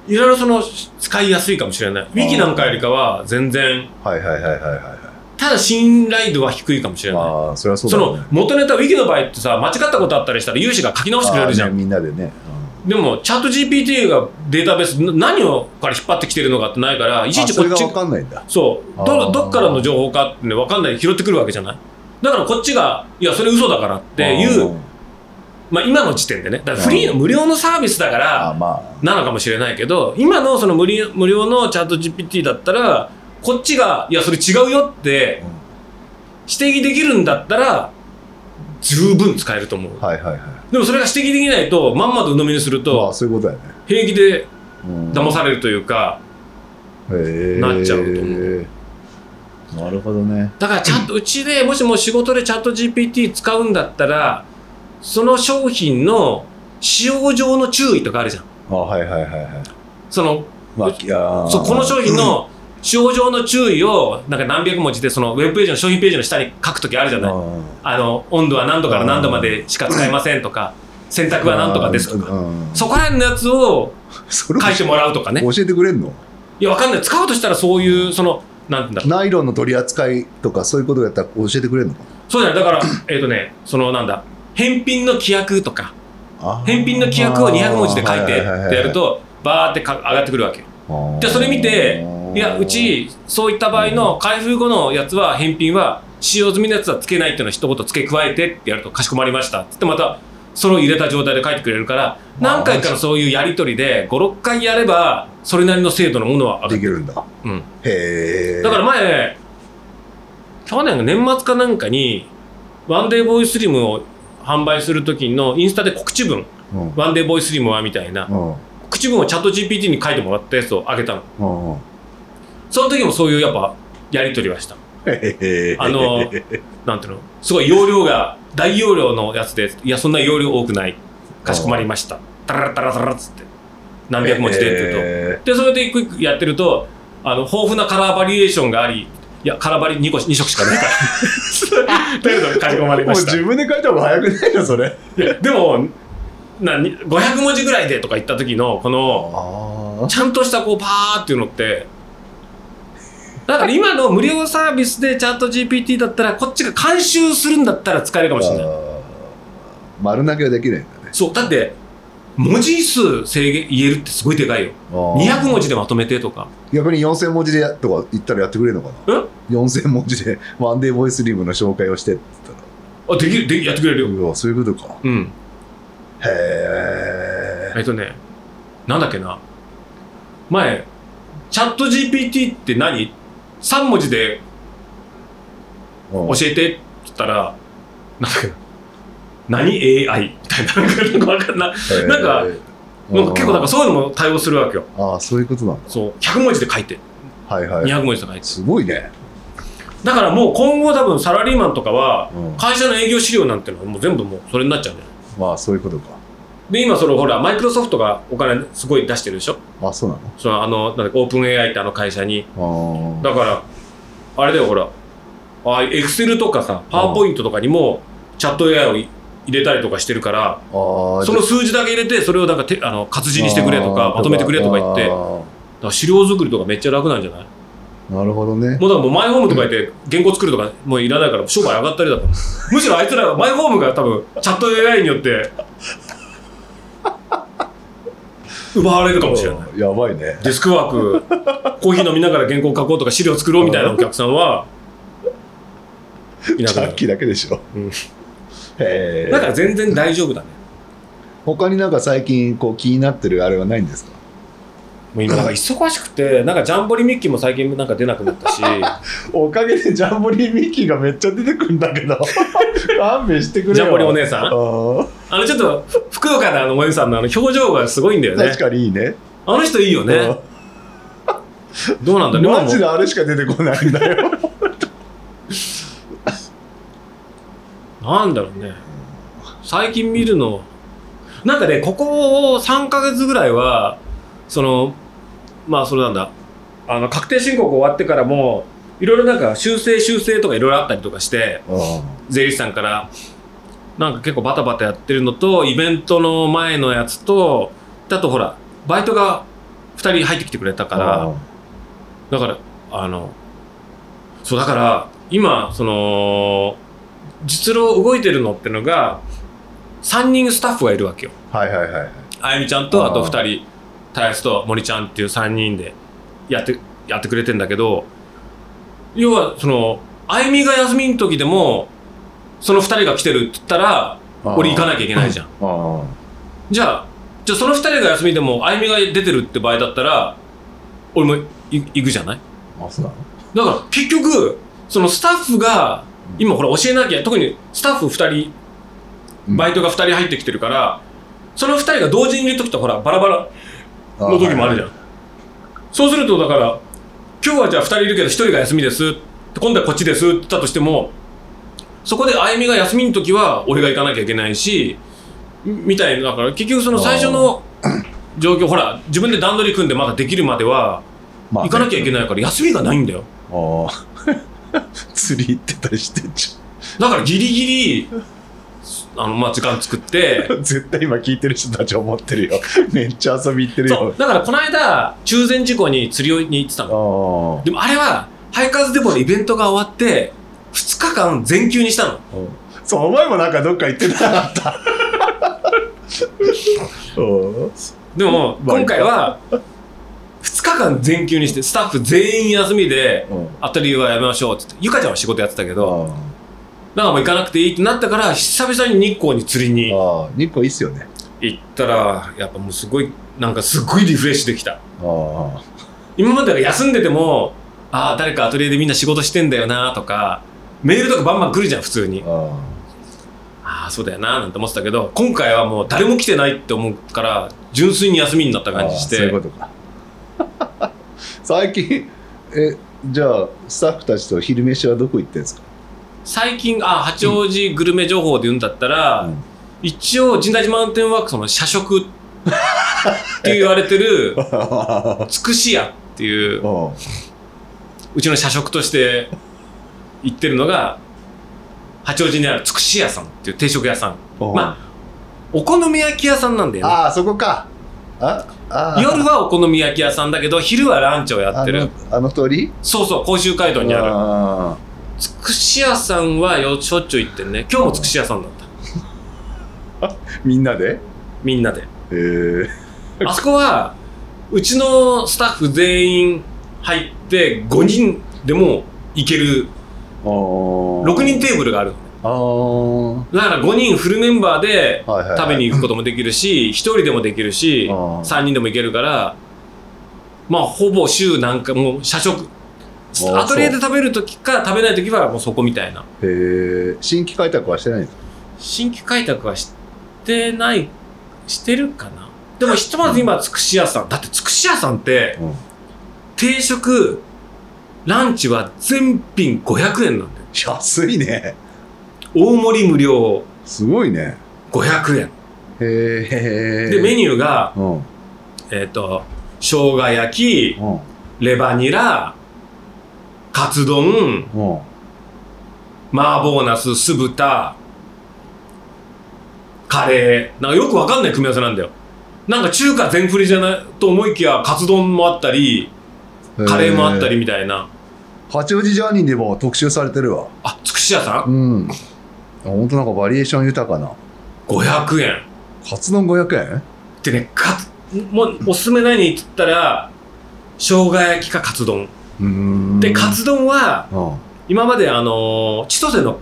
いろいろその使いやすいかもしれない。ウィキなんかよりかは全然はいはいはいはいはいはいただ信頼度は低いかもしれない。それはそうその元ネタウィキの場合ってさ間違ったことあったりしたら有志が書き直してくれるじゃん。ねみんなでね。でもチャット GPT がデータベースな何をから引っ張ってきてるのかってないからいちいちこっちかんないんだ。そう。どどっからの情報かってね分かんない拾ってくるわけじゃない。だからこっちがいやそれ嘘だからっていうまあ今の時点でね。だからフリーの無料のサービスだかあらなのかもしれないけど今のその無料無料のチャット GPT だったらこっちがいやそれ違うよって指摘できるんだったら十分使えると思う。あはいはいはい。でもそれが指摘できないとまんまと鵜呑みにするまとあそういうことだよね。平気でうん。騙されるというかへえなっちゃうと思なるほどね。だからちゃんとうちで もしも仕事でチャット GPT 使うんだったらその商品の使用上の注意とかあるじゃん。あはいはいはいはい。そのまあそうこの商品の使用上の注意をなんか何百文字でそのウェブページの商品ページの下に書くときあるじゃない。うん。あの温度は何度から何度までしか使えませんとか洗濯は何とかですとか。うん。そこら辺のやつを書いてもらうとかね。教えてくれんの？いやわかんない。使うとしたらそういうそのなんていうんだナイロンの取り扱いとかそう。いうことやったら教えてくれん。のかそうだねだからえっ、とねそのなんだ返品の規約とか。返品の規約を200文字で書いてってやるとバーってか上がってくるわけ。よでそれ見ていやうちそういった場合の開封後のやつは返品は使用済みのやつはつけないっていうのを一言付け加えてってやるとかしこまりましたっつってまたそれを入れた状態で書いてくれるから何回かのそういうやり取りで56回やればそれなりの精度のものは上がる、できるんだ。うん、へえ。だから前去年の年末かなんかにワンデーボーイスリムを販売する時のインスタで告知文。うん。ワンデーボーイスリムはみたいな。うん告知文をチャット GPT に書いてもらったやつをあげたの。うんうん。その時もそういうやっぱやり取りはしたあのなんていうの？すごい容量が大容量のやつでいやそんな容量多くない。かしこまりました。タララタラタラっつって。何百文字でって言うへとでそれで一個一個やってるとあの豊富なカラーバリエーションがありいやカラーバリ 2, 個2色しかないから。というのがかしこまりーもうました。自分で書いた方が早くないのそれ。いやでもなに500文字ぐらいでとか言った時のこのあちゃんとしたこうパーっていうのってだから今の無料サービスでチャット GPT だったらこっちが監修するんだったら使えるかもしれない。丸投げはできないんだね。そうだって文字数制限言えるってすごいでかいよ。200文字でまとめてとか。逆に4000文字でやとか言ったらやってくれるのかな？うん4000文字でワンデーボイスリムの紹介をしてって言っあできるでやってくれるよ。そういうことか。うんへええっとねなんだっけな。前チャット GPT って何 ?3 文字で教えてって言ったらなんだっけな。何？AI みたいななんかわかんない。んかなんか結構なんかそういうのも対応するわけよ。ああそういうことなんだそう。100文字で書いて。はいはい。200文字で書いて。すごいね。だからもう今後多分サラリーマンとかはうん。会社の営業資料なんてのはもう全部もうそれになっちゃうんじゃないまあそういうことか。で今そのほらマイクロソフトがお金すごい出してるでしょ？あそうなの？そのあのなんオープン AI ってあの会社に。だからあれだよほらああエクセルとかさパワーポイントとかにもチャット AI を入れたりとかしてるからその数字だけ入れてそれをなんかてあの活字にしてくれとかまとめてくれとか言って。だかあら資料作りとかめっちゃ楽なんじゃない？ーなるほどね。もうだからもうマイホームとか言って原稿作るとかもういらないから商売上がったりだと。むしろあいつらはマイホームが多分チャット AI によって奪われるかもしれない。やばいね。デスクワークコーヒー飲みながら原稿書こうとか資料作ろうみたいなお客さんはいなくなる。さっきだけでしょ。へえ。だから全然大丈夫だね。他になんか最近こう気になってるあれはないんですか？もう今。なんか忙しくてなんかジャンボリミッキーも最近なんか出なくなったし。おかげでジャンボリーミッキーがめっちゃ出てくるんだけど。勘弁してくれよ。ジャンボリお姉さん？あのちょっとふ福岡のあの萌えさんのあの表情がすごいんだよね。確かにいいね。あの人いいよね。どうなんだろう？マジであれしか出てこないんだよ。なんだろうね。最近見るの。なんかねここ3ヶ月ぐらいはそのまあそれなんだ。あの確定申告終わってからもいろいろなんか修正修正とかいろいろあったりとかして税理士さんから。なんか結構バタバタやってるのとイベントの前のやつとあとほらバイトが2人入ってきてくれたからだからあのそうだから今その実労動いてるのってのが3人スタッフがいるわけよ。はいはいはいあゆみちゃんとあと2人たやすと森ちゃんっていう3人でやってやってくれてんだけど要はそのあゆみが休みの時でもその2人が来てるって言ったら俺行かなきゃいけないじゃん。あじゃあじゃあその2人が休みでもあゆみが出てるって場合だったら俺もい行くじゃない？だから結局そのスタッフが今ほら教えなきゃ特にスタッフ2人バイトが2人入ってきてるから、その2人が同時にいる時とほらバラバラの時もあるじゃん、そうするとだから今日はじゃあ2人いるけど1人が休みです。今度はこっちですって言ったとしてもそこであゆみが休みの時は俺が行かなきゃいけないしみたいなだから結局その最初の状況ほら自分で段取り組んでまだできるまでは行かなきゃいけないから休みがないんだよ。ああ 釣り行ってたりしてんじだからギリギリあのまあ時間作って。絶対今聞いてる人たち思ってるよ。めっちゃ遊び行ってるよ。そう。だからこの間中禅寺湖に釣りに行ってたの。でもあれはハイカーズデポのイベントが終わって2日間全休にしたの。そうお前もなんかどっか行ってなかった。う。んでもまあ今回は2日間全休にしてスタッフ全員休みでう。んアトリエはやめましょうって言ってゆかちゃんは仕事やってたけどあだからもう行かなくていいってなったから久々に日光に釣りにあ日光いいっすよね。行ったらやっぱもうすごいなんかすごいリフレッシュできた。ああ。今までは休んでてもああ誰かアトリエでみんな仕事してんだよなとかメールとかバンバン来るじゃん普通に。ああ。あそうだよななんて思ってたけど今回はもう誰も来てないって思うから純粋に休みになったあ感じして。そういうことか。最近えじゃあスタッフたちと昼飯はどこ行ってんですか、最近あ八王子グルメ情報で言うんだったら、うん。一応神代寺マウンテンワークスの社食って言われてる つくし屋っていううちの社食として行ってるのが八王子にあるつくし屋さんっていう定食屋さん。うん。まお好み焼き屋さんなんだよね。ああそこか。あああ夜はお好み焼き屋さんだけど昼はランチをやってる。あの通り？そうそう甲州街道にある。あつくし屋さんはよしょっちゅう行ってんね。今日もつくし屋さんだった。ー みんなで？みんなで。えー、あそこはうちのスタッフ全員入って5人でも行けるあー。6人テーブルがあるあー。だから5人フルメンバーで食べに行くこともできるし1人でもできるしあー。3人でも行けるからまあほぼ週なんかもう社食ーアトリエで食べる時か食べない時はもうそこみたいな。へー。新規開拓はしてないんですか？新規開拓はしてないしてるかな。でもひとまず今つくし屋さん。だってつくし屋さんってうん定食ランチは全品500円なんだよ。安いね。大盛り無料。すごいね。500円。へえでメニューがうん。えっ、と生姜焼きうん。レバニラカツ丼。うん。麻婆ナス酢豚。カレー。なんかよくわかんない組み合わせなんだよ。なんか中華全振りじゃないと思いきやカツ丼もあったりカレーもあったりみたいな。八王子ジャーニーでも特集されてるわ。あつくし屋さん？うん。本当なんかバリエーション豊かな。500円。カツ丼500円？でねかもうおすすめ何って言ったら生姜焼きかカツ丼でカツ丼はうん。今まであのー千歳の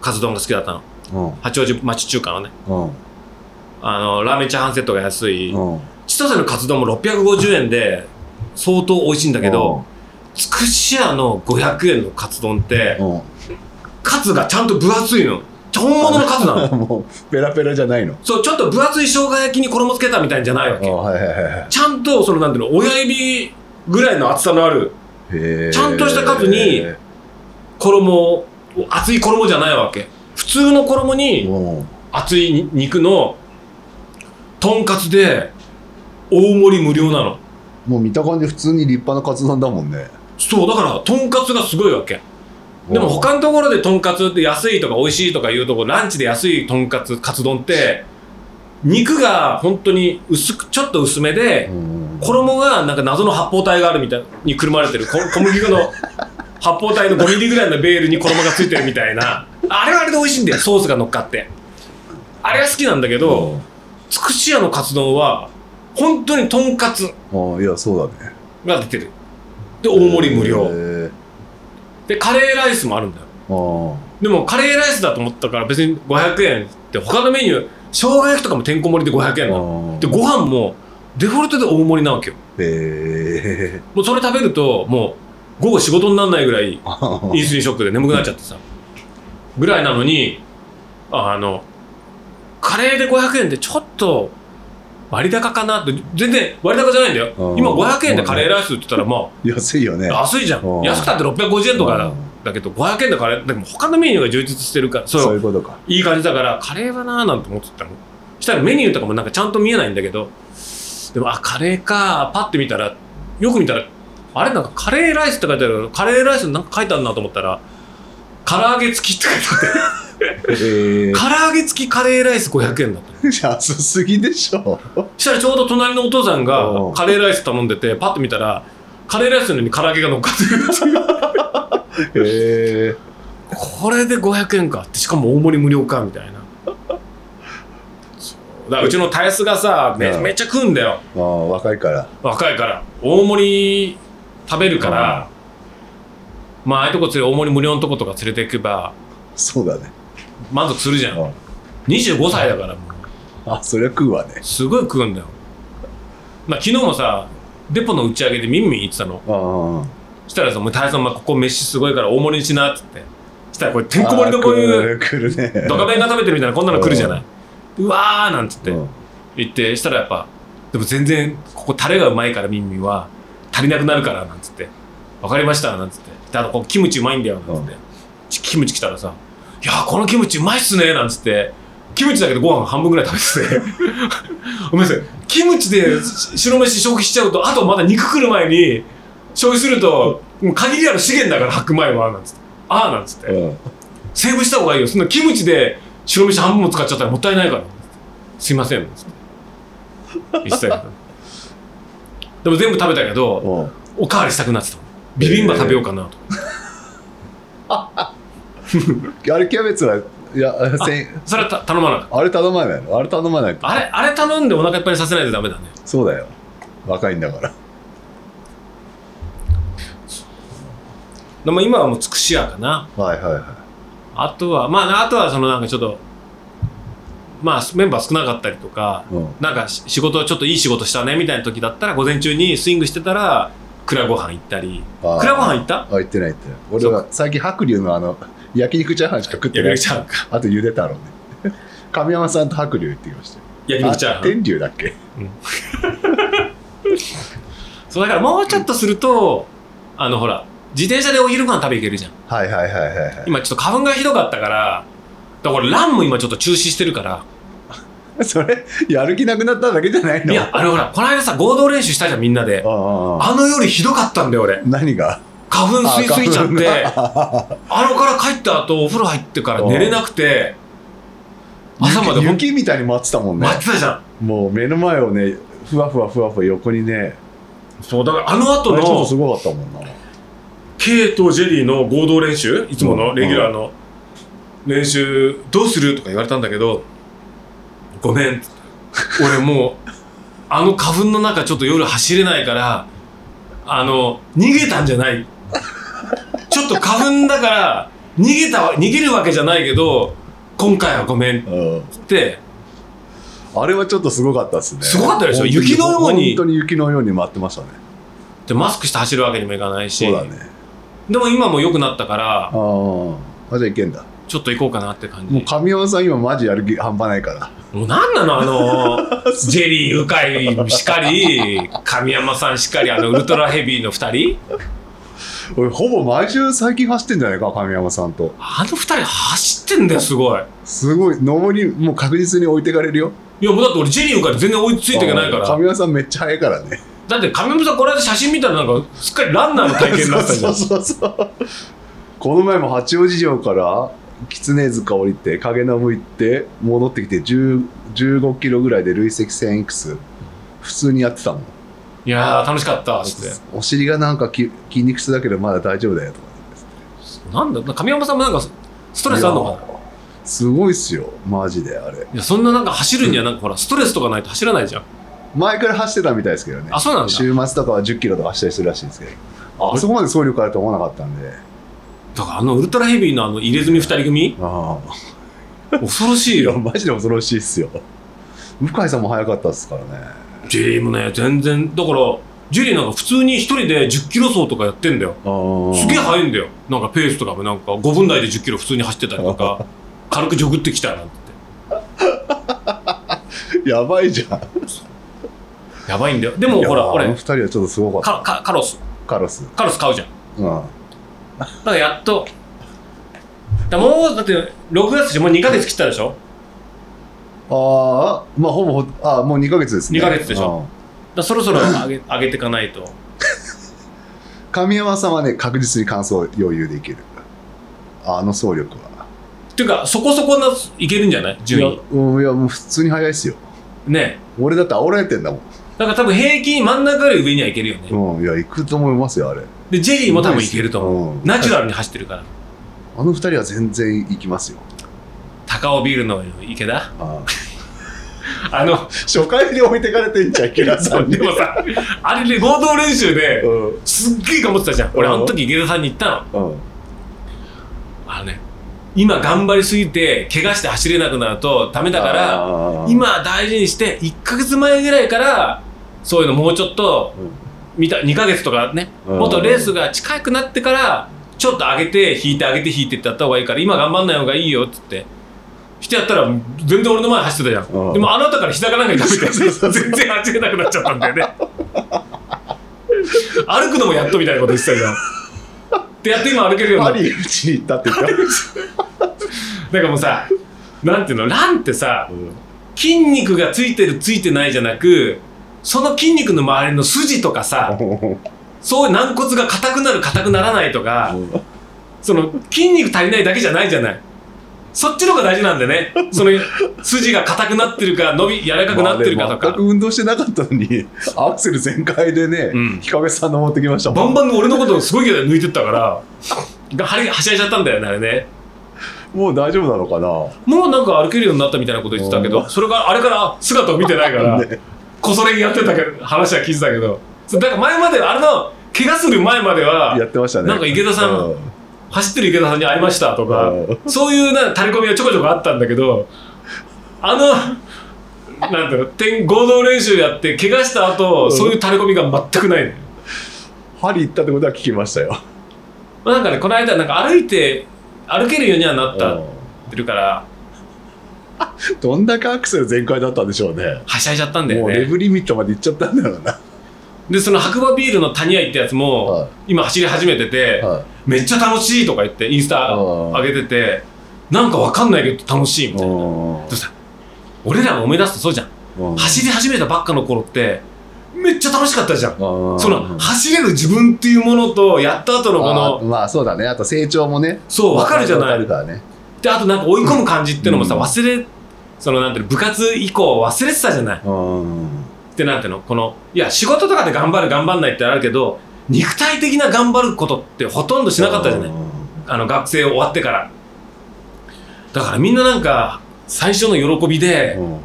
カツ丼が好きだったの。うん。八王子町中華のね。うん。あのラーメンチャーハンセットが安い。うん。千歳のカツ丼も650円で相当美味しいんだけどつくし屋の500円のカツ丼ってうん。カツがちゃんと分厚いの。本物のカツなの。もうペラペラじゃないの。そうちょっと分厚い生姜焼きに衣つけたみたいんじゃないわけ。あはいはいはいはい。ちゃんとそのなんていうの親指ぐらいの厚さのあるちゃんとしたカツに衣厚い衣じゃないわけ。普通の衣にうん。厚い肉のとんかつで大盛り無料なの。もう見た感じ普通に立派なカツ丼だもんね。そうだからとんかつがすごいわけ。でも他のところでとんかつって安いとか美味しいとかいうところランチで安いとんかつカツ丼って肉が本当に薄くちょっと薄めでうん衣がなんか謎の発泡体があるみたいにくるまれてる。こ小麦粉の 発泡体の5ミリぐらいのベールに衣がついてるみたいな。あれはあれで美味しいんだよ。ソースが乗っかって。あれは好きなんだけどつくし屋のカツ丼は本当にとんかつうんあいやそうだね。が出てる。で大盛り無料。へでカレーライスもあるんだよ。でもカレーライスだと思ったから別に500円。って他のメニュー生姜焼きとかもてんこ盛りで500円なのあでご飯もデフォルトで大盛りなわけよ。もうそれ食べるともう午後仕事にならないぐらいーインスリンショックで眠くなっちゃってさ。ぐらいなのにあのカレーで500円でちょっと割高かなって全然割高じゃないんだよ。うん今500円でカレーライスって言ったらま安いよね。あ安いじゃん。うん安くたって650円とかだけど500円でカレーでも他のメニューが充実してるからそう。そういうことか。いい感じだからカレーはなーなんて思ってたの。したらメニューとかもなんかちゃんと見えないんだけどでもあカレーか。パッて見たらよく見たらあれ？なんかカレーライスって書いてある。カレーライスになんか書いてあるなと思ったら唐揚げ付きって書いてあって。え。唐揚げ付きカレーライス500円だった。ー、安すぎでしょ。したらちょうど隣のお父さんがうん。カレーライス頼んでてパッて見たらカレーライスの上に唐揚げが乗っかってる。へえ。これで500円か。ってしかも大盛り無料かみたいなだからうちのタイスがさめうん。めっちゃ食うんだよ。ああ若いから。若いから。大盛り食べるからまあああいうとこ連れ大盛り無料のとことか連れていけばそうだね。満足するじゃん。うん。25歳だからもう。あそりゃ食うわね。すごい食うんだよ。まあ昨日もさデポの打ち上げでミンミン言ってたの。ああしたらさ「もう大さん、まあ、ここ飯すごいから大盛りにしな」っつって。したらこれてんこ盛りのこういうドカベンが食べてるみたいなこんなの来るじゃないうわーなんつってうん。言ってしたらやっぱでも全然ここタレがうまいからミンミンは足りなくなるからなんつって分かりましたなんつって。であとこうキムチうまいんだよなんつって、ちキムチ来たらさ「いやーこのキムチうまいっすね」なんつって。キムチだけどご飯半分ぐらい食べてて。ごめんなさい。キムチでし白飯消費しちゃうとあとまだ肉来る前に消費するともう限りある資源だから白米はなんつって「ああ」なんつって。うん。セーブした方がいいよ。そんなキムチで白飯半分も使っちゃったらもったいないから。すいません。でも全部食べたけどうん。おかわりしたくなってたビビンバ食べようかなと、あれキャベツはいやそれはた頼まなかっあれ頼まないの？あれ頼まないあれあれ頼んでお腹いっぱいにさせないとダメだね。そうだよ。若いんだから。でも今はもうつくし屋かな。はいはいはいあとはまああとはそのなんかちょっとまあメンバー少なかったりとかうん。なんかし仕事ちょっといい仕事したねみたいな時だったら午前中にスイングしてたら蔵ご飯行ったり。蔵ご飯行った？あ行ってない行ってない。俺は最近白龍のあの焼肉チャーハンしか食って焼ない。肉チャーハンか。あとゆで太郎ね。神山さんと白龍行ってきましたよ。焼肉チャーハン。あ天龍だっけ？そうだからもうちょっとするとあのほら自転車でお昼ご飯食べ行けるじゃん。はいはいはいはいはい。今ちょっと花粉がひどかったからだから俺ランも今ちょっと中止してるから。それやる気なくなっただけじゃないの？いやあれほらこの間さ合同練習したじゃんみんなで。あのよりひどかったんだよ俺。何が？花粉吸いすぎちゃって。ああのから帰った後お風呂入ってから寝れなくて。朝まで雪みたいに待ってたもんね。待ってたじゃん。もう目の前をねふわふわふわふわ横にね。そうだからあの後あれちょっとすのごかったもんな K とジェリーの合同練習？いつものレギュラーの。練習どうする？とか言われたんだけどごめん。俺もうあの花粉の中ちょっと夜走れないからあの逃げたんじゃない。ちょっと花粉だから逃げたわ逃げるわけじゃないけど今回はごめん。っうん。つって。あれはちょっとすごかったですね。すごかったでしょ？雪のように。本当に雪のように待ってましたね。でマスクして走るわけにもいかないし。そうだねでも今も良くなったからあー。あじゃあいけんだ。ちょっと行こうかなって感じ。もう神山さん今マジやる気半端ないから。もう何なの？あの ジェリー鵜飼しかり神山さんしかりあのウルトラヘビーの2人？俺ほぼ毎週最近走ってんじゃないか神山さんと。あの2人走ってんだよすごい。すごい。上りもう確実に置いてかれるよ。いやもうだって俺ジェリー鵜飼全然追いついていけないから。神山さんめっちゃ速いからねだって神山さんこの間写真見たらなんかすっかりランナーの体験になってたじゃん。そうそうそう。この前も八王子城から狐塚降りて影の向行って戻ってきて10 15キロぐらいで累積 1000X 普通にやってたもん。いやー楽しかったっつって。お尻がなんかき筋肉痛だけどまだ大丈夫だよとか。なんだ神山さんもなんかストレスあんのかな？すごいっすよ。マジであれ。いやそんななんか走るにはなんかほらストレスとかないと走らないじゃん前から走ってたみたいですけどね。あそうなんだ。週末とかは10キロとか走ったりするらしいんですけど。あそこまで走力あると思わなかったんで。だからあのウルトラヘビーのあの入れ墨2人組？あ恐ろしあいよマジで恐ろしいっすよ。向井さんも速かったっすからね。ジェリーもね全然。だからジェリーなんか普通に一人で10キロ走とかやってんだよ。あすげえ速いんだよ。なんかペースとかも。なんか5分台で10キロ普通に走ってたりとか。軽くジョグってきたなんて。やばいじゃん やばいんだよ。でもほら俺二人はちょっとすごかった。カカカロス。カロス。カロス買うじゃん。うん。だからやっと。だもうだって6月でもう2ヶ月切ったでしょ？ああまあほぼほあもう2ヶ月ですね。二ヶ月でしょ？うん。だそろそろ上げ上げていかないと。神山さんはね確実に完走余裕でいける。あの走力は。っていうかそこそこないけるんじゃない？順いや位うんいやもう普通に速いっすよ。ね。俺だって煽られてんだもんだから多分平均真ん中より上にはいけるよね。うんいや行くと思いますよあれ。でジェリーも多分いけると思う。うん。ナチュラルに走ってるから。あの二人は全然行きますよ。高尾ビールの池田？ああ。の初回で置いてかれてんじゃん池田さんに。でもさあれで合同練習でうん。すっげえ頑張ってたじゃん。俺うん。あの時池田さんに言ったの。うん。あのね今頑張りすぎて怪我して走れなくなるとダメだから今大事にして1ヶ月前ぐらいからそういうのもうちょっと見た2ヶ月とかねうん。もっとレースが近くなってからちょっと上げて引いて上げて引いてってやった方がいいから今頑張んない方がいいよっつって。してやったら全然俺の前走ってたじゃうん。んでもあなたから膝かなんかに食べて 全然走れなくなっちゃったんだよね。歩くのもやっとみたいなこと言ってたじゃんでやって今歩けるようになってちに行ったって言った？なんかもうさなんていうの？ランってさ筋肉がついてるついてないじゃなくその筋肉の周りの筋とかさそういう軟骨が硬くなる硬くならないとかその筋肉足りないだけじゃないじゃない。そっちの方が大事なんでね。その筋が硬くなってるか伸び柔らかくなってるかとか。まあね全く運動してなかったのに アクセル全開でね、うん。日陰さん登ってきましたバンバン俺のことをすごい勢いで抜いてったからがはりはしゃいじゃったんだよねあれね。もう大丈夫なのかな？もうなんか歩けるようになったみたいなこと言ってたけどうん。それがあれから姿を見てないからねこそれにやってたけど話は聞いてたけど。だから前まではあれの怪我する前まではやってましたね。なんか池田さんう走ってる池田さんに会いましたとかうん。そういうなタレコミがちょこちょこあったんだけどあのなんていうの点合同練習やって怪我した後、うん。そういうタレコミが全くない。のよパリ行ったってことは聞きましたよ。まあなんかねこの間なんか歩いて歩けるようにはなったってるから どんだけアクセル全開だったんでしょうね。はしゃいじゃったんだよね。もうレブリミットまで行っちゃったんだろうな。でその白馬ビールの谷合ってやつも、はい。今走り始めてて、はめっちゃ楽しいとか言ってインスタうん上げててなんかわかんないけど楽しいみたいな。うでさ俺らが思い出すとそうじゃん。ん。走り始めたばっかの頃ってめっちゃ楽しかったじゃん。うん。その走れる自分っていうものとやった後のこのまあそうだね。あと成長もね。そうわかるじゃない。わかるからねであとなんか追い込む感じっていうのもさうん。忘れそのなんていうの部活以降忘れてたじゃない。うん。ってなんていうのこのいや仕事とかで頑張る頑張んないってあるけど肉体的な頑張ることってほとんどしなかったじゃない。あの学生終わってから。だからみんななんか最初の喜びでうん。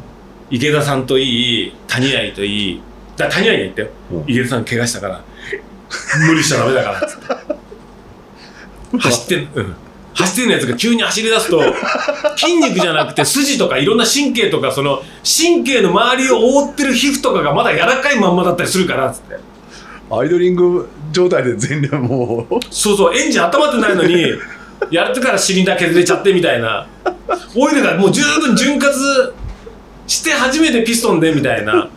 池田さんといい谷合といいだ谷合に言ったよ、うん。池田さん怪我したから。無理しちゃダメだからっつって。走ってん、うん、走ってるやつが急に走り出すと 筋肉じゃなくて筋とかいろんな神経とかその神経の周りを覆ってる皮膚とかがまだ柔らかいまんまだったりするからっつって。アイドリング状態で全然もう。そうそうエンジン温まってないのにやってからシリンダー削れちゃってみたいな。オイルがもう十分潤滑して初めてピストンでみたいな。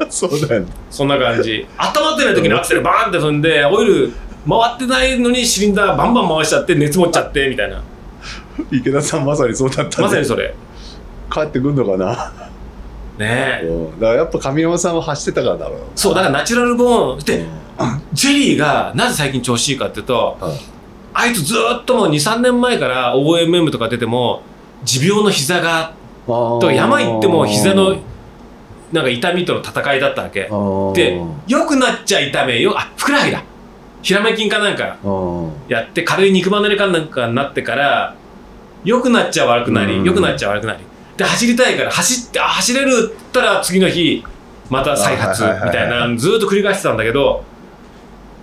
そうだよね。そんな感じ。温まってない時にアクセルバーンって踏んでオイル回ってないのにシリンダーバンバン回しちゃって熱持っちゃってみたいな。池田さんまさにそうだったんでまさにそれ。帰ってくんのかな？ねえ。うん。だからやっぱ上山さんは走ってたからだろう。そうだからナチュラルボーンでうん。ジェリーがなぜ最近調子いいかっていうとはい。あいつずーっともう23年前から OMM とか出ても持病の膝がと山行っても膝のなんか痛みとの戦いだったわけ。で良くなっちゃ痛めよ。あふくらはぎだひらめ筋かなんかやって軽い肉離れかなんかになってから良くなっちゃ悪くなりうん。良くなっちゃ悪くなり。で走りたいから走ってあ走れるったら次の日また再発みたいなずーっと繰り返してたんだけど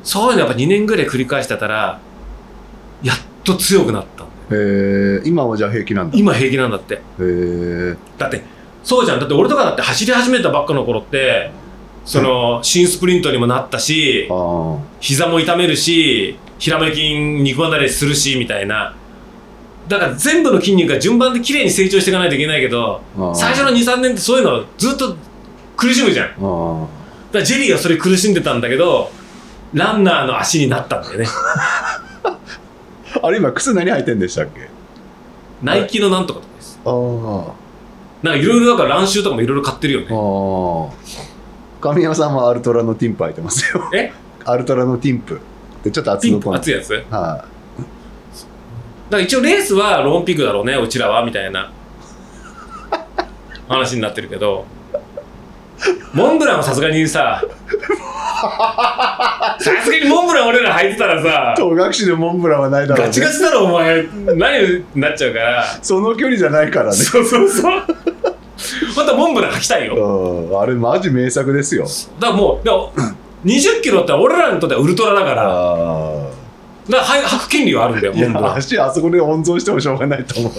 そういうのやっぱ2年ぐらい繰り返してたらやっと強くなった。えー、今はじゃあ平気なんだ。へ今平気なんだって。えだってそうじゃん。だって俺とかだって走り始めたばっかの頃ってその新スプリントにもなったし膝も痛めるしひらめ筋肉離れするしみたいな。だから全部の筋肉が順番で綺麗に成長していかないといけないけど最初の23年ってそういうのずっと苦しむじゃん。だかあらジェリーがそれ苦しんでたんだけどランナーの足になったんだよね。ー あれ今靴何履いてんでしたっけ？ナイキのなんとかとかです。ああなんかいろいろだから乱臭とかもいろいろ買ってるよね。ああ神山さんはアルトラのティンプ履いてますよ。え？アルトラのティンプ。でちょっと厚ピン底のク熱いやつ？だかはら一応レースはローンピックだろうねうちらはみたいな。話になってるけど。モンブランはさすがにさ さすがにモンブラン俺ら履いてたらいさ戸隠でモンブランはないだろうね。ガチガチだろお前。何になっちゃうから。その距離じゃないからね。そうそうそう またモンブラン履きたいよ。うん。あれマジ名作ですよ。だからもうでも20キロって俺らにとってはウルトラだから。あだから履履く権利はあるんだよあいモンブラン。や足あそこで温存してもしょうがないと思う。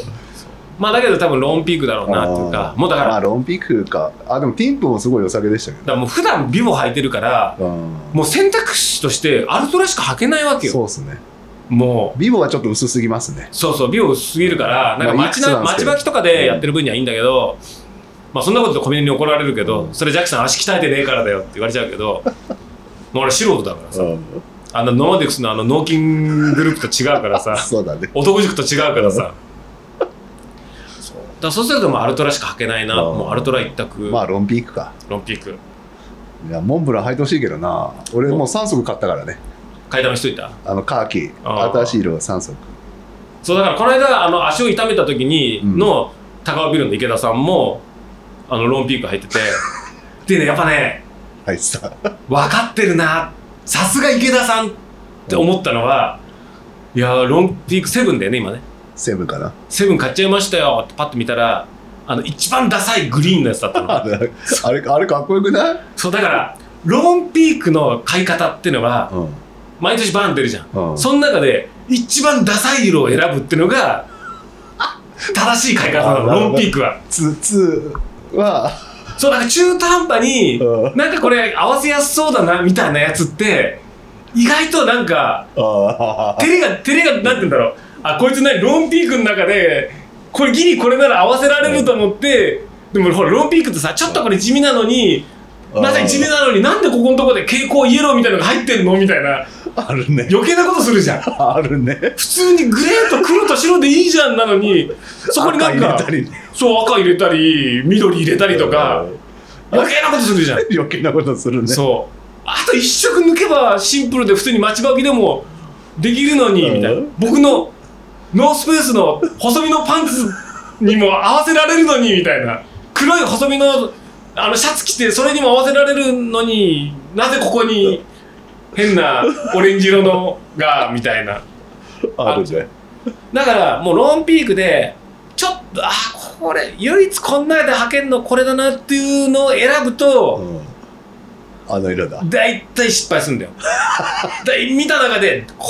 まあだけど多分ローンピークだろうなっていうかもうだからまあロンピックか。あでもティンプもすごい良さげでしたけだからもう普段ビボ履いてるからどうん。もう選択肢としてアルトラしか履けないわけよ。そうっすね。もう。ビボはちょっと薄すぎますね。そうそうビボすぎるからなんかまあい街ななんですけど。街履きとかでやってる分にはいいんだけど、まあそんなことでコミュニに怒られるけど、うん。それジャッキさん足鍛えてねえからだよって言われちゃうけど もう俺素人だからさ、うん。あのノーマディクスのあの脳筋グループと違うからさ そうだね。男塾と違うからさ。そう。だそうするともう Altra しか履けないな。うん。もう Altra 一択、まあ Lone Peak か。 Lone Peak。いやモンブラン履いてほしいけどな。俺もう。3足買ったからね。買いだめしといた？あのカーキ。新しい色が3足。そうだからこの間あの足を痛めた時にうん。の高尾ビルの池田さんもあのロンピーク入ってて。でねやっぱね入ってた分かってるな。さすが池田さんって思ったのは、いやーロンピークセブンだよね今ね。セブンかな。セブン買っちゃいましたよ。ってパッと見たらあの一番ダサいグリーンのやつだったの。あれあれかっこよくない？そうだからローンピークの買い方っていうのはうん。毎年バーン出るじゃん。うん。その中で一番ダサい色を選ぶっていうのが 正しい買い方なのローンピークは。ツツーは。そうだから中途半端にうん。なんかこれ合わせやすそうだなみたいなやつって意外となんかあ照れが照れがなんて言うんだろう。あこいつ何ローンピークの中でこれギリこれなら合わせられると思って、でもほらローンピークってさちょっとこれ地味なのになぜ地味なのになんでここのとこで蛍光イエローみたいなのが入ってんのみたいな。あるね。余計なことするじゃん。あるね。普通にグレーと黒と白でいいじゃんなのにそこになんか赤入れたりね。そう赤入れたり緑入れたりとか余計なことするじゃん。余計なことするね。そう。あと一色抜けばシンプルで普通に待ちばきでもできるのにみたいな。うん僕のノースペースの細身のパンツにも合わせられるのにみたいな。黒い細身のあのシャツ着てそれにも合わせられるのになぜここに変なオレンジ色のがみたいな。あるね。だからもうローンピークでちょっとあこれ唯一こんなで履けんのこれだなっていうのを選ぶと、うん。あの色だ。大体失敗するんだよ。で見た中でこ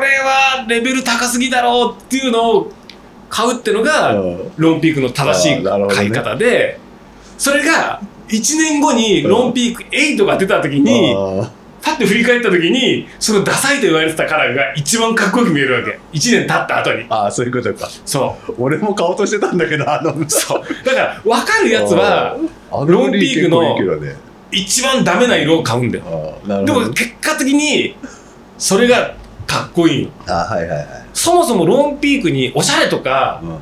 れはレベル高すぎだろうっていうのを買うってのがうん。ロンピークの正しい買い方で、それが1年後にロンピーク8が出た時に、あパッて振り返った時にそのダサいと言われてたカラーが一番かっこよく見えるわけ。1年経った後に。ーあーそういうことか。そう。俺も買おうとしてたんだけどあのそう。だから分かるやつはロンピークの一番ダメな色を買うんだよ。でも結果的にそれがかっこいいの。あはいはいはい、そもそもロンピークにおしゃれとかうん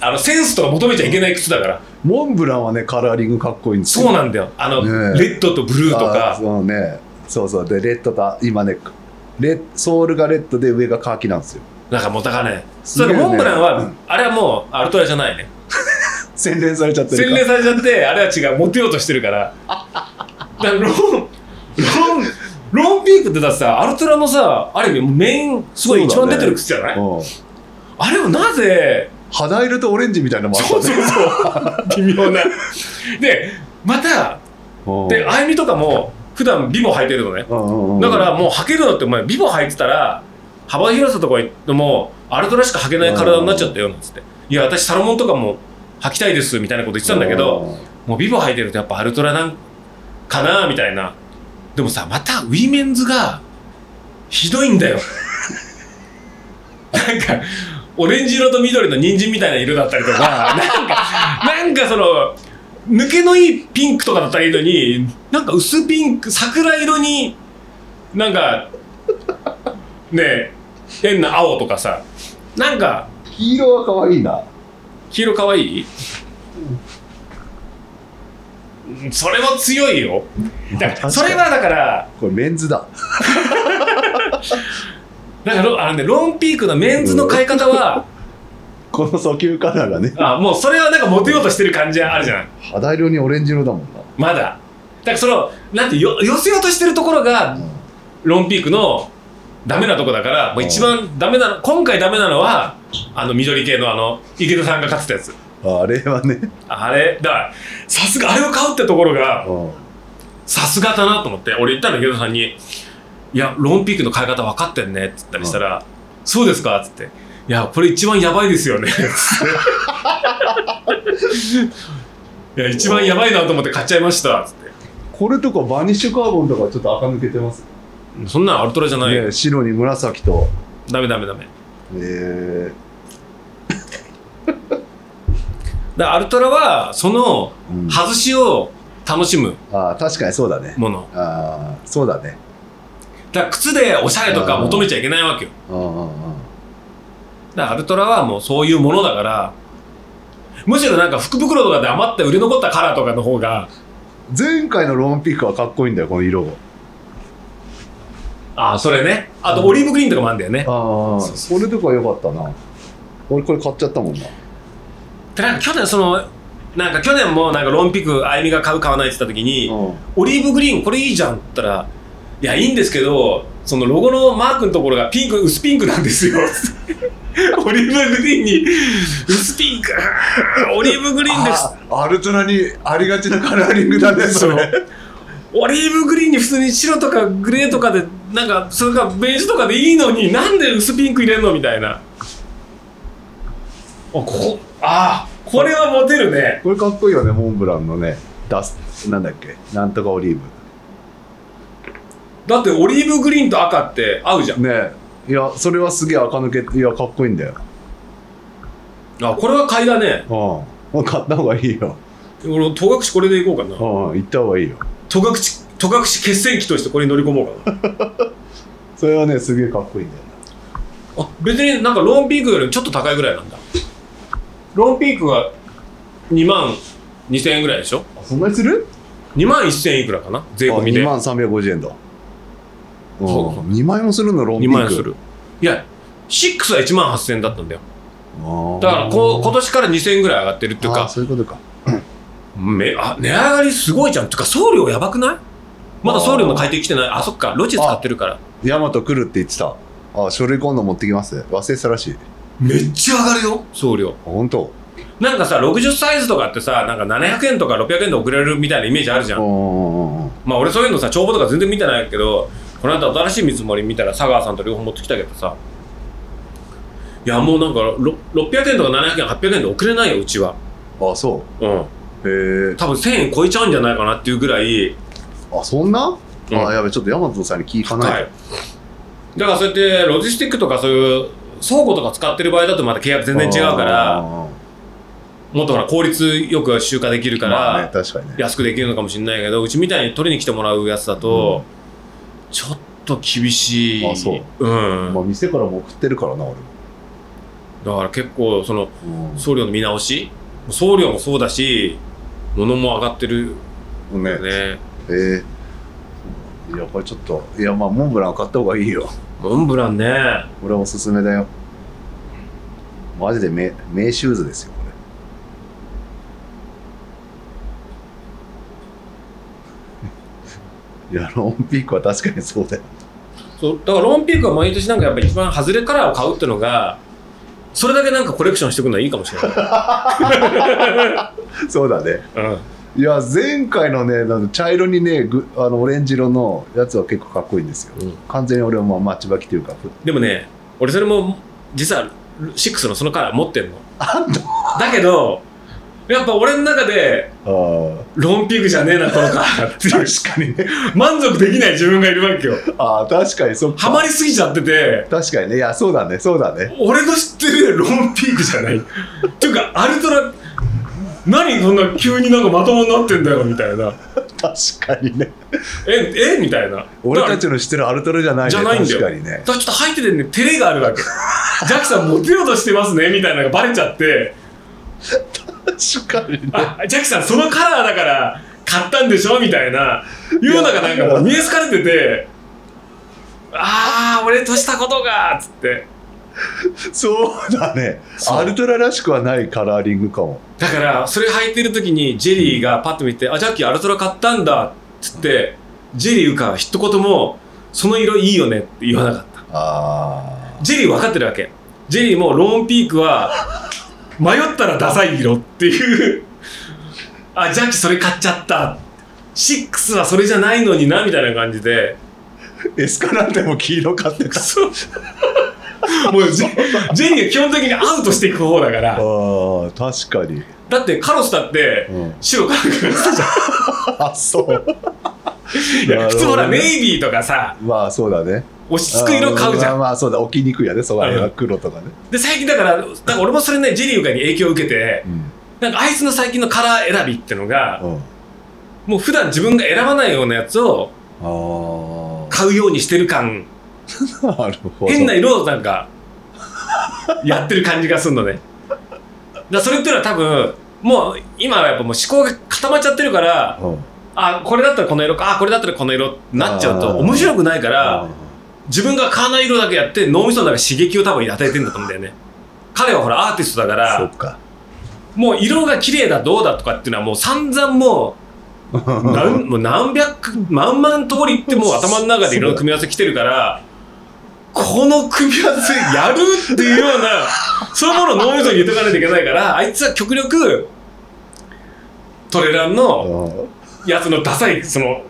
あのセンスとか求めちゃいけない靴だから。モンブランはねカラーリングかっこいいんですよ。そうなんだよ。あの、ねえ。レッドとブルーとか。そうね。そうそう。でレッドと今ねレソールがレッドで上がカーキなんですよ。なんかもうだからね。それモンブランは、うん。あれはもうアルトラじゃないね。洗練されちゃってる洗練されちゃってあれは違うモテようとしてるから。だからロンロンロンピークってだってさアルトラのさある意味面すごい一番出てる靴じゃない、うん。あれをなぜ肌色とオレンジみたいなのもあったそうそうそう。微妙な。でまたうん。であゆみとかも普段ビボ履いてるのね。うんうんうん。だからもう履けるのってお前ビボ履いてたら幅広さとか言っても Altra しか履けない体になっちゃったよなんつって。いや私サロモンとかも履きたいですみたいなこと言ってたんだけどもうビボ履いてるとやっぱ Altra なんかなみたいな。でもさまたウィメンズがひどいんだよ。なんかオレンジ色と緑の人参みたいな色だったりとか なんかなんかその抜けのいいピンクとかだったらいいのになんか薄ピンク桜色になんかねえ変な青とかさなんか黄色は可愛いな。黄色かわい？い、うんそれも強いよ。それはだからこれメンズだ だかあの、ね、ロンピークのメンズの買い方は、この訴求カラーがね。あもうそれはなんかモテようとしてる感じあるじゃん。肌色にオレンジ色だもんな。まだ。だからそのなんてよ寄せようとしてるところがロンピークのダメなとこだからもう一番ダメなの今回ダメなのはあの緑系のあの池田さんが買ってたやつ。あれはね。あれだからさすがあれを買うってところがうん。さすがだなと思って俺言ったの池田さんに「いやロンピークの買い方分かってんね」って言ったりしたら「そうですか」っつって「いやこれ一番やばいですよね」つって。いや一番やばいなと思って買っちゃいました」つって。これとかバニッシュカーボンとかちょっと垢抜けてます？そんなんアルトラじゃない？白に紫と。ダメダメダメ。え。だからアルトラはそのーうん。外しを楽しむあー確かにそうだね。もの。ああそうだねだから靴でおしゃれとか求めちゃいけないわけよ。だからアルトラはもうそういうものだからむしろなんか福袋とかで余って売れ残ったカラーとかの方が前回のローンピックはかっこいいんだよこの色が。ああそれね。あとオリーブグリーンとかもあるんだよね。ああそれとか良かったな。俺これ買っちゃったもんな。でなんか去年そのなんか去年もなんかロンピックあゆみが買う買わないって言った時にうん。オリーブグリーンこれいいじゃんって言ったらいやいいんですけどそのロゴのマークのところがピンク薄ピンクなんですよ。オリーブグリーンに薄ピンクオリーブグリーンです。あアルトラにありがちなカラーリングだねそれ。オリーブグリーンに普通に白とかグレーとかでなんかそれかベージュとかでいいのになんで薄ピンク入れんのみたいな。あこあこれはモテるね。これかっこいいよねモンブランのね。ダスなんだっけなんとかオリーブだってオリーブグリーンと赤って合うじゃん。ねいやそれはすげえ垢抜けていやかっこいいんだよ。あこれは買いだね。うん。買った方がいいよ。俺戸隠これでいこうかな。うん行った方がいいよ。戸隠戸隠決戦機としてこれに乗り込もうかな。それはねすげえかっこいいんだよ。あ別になんかローンピークよりちょっと高いぐらいなんだ。ローンピークが2万2000円ぐらいでしょ？あそんなにする？2万1000円いくらかな？税込みで。2万350円だ。うんそうそう。2万円もするのロンピー2ク万円するいや6は1万8000円だったんだよ。だからこ今年から2000円ぐらい上がってるっていうか。そういうことか。めあ値上がりすごいじゃん。てか送料やばくない？まだ送料の改定来てない？あそっか。ロジ使ってるから。ヤマト来るって言ってた。あ書類今度持ってきます忘れてたらしい。あめっちゃ上がるよ。送料。本当？なんかさ60サイズとかってさなんか700円とか600円で送れるみたいなイメージあるじゃん。まあ俺そういうのさ帳簿とか全然見てないけどこの間新しい見積もり見たら佐川さんと両方持ってきたけどさ。いやもうなんかろ600円とか700円800円で送れないようちは。あそう。ん。うへえ。多分1000円超えちゃうんじゃないかなっていうぐらい。あそんな、うん。あやべちょっと山本さんに聞かない。はい。だからそうやってロジスティックとかそういう倉庫とか使ってる場合だとまた契約全然違うからあもっとほら効率よく集荷できるから、安くできるのかもしれないけどうちみたいに取りに来てもらうやつだと、ちょっと厳しい。あそう。うん、まあ店からも送ってるからな俺も。だから結構そのうん。送料の見直し？送料もそうだし物も上がってるね。よね。えー。いやこれちょっといやまあモンブラン買った方がいいよ。モンブランね。これおすすめだよ。マジで名名シューズですよこれいやロンピークは確かにそうだよ。そうだからローンピークは毎年なんかやっぱ一番外れカラーを買うっていうのがそれだけなんかコレクションしておくのはいいかもしれない、そうだね。うん、いや前回のねなんか茶色にねぐあのオレンジ色のやつは結構かっこいいんですよ、うん。完全に俺はもうマッチ履きというか。でもね俺それも実は6のそのカラー持ってんの。あんの？だけどやっぱ俺の中でロー。ンピークじゃねえなこのカラーっていう確かにね。満足できない自分がいるわけよ。ああ確かにそっか。ハマりすぎちゃってて。確かにね。いやそうだね。そうだね。俺の知ってるローンピークじゃない。っていうかアルトラ何そんな急になんかまともになってんだよみたいな。確かにね。ええみたいな。俺ただかちの知ってるアルトラじゃないね。じゃないんだよ。確かにね。らちょっと入っててね照れがあるわけ。ジャックさんモテようとしてますねみたいなのがバレちゃって確かにねあジャックさんそのカラーだから買ったんでしょみたいな。いうのがなんかもう見え透かれててああ俺としたことがっつって。そうだね。アルトラらしくはないカラーリングかも。だからそれ履いてる時にジェリーがパッと見て「あジャッキーアルトラ買ったんだ」っつってジェリーか一言も「その色いいよね」って言わなかった。あジェリー分かってるわけ。ジェリーもローンピークは迷ったらダサい色っていう。あジャッキーそれ買っちゃった。6はそれじゃないのになみたいな感じで。ーエスカランテも黄色買ってた。そう。もうジェジェリーは基本的にアウトしていく方だから。あー確かに、だってカロスだってうん、白かなんかやってたじゃんあそう。いや普通ほらネイビーとかさ。まあそうだね落ち着く色買うじゃん。あーまあまあそうだ置きにくいやねそこら辺はうん。黒とかね、で最近だから俺もそれねジェリーに影響を受けてうん。なんかあいつの最近のカラー選びってのがうん、もう普段自分が選ばないようなやつをあ買うようにしてる感。あなるほど。変な色をなんかやってる感じがするのね。だそれっていうのは多分もう今はやっぱもう思考が固まっちゃってるからうん。あこれだったらこの色かあこれだったらこの色ってなっちゃうと面白くないからあ自分が買わない色だけやって脳みその中で刺激を多分与えてんだと思うんだよね。彼はほらアーティストだからーそっか。もう色が綺麗だどうだとかっていうのはもう散々もう 何もう何百万万通りってもう頭の中で色の組み合わせ来てるからこの組み合わせやるっていうような そういうものを脳みそに入れとかないといけないからあいつは極力トレランのやつのダサいその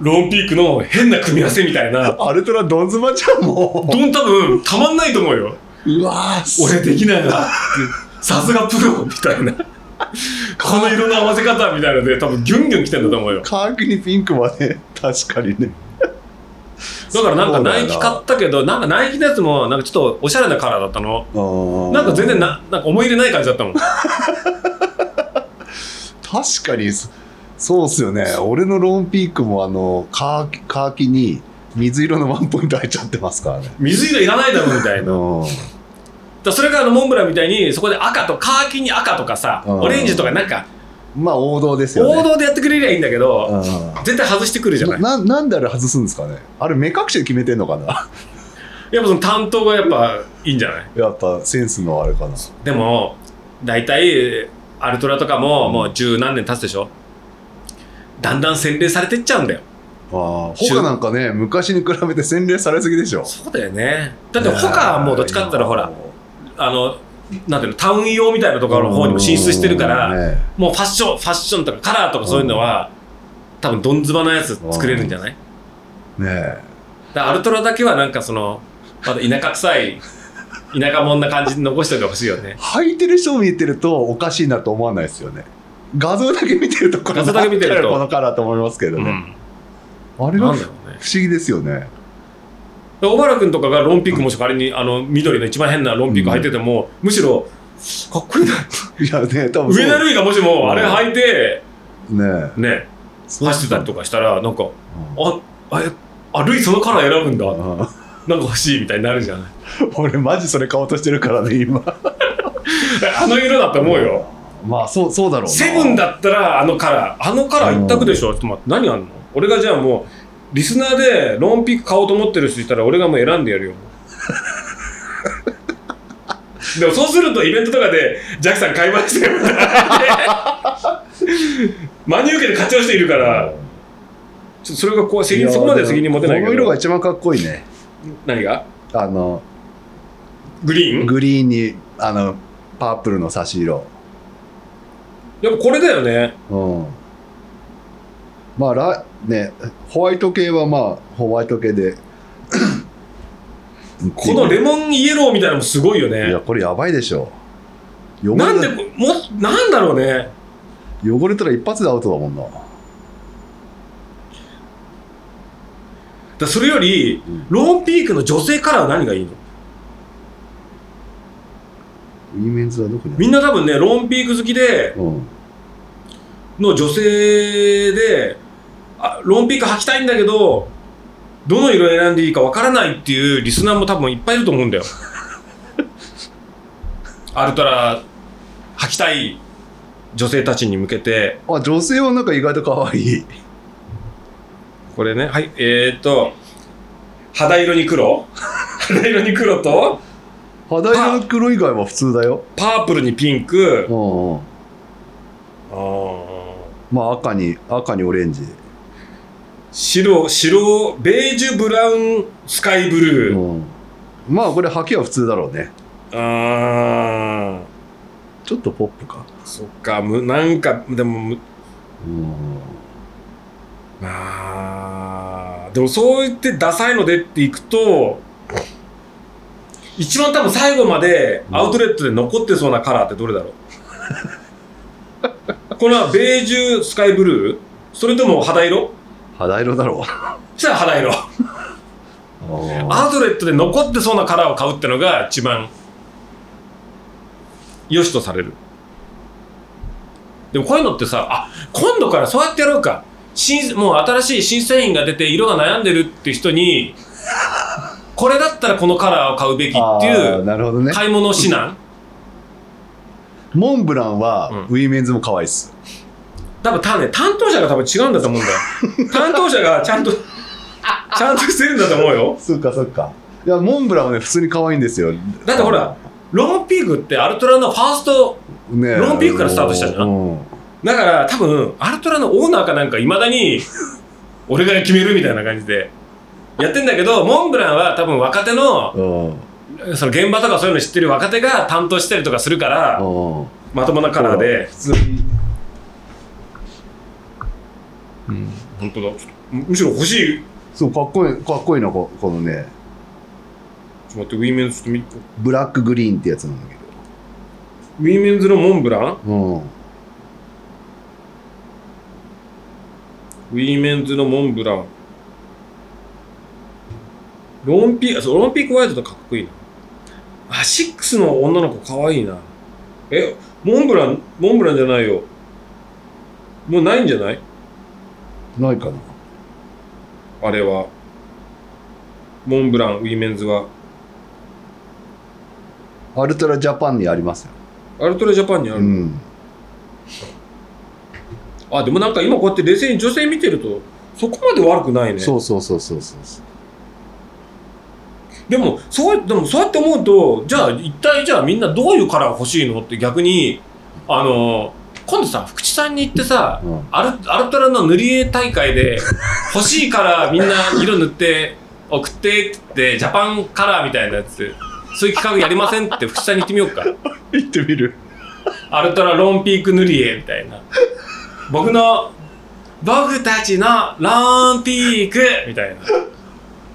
ローンピークの変な組み合わせみたいな。アルトラドンズマじゃんも。どん多分たまんないと思うよ。ううわー。俺できないな。さすがプロみたいな。この色の合わせ方みたいなので多分ギュンギュン来てんだと思うよ。カーキにピンクはね確かにね。だからなんかナイキ買ったけどなんかナイキのやつもなんかちょっとおしゃれなカラーだったの。なんか全然ななんか思い入れない感じだったもん。確かにそそうっすよね。俺のローンピークもあのカーキカーキに水色のワンポイント入っちゃってますからね。水色いらないだろみたいな。だそれからモンブランみたいにそこで赤とカーキに赤とかさうん。オレンジとかなんかまあ王道ですよね。王道でやってくれりゃいいんだけどうん。絶対外してくるじゃない。ななんであれ外すんですかね？あれ目隠しで決めてんのかな？やっぱその担当がやっぱいいんじゃない？やっぱセンスのあれかな。でも大体アルトラとかももう十何年経つでしょ？だんだん洗練されてっちゃうんだよ。ああ他なんかね昔に比べて洗練されすぎでしょ。そうだよね。だって他はもうどっちかって言ったらほらあのなんていうのタウン用みたいなところの方にも進出してるから、うんねもうファッションファッションとかカラーとかそういうのは、多分どんずばなやつ作れるんじゃない？ねえ。だアルトラだけはなんかそのまだ田舎臭い田舎もんな感じに残しておいてほしいよね。履いてる人を見てるとおかしいなと思わないですよね画像だけ見てるとこれ画像だけ見てると。このカラーと思いますけどね、うん。あれが不なんだろうね。思議ですよね。小原君とかがロンピークもし仮にあの緑の一番変なロンピーク履いてても、むしろかっこいいな。いやね多分上田瑠衣がもしもあれ履いてねえ。ね走ってたりとかしたらなんかうん。ああえあルイそのカラー選ぶんだ。うん。なんか欲しいみたいになるじゃない。俺マジそれ買おうとしてるからね今。あの色だと思うよまあそうそうだろうな。セブンだったらあのカラー。あのカラー一択でしょ。ちょっと待って何あんの？俺がじゃあもうリスナーでロンピーク買おうと思ってる人いたら俺がもう選んでやるよ。でもそうするとイベントとかで「ジャックさん買いましたよ」みたいな真に受けて買っちゃう人いるから。ちょっとそれがこう責任そこまで責任持てないけこの色がど一番かっこいいね。何が？あのグリーン？グリーンにあのパープルの差し色やっぱこれだよね。うん。まあラねホワイト系はまあホワイト系で。このレモンイエローみたいなのもすごいよいやねこれやばいでしょ。なんでもなんだろうね。汚れたら一発でアウトだもんな。だそれよりうん。ローンピークの女性カラーは何がいいの？ウィメンズはどこにある？みんな多分ね Lone Peak 好きでうんの女性であ Lone Peak 履きたいんだけどどの色選んでいいかわからないっていうリスナーも多分いっぱいいると思うんだよ。Altra 履きたい女性たちに向けて。あ女性はなんか意外と可愛い。これねはいえー、っと肌色に黒？肌色に黒と肌色の黒以外は普通だよ。パープルにピンク。うんうん。あー。まあ赤に赤にオレンジ。白白ベージュブラウンスカイブルー、うん。まあこれ履きは普通だろうね。あちょっとポップか。ーそっか。むなんかでもむ。うん。あー。でもそう言ってダサいのでっていくと一番多分最後までアウトレットで残ってそうなカラーってどれだろう？これはベージュスカイブルー？それとも肌色？肌色だろう。そしたら肌色。あアウトレットで残ってそうなカラーを買うってのが一番良しとされる。でもこういうのってさあ今度からそうやってやろうか。新もう新しい新製品が出て色が悩んでるって人にこれだったらこのカラーを買うべきってあいーうなるほどね。買い物指南。モンブランはうん。ウィメンズも可愛いっす、多分たね担当者が多分違うんだと思うんだよ。担当者がちゃんとちゃんとしてるんだと思うよ。そっかそっか。いやモンブランはね普通に可愛いんですよ。だってほら Lone Peak って Altra のファーストね Lone Peak からスタートしたじゃん。だから多分 Altra のオーナーかなんかいまだに俺が決めるみたいな感じでやってんだけどモンブランは多分若手のうん。その現場とかそういうの知ってる若手が担当したりとかするからうん。まともなカラーで。普通に。本当だ。むむしろ欲しい。そうかっこいいかっこいいのここのね。ちょっと待ってウィーメンズと見ブラックグリーンってやつなんだけウィーメンズのモンブラン？どうん。ウィーメンズのモンブランロンピーあそうロンピークワイドとかっこいいな。あシックスの女の子かわいいな。えモンブランモンブランじゃないよ。もうないんじゃない？ないかな。あれは。モンブランウィーメンズは。アルトラジャパンにありますよ。アルトラジャパンにある、うん。あでもなんか今こうやって冷静に女性見てるとそこまで悪くないね。そうそうそうそうそうそうでもそうでもそうやって思うとじゃあ一体じゃあみんなどういうカラーが欲しいのって逆にあの今度さ福地さんに行ってさうん。アルアルトラの塗り絵大会で欲しいカラーみんな色塗って送ってってジャパンカラーみたいなやつ。そういう企画やりませんって福士さんに言ってみようか。行ってみる。アルトラロンピーク塗り絵みたいな。僕の僕たちのロンピークみたいな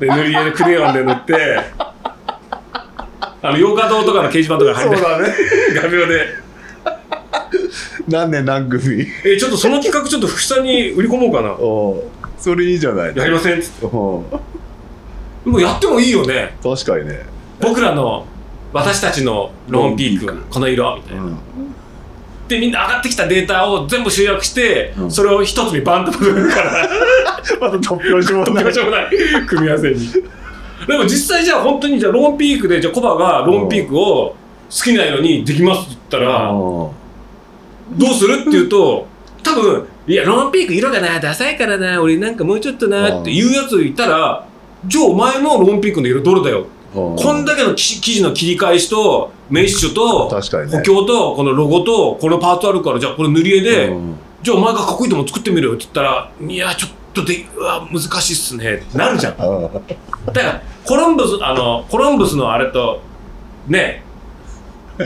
で塗り絵でクレヨンで塗ってあの洋華堂とかの掲示板とかに入ってだね。画鋲で。何年何組？えちょっとその企画ちょっと福士さんに売り込もうかな。おう。それいいじゃない。やりませんっつって。おう。もうやってもいいよね。確かにね。僕らの私たちのロンピークはこの色みたいな、うんでみんな上がってきたデータを全部集約して、うん。それを一つにバンとまとめるから また突拍子もない。もない。組み合わせに。でも実際じゃあ本当にじゃあロンピークでじゃあコバがロンピークを好きな色にできますって言ったらどうするって言うと多分いやロンピーク色がなダサいからな俺なんかもうちょっとなっていうやついたらじゃあお前のロンピークの色どれだよ。うんこんだけのき生地の切り返しとメッシュと補強とこのロゴとこのパーツあるからじゃあこれ塗り絵で、うん。じゃあお前がかっこいいとも作ってみるよって言ったらいやちょっとでうわ難しいっすねなるじゃん。だからコロンブスあのコロンブスのあれとね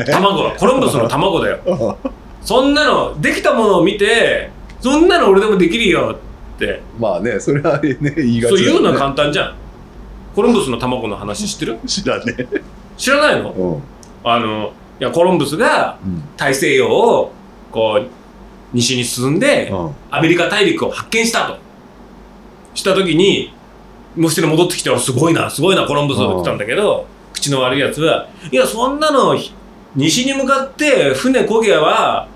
卵コロンブスの卵だよ。そんなのできたものを見てそんなの俺でもできるよって。まあねそれはね言いがちね。そういうのは簡単じゃんコロンブスの卵の話知ってる？知らね知らないの？うん。あのいやコロンブスがうん。大西洋をこう西に進んでうん。アメリカ大陸を発見したと。した時にもう一人戻ってきてあすごいなすごいなコロンブスって言ったんだけど口の悪いやつはいやそんなのひ西に向かって船漕げば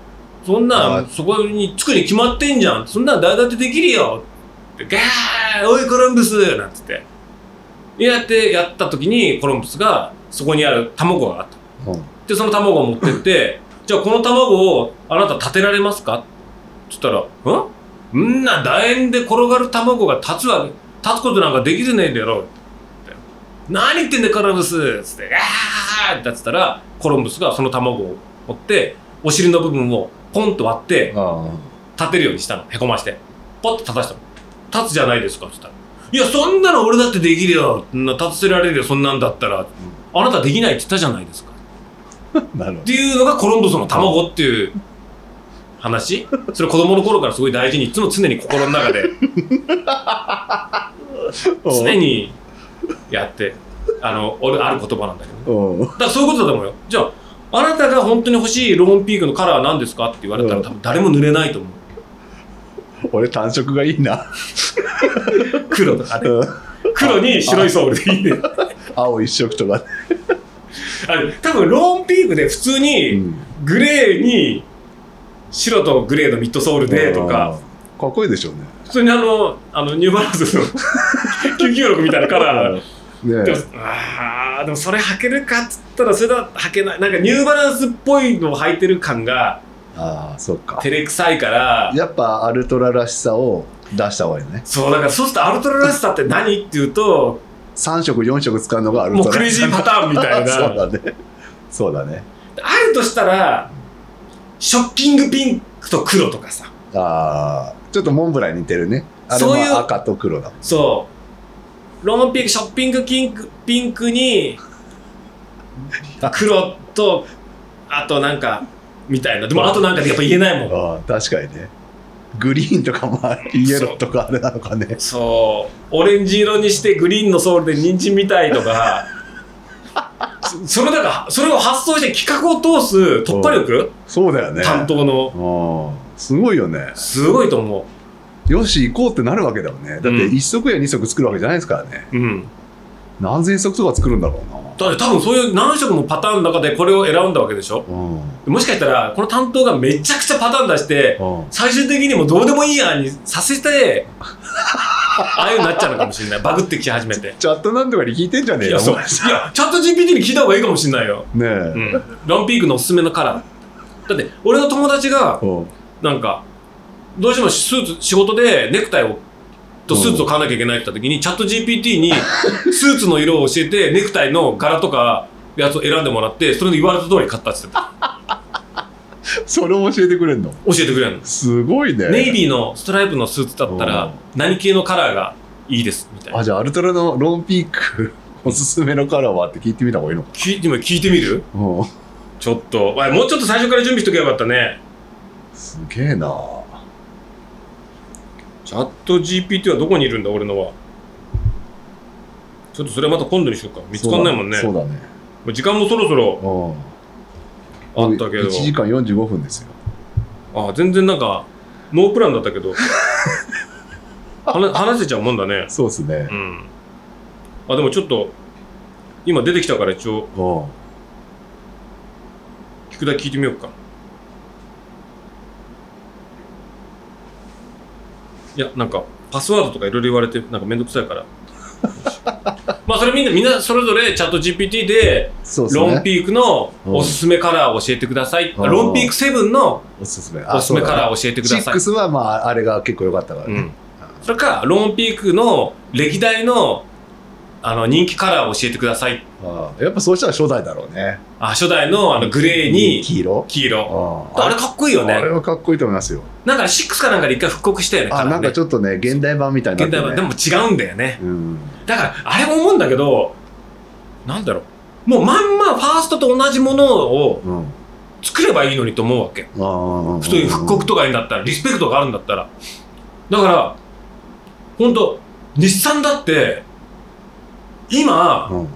そんなあんそこに着くに決まってんじゃん。そんなん誰だってできるよ。ってガーおいコロンブスなんつってやってやった時にコロンブスがそこにある卵があった。うん。でその卵を持ってって じゃあこの卵をあなた立てられますか？って言ったら「ん？んな楕円で転がる卵が立つわけ立つことなんかできてねえんだよ」って何言ってんだよコロンブス」っつって「あー！ってやってたらコロンブスがその卵を持ってお尻の部分をポンと割ってあ立てるようにしたの。へこまして。ポッと立たしたの「立つじゃないですか」って言ったら「いやそんなの俺だってできるよ。立たせられるよ。そんなんだったら。あなたできないって言ったじゃないですか」あ なるっていうのがコロンブスの卵っていう。話？それ子供の頃からすごい大事にいつも常に心の中で。常にやって。あの俺ある言葉なんだけどね。う。んだからそういうことだと思うよ。じゃああなたが本当に欲しいローンピークのカラーは何ですか？って言われたうん。ら多分誰も塗れないと思う俺単色がいいな。黒とかね。うん。黒に白いソールでいいね。青一色とか。あれ多分ローンピークで普通うにん。グレーに白とグレーのミッドソールでとか。かっこいいでしょうね。普通にあのあのニューバランスの 996みたいなカラー。ねでもあーでもそれ履けるかっつったらそれだと履けない。なんかニューバランスっぽいのを履いてる感がああそっか。照れくさいから。やっぱアルトラらしさを出した方がいいね。そうだからそうするとアルトラらしさって何っていうと3色4色使うのがアルもうトラクレイジーパターンみたいな。そうだね。そうだね。あるとしたらショッキングピンクと黒とかさ。ああちょっとモンブランに似てるね。あれも赤と黒だ。そう。ローンピンクショッピングピンクピンクに黒とあとなんかみたいな。でもあとなんかやっぱ言えないもん。ああ確かにね。グリーンとかもイエローとかあれなのかね。そう。オレンジ色にしてグリーンのソールで人参みたいとか。そ それだからそれを発想して企画を通す突破力？そうだよね。担当の。うんすごいよね。すごいと思よし行こうってなるわけだよね。だってうん。1足や2足作るわけじゃないですからね。ううん何千足とか作るんだろだって多分そういう何色もパターンの中でこれを選んだわけでしょ？うなうん。もしかしたらこの担当がめちゃくちゃパターン出してうん。最終的にもうどうでもいい案にさせてああいうなっちゃうのかもしれない。バグってき始めて。チャットなんとかに聞いてんじゃねえよいやチャット GPT に聞いた方がいいかもしれないよ。ねえ、うん、ロンピークのおすすめのカラー。だって俺の友達がうん。なんかどうしてもスーツ仕事でネクタイをとスーツを買わなきゃいけないって言った時にチャット GPT にスーツの色を教えてネクタイの柄とかやつを選んでもらってそれの言われた通り買ったって言ってた。それを教えてくれんの？教えてくれるの。すごいね。ネイビーのストライプのスーツだったら何系のカラーがいいですみたいな。あじゃあアルトラのロンピーク おすすめのカラーはって聞いてみた方がいいのか。聞いて今聞いてみる？なうん。ちょっと。もうちょっと最初から準備しとけばよかったね。すげえなチャット GPT はどこにいるんだ俺のは。ちょっとそれはまた今度にしようか。見つかんないもんね。そうだね。時間もそろそろうん。あったけど。1時間45分ですよ。あ全然なんかノープランだったけど。話話せちゃうもんだね。そうですね。うん。あでもちょっと今出てきたから一応。うん。聞くだけ聞いてみようかいやなんかパスワードとかいろいろ言われてなんかめんどくさいから。まあそれみんなみんなそれぞれチャット GPT でそうですね。ロンピークのおすすめカラーを教えてください、うん。ロンピーク7のおすすめ。おすすめカラーを教えてください、6はまああれが結構良かったからね、うん、それかロンピークの歴代のあの人気カラーを教えてください。ああやっぱそうしたら初代だろうね。あ初代のあのグレーに黄色？黄色。ああれかっこいいよね。あれはかっこいいと思いますよ。なんか6かなんかで一回復刻したよねあなんかちょっとね現代版みたいになね。現代版。でも違うんだよね。うん。だからあれも思うんだけどなんだろう。もうまんまファーストと同じものをうん。作ればいいのにと思うわけ。ああそういう復刻とかになったらリスペクトがあるんだったら。だから本当日産だって今うん。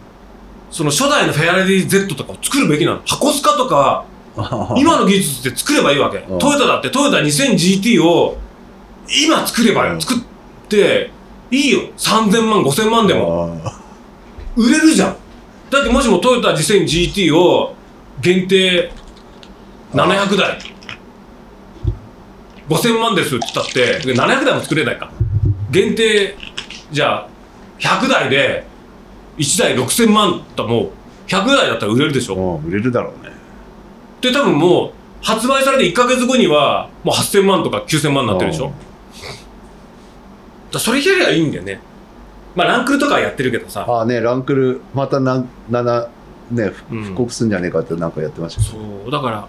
その初代のフェアレディ Z とかを作るべきなの。箱スカとか 今の技術で作ればいいわけ。うん。トヨタだってトヨタ 2000GT を今作ればうん。よ作っていいよ。3000万5000万でも。あ売れるじゃん。だってもしもトヨタ 2000GT を限定700台。5000万ですって言ったって700台も作れないか。限定じゃあ100台で1台6000万だもう100台だったら売れるでしょ。うん売れるだろうね。で多分もう発売されて1ヶ月後にはもう8000万とか9000万になってるでしょ。うん。だそれやりゃいいんだよね。まあランクルとかはやってるけどさ。ああねランクルまたな7ねふうん。復刻すんじゃねえかってなんかやってましたけそうだから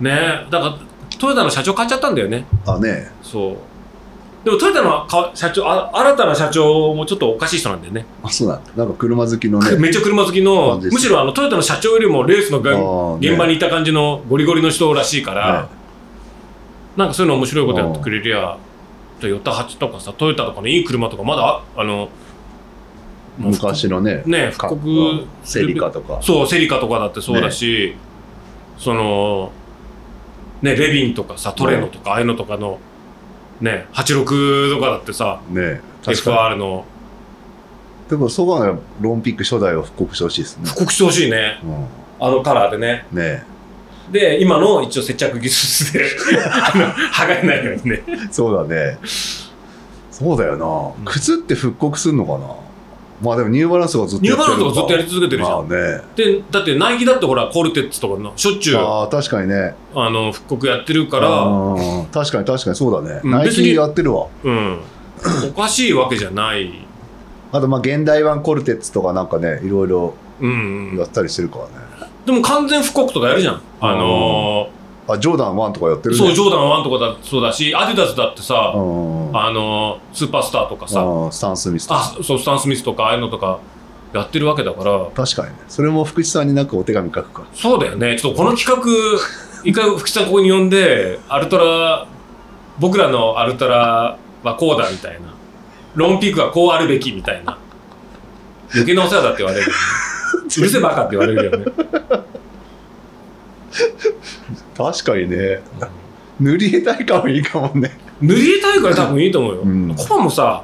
ねだからトヨタの社長変わっちゃったんだよね。どあね。そうでもトヨタのか社長あ新たな社長もちょっとおかしい人なんだよね。あそうなんだ。なんか車好きのね。めっちゃ車好きのむしろあのトヨタの社長よりもレースの現場にいた感じのゴリゴリの人らしいから、ねなんかそういうの面白いことやってくれりゃトヨタ8とかさトヨタとかのいい車とかまだああの昔のね。ねか復刻うん。セリカとか。そうセリカとかだってそうだし、そのねレビンとかさトレノとかああいうのとかのね86とかだってさね FR のに。でもそこはロンピック初代を復刻してほしいですね。復刻してほしいね。うあのカラーでね。んねで今の一応接着技術で 剥がれないようにね。そうだね。そうだよな、ん。靴って復刻すんのかな？まあでもニューバランスがずっとニューバランスかずっとやり続けてるじゃん、まあね。でだってナイキだってほらコルテッツとかのしょっちゅうあああ確かにね。の復刻やってるから。うん確かに確かにそうだね、ナイうん。別にキやってるわ。うん。おかしいわけじゃない。あとまあ現代版コルテッツとかなんかねいろいろうん、うんやったりしてるからね、でも完全復刻とかやるじゃん。あのあジョーダン1とかやってーるね。そうジョーダン1とかだそうだしアディダスだってさ、うん。あのースーパースターとかさ、あスタン・スミスとか。あそうスタン・スミスとかああいうのとかやってるわけだから。確かにね。それも福地さんになんかお手紙書くか。そうだよね。ちょっとこの企画 一回福地さんここに呼んでアルトラ僕らのアルトラはこうだみたいな。ロンピークはこうあるべきみたいな。余計なお世話だって言われるよね。うるせえバカって言われるよね 確かにね。塗り絵大会もいいかもね。塗り絵大会多分いいと思うよ、うん。コパもさ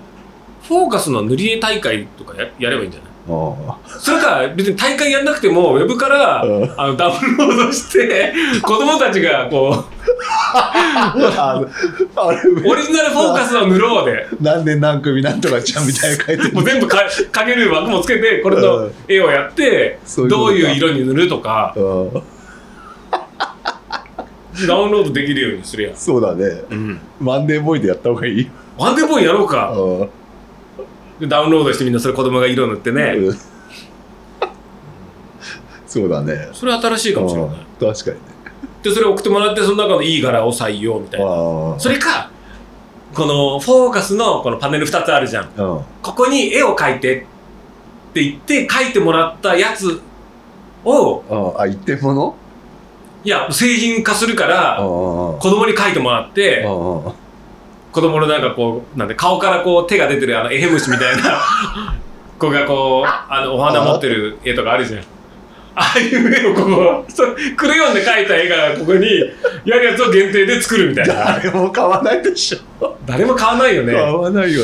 フォーカスの塗り絵大会とかややればいいんじゃない？あそれか別に大会やんなくてもウェブからうん。あのダウンロードして 子供たちがこうああれオリジナルフォーカスを塗ろうで。何年何組なんとかちゃんみたいな書いてる。もう全部かかける枠もつけてこれの絵をやってそういうことか。どういう色に塗るとか。うんダウンロードできるようにするやん、そうだね。うん、マンデーボーイでやった方がいいワンデーボーイやろうか。うん。でダウンロードしてみんなそれ子供が色塗ってね。うん。そうだね。それ新しいかもしれない。うん。確かにね。でそれ送ってもらってその中のいい柄を採用みたいな。あそれかこのフォーカスのこのパネル2つあるじゃん。あうん。ここに絵を描いてって言って書いてもらったやつを、ああ、一点物？いや、製品化するかあら、あ。子供に書いてもらって、あ子供のなんかこう、なんで顔からこう手が出てるあのエヘムシみたいな 子がこう、あのお花持ってる絵とかあるじゃん。ああいう絵をここ、そうクレヨンで描いた絵がここにやるやつを限定で作るみたいな。誰も買わないでしょ。誰も買わないよ買ね。わないよ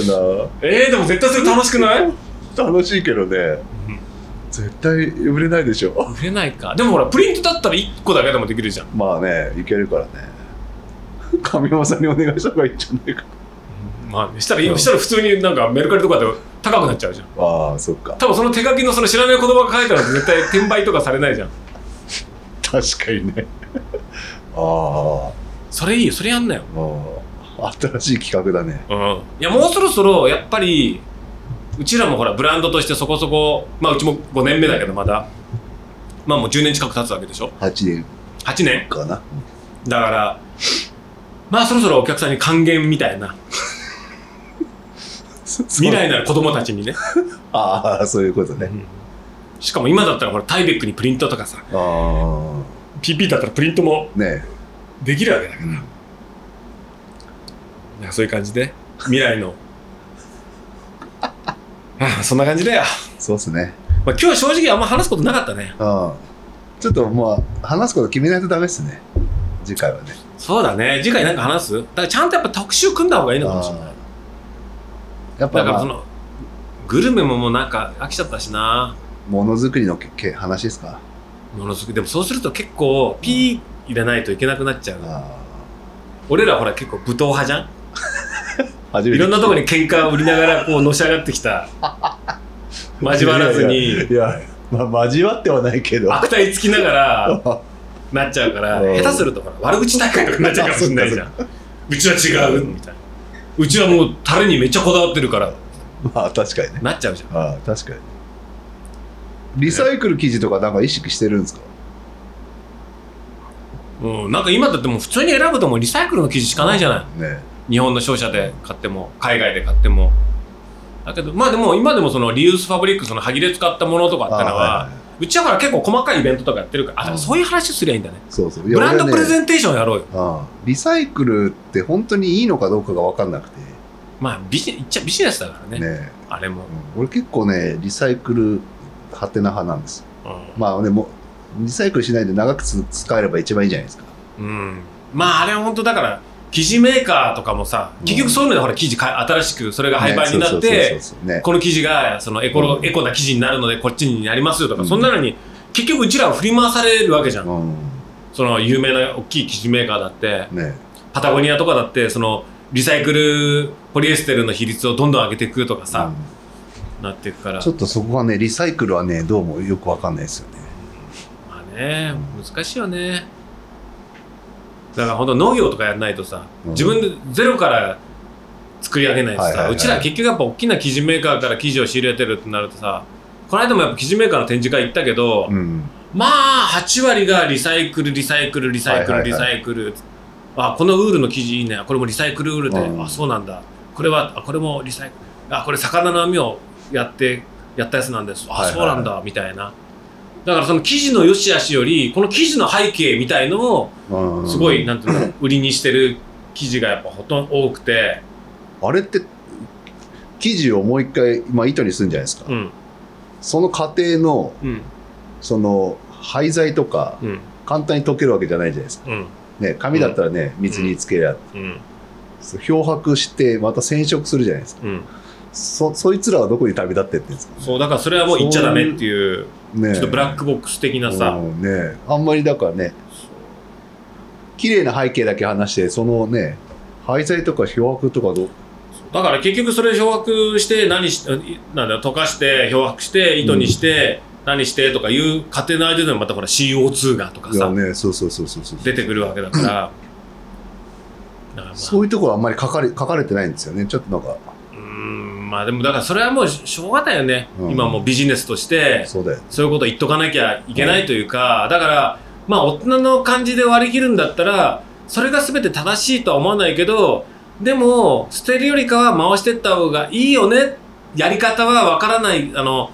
えー、でも絶対それ楽しくない？な。楽しいけどね。絶対売れないでしょ。売れないか。でもほら、プリントだったら1個だけでもできるじゃん。まあね、いけるからね。神山さんにお願いした方がいいんじゃないか。まあ、したらしたら普通になんかメルカリとかで高くなっちゃうじゃん。ああ、そっか。多分その手書きのその知らない言葉が書いてあるの絶対転売とかされないじゃん。確かにね。あそれいいよ、それやんなよ。あ、ああ新しい企画だね。うん。いや、もうそろそろ、やっぱり、うちらもほら、ブランドとしてそこそこ、まあ、うちも5年目だけど、まだ。まあ、もう10年近く経つわけでしょ？8年8年。かな。だから、まあ、そろそろお客さんに還元みたいな。未来なる子供たちにね。ああ、そういうことね。しかも今だったら、ほら、タイベックにプリントとかさ、あ PP だったらプリントもあ、ねできるわけだから。なんかそういう感じで、未来の。そんな感じだよ。そうっすね。まあ、今日は正直あんま話すことなかったね。ああ。ちょっとまあ、話すこと決めないとダメっすね。次回はね。そうだね。次回なんか話す？だからちゃんとやっぱ特集組んだ方がいいのかもしれない。やっぱまあ、だからその、グルメももうなんか飽きちゃったしな。ものづくりのけけ話ですか？ものすごく。でもそうすると結構、ピー入れないといけなくなっちゃう。あ俺らほら結構武闘派じゃん？あ。初めていろんなところに喧嘩を売りながらこうのし上がってきた。交わらずに、いやいや、まあ、交わってはないけど。悪態つきながら なっちゃうから、うん下手するとほら悪口大会とかになっちゃうかもしれないじゃ ん。うちは違うみたいな。うちはもうタレにめっちゃこだわってるから、まあ、確かにね。なっちゃうじゃん。ああ、確かに。リサイクル生地とかなんか意識してるんですか？うん、なんか今だってもう普通に選ぶともうリサイクルの生地しかないじゃない。ね日本の商社で買っても、海外で買っても。だけど、まあでも今でもそのリユースファブリック、その歯切れ使ったものとかってのは、うちはから結構細かいイベントとかやってるから、あ、そういう話すりゃいいんだね。そうそう。いブランドプレゼンテーションやろうよ。ああリサイクルって本当にいいのかどうかが分かんなくて、まあビジ、言っちゃビジネスだからね。ねあれも。うん俺結構ね、リサイクルハテナ派なんです。うまあね、もうリサイクルしないで長くつ使えれば一番いいじゃないですか。ん。うんまああれは本当だから、生地メーカーとかもさ、結局そういうのでほら生地か新しくそれが廃盤になっねて、この生地がそのエコロ、うんエコな生地になるのでこっちになりますよとか、うんそんなのに結局うちらは振り回されるわけじゃん。うん。その有名な大きい生地メーカーだって、ねパタゴニアとかだって、そのリサイクルポリエステルの比率をどんどん上げていくとかさ、なっていくからうんちょ。っとそこはね、リサイクルはね、どうもよく分かんないですよね。まあね、難しいよね。だから本当農業とかやらないとさ、うん。自分でゼロから作り上げないとさ、うちら結局やっぱ大きな生地メーカーから生地を仕入れてるってなるとさ、この間もやっぱ生地メーカーの展示会行ったけど、うん。まあ8割がリサイクルリサイクルリサイクル、リサイクルあこのウールの生地いいね。これもリサイクルウールで、うん。あそうなんだ。これはあこれもリサイクルあこれ魚の網をやってやったやつなんです。あ、そうなんだみたいなだからその生地の良し悪しよりこの生地の背景みたいのをうん。すごい、なんていうの 売りにしてる生地がやっぱほとんど多くて。あれって、生地をもう一回、まあ、糸にするんじゃないですか。うん。その過程の、うん。その、廃材とか、うん。簡単に溶けるわけじゃないじゃないですか。うん。ね、紙だったらね、水につけりゃ、漂白して、また染色するじゃないですか。うん。そ、そいつらはどこに旅立ってってんですかそうだからそれはもう言っちゃダメっていうねちょっとブラックボックス的なさ、うんねあんまりだからね、綺麗な背景だけ話して、そのね、廃材とか漂白とかどう、だから結局それ漂白して何しなんだ溶かして漂白して糸にして何してとかいう過程の間でもまたほら CO2 がとかさね、そうそうそうそうそう。出てくるわけだから。だからまあ。そういうところはあんまり書かれ書かれてないんですよね。ちょっとなんか、まあでもだからそれはもうしょうがないよね、うん。今もうビジネスとして。そういうこと言っとかなきゃいけないというか、だからまあ大人の感じで割り切るんだったらそれが全て正しいとは思わないけどでも捨てるよりかは回してった方がいいよね。やり方はわからないあの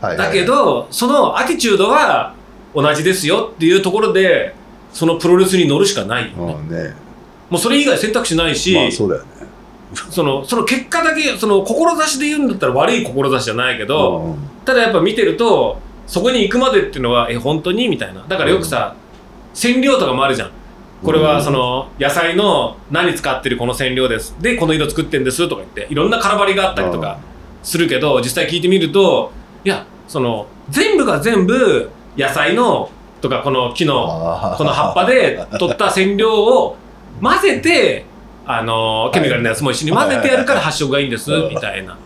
はいだけどそのアティチュードは同じですよっていうところでそのプロレスに乗るしかないよね、うんね。もうそれ以外選択肢ないし、まあそうだよねそのその結果だけその志で言うんだったら悪い志じゃないけど、うん。ただやっぱ見てるとそこに行くまでっていうのはえ本当に？みたいな。だからよくさ、染料とかもあるじゃん。これはその野菜の何使ってるこの染料です。でこの色作ってんですとか言っていろんな空張りがあったりとかするけど実際聞いてみるといやその全部が全部野菜のとかこの木のこの葉っぱで取った染料を混ぜてあのケミカルなやつも一緒に混ぜてやるから発色がいいんですはい。みたいな。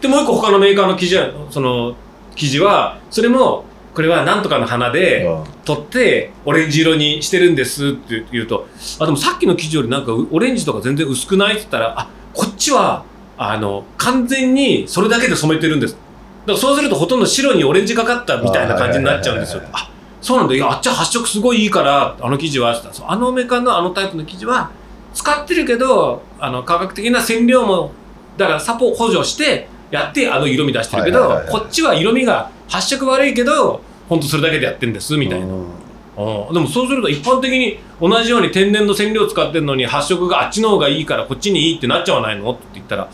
でもう一個他のメーカーの生地はその生地はそれもこれはなんとかの花でうん。取ってオレンジ色にしてるんですって言うとあでもさっきの生地よりなんかうオレンジとか全然薄くない？って言ったらあこっちはあの完全にそれだけで染めてるんです。だからそうするとほとんど白にオレンジがかったみたいな感じになっちゃうんですよ。あそうなんだ。いやあっちは発色すごいいいからあの生地はあのメーカーのあのタイプの生地は使ってるけどあの科学的な染料もだからサポ補助してやってあの色味出してるけど、はいはいはいはい。こっちは色味が発色悪いけど本当それだけでやってんですみたいな、うん。うんでもそうすると一般的に同じように天然の染料使ってるのに発色があっちの方がいいからこっちにいいってなっちゃわないのって言ったら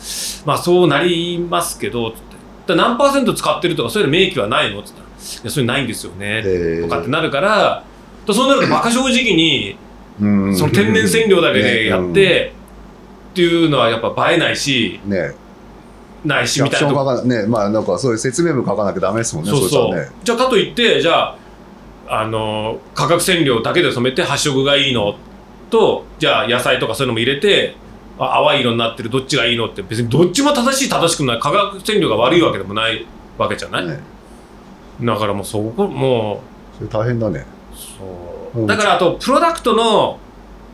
まあそうなりますけどつって。何パーセント使ってるとかそういうの明記はないのって言ったらいやそれないんですよねえー。とかってなるからとそうなると馬鹿正直にうんその天然染料だけでやっねてっていうのはやっぱ映えないしうんね。ないしみたいな。ねまあなんかそういう説明文書かなきゃダメですもんねそうそう。ねじゃあかといってじゃああの化学染料だけで染めて発色がいいのとじゃあ野菜とかそういうのも入れてあ淡い色になってるどっちがいいのって別にどっちも正しい正しくない。化学染料が悪いわけでもないわけじゃない、ね。だからもうそこもそれ大変だね。うだからあとプロダクトの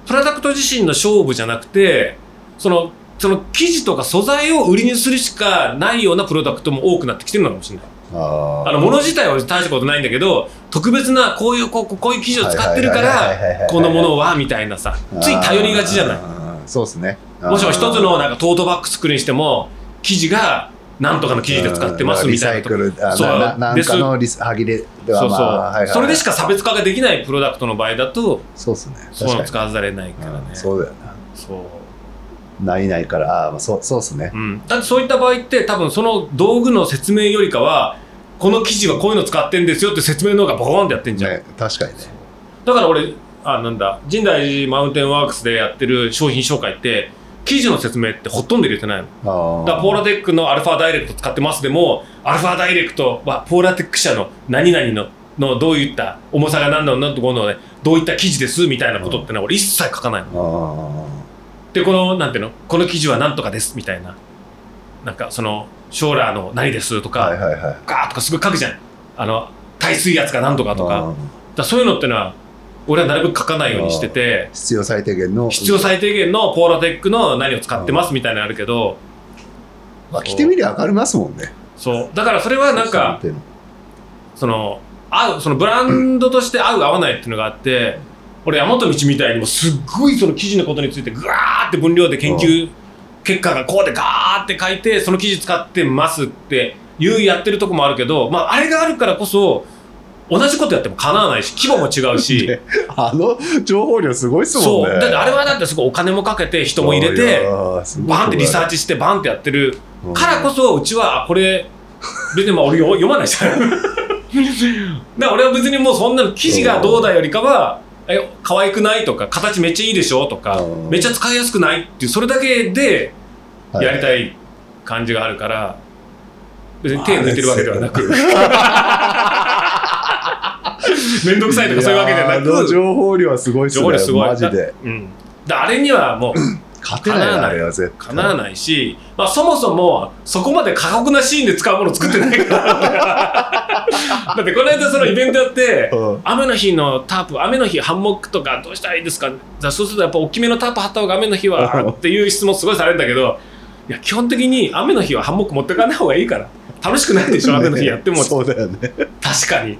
プロダクト自身の勝負じゃなくてそのその生地とか素材を売りにするしかないようなプロダクトも多くなってきてるのかもしれない。あー。あの物自体は大したことないんだけど特別なこういうこうこういう生地を使ってるからこのものはみたいなさ。つい頼りがちじゃない。そうですね。もしも一つのなんかトートバッグ作るにしても生地がなんとかの生地で使ってますみたいなとリサイクルあそう。なんかのリス歯切れではそうそう、まあはいそれでしか差別化ができないプロダクトの場合だとそうですね。そうの使わざれないからね。に。うんそうだよな。そう。ないないからああそうそうですね。うん、だってそういった場合って多分その道具の説明よりかはこの生地はこういうの使ってんですよって説明の方がボコーンってやってんじゃん、ね確かにね。だから俺あなんだ深大寺マウンテンワークスでやってる商品紹介って生地の説明ってほとんど入れてないの。あだからポーラテックのアルファダイレクト使ってます。でもアルファダイレクトはポーラテック社の何々ののどういった重さが何だろうなところのねどういった生地ですみたいなことってのは俺一切書かないの。あでこのなんていうの？この生地は何とかですみたいな。なんかそのショーラーの何ですとか、あはいはいはい。ガーッとかすごい書くじゃん。あの耐水圧が何とかとか。だそういうのってのは俺はなるべく書かないようにしてて必要最低限の。必要最低限のポーラテックの何を使ってますみたいなのあるけどまあ着てみりゃ分かりますもんね。そう。だからそれはなんかその合うそのブランドとして合う合わないっていうのがあって俺山本道みたいにもすっごいその記事のことについてぐわーって分量で研究結果がこうでガーって書いてその記事使ってますっていうやってるとこもあるけど、まあ、あれがあるからこそ同じことやっても叶わないし規模も違うし。ねあの情報量すごいっすもんね。そう。だってあれはだってすごいお金もかけて人も入れてバンってリサーチしてバンってやってる。からこそうちはあこれ別にまあ俺よ読まないじゃんだ俺は別にもうそんなの記事がどうだよりかはえ可愛くないとか形めっちゃいいでしょとかうん。めっちゃ使いやすくないっていうそれだけではい。やりたい感じがあるから別に手抜いてるわけではなく 面倒くさいとかそういうわけではなく情報量はすごいっすね。情報量すごい。マジで。うん、だあれにはもう 勝てないかなわないし、まあ、そもそもそこまで過酷なシーンで使うもの作ってないから。だってこの間そのイベントやってうん。雨の日のタープ雨の日ハンモックとかどうしたらいいですか？そうするとやっぱ大きめのタープ張った方が雨の日はっていう質問すごいされるんだけどいや基本的に雨の日はハンモック持ってかない方がいいから楽しくないでしょ 雨の日やっても。そうだよね。確かに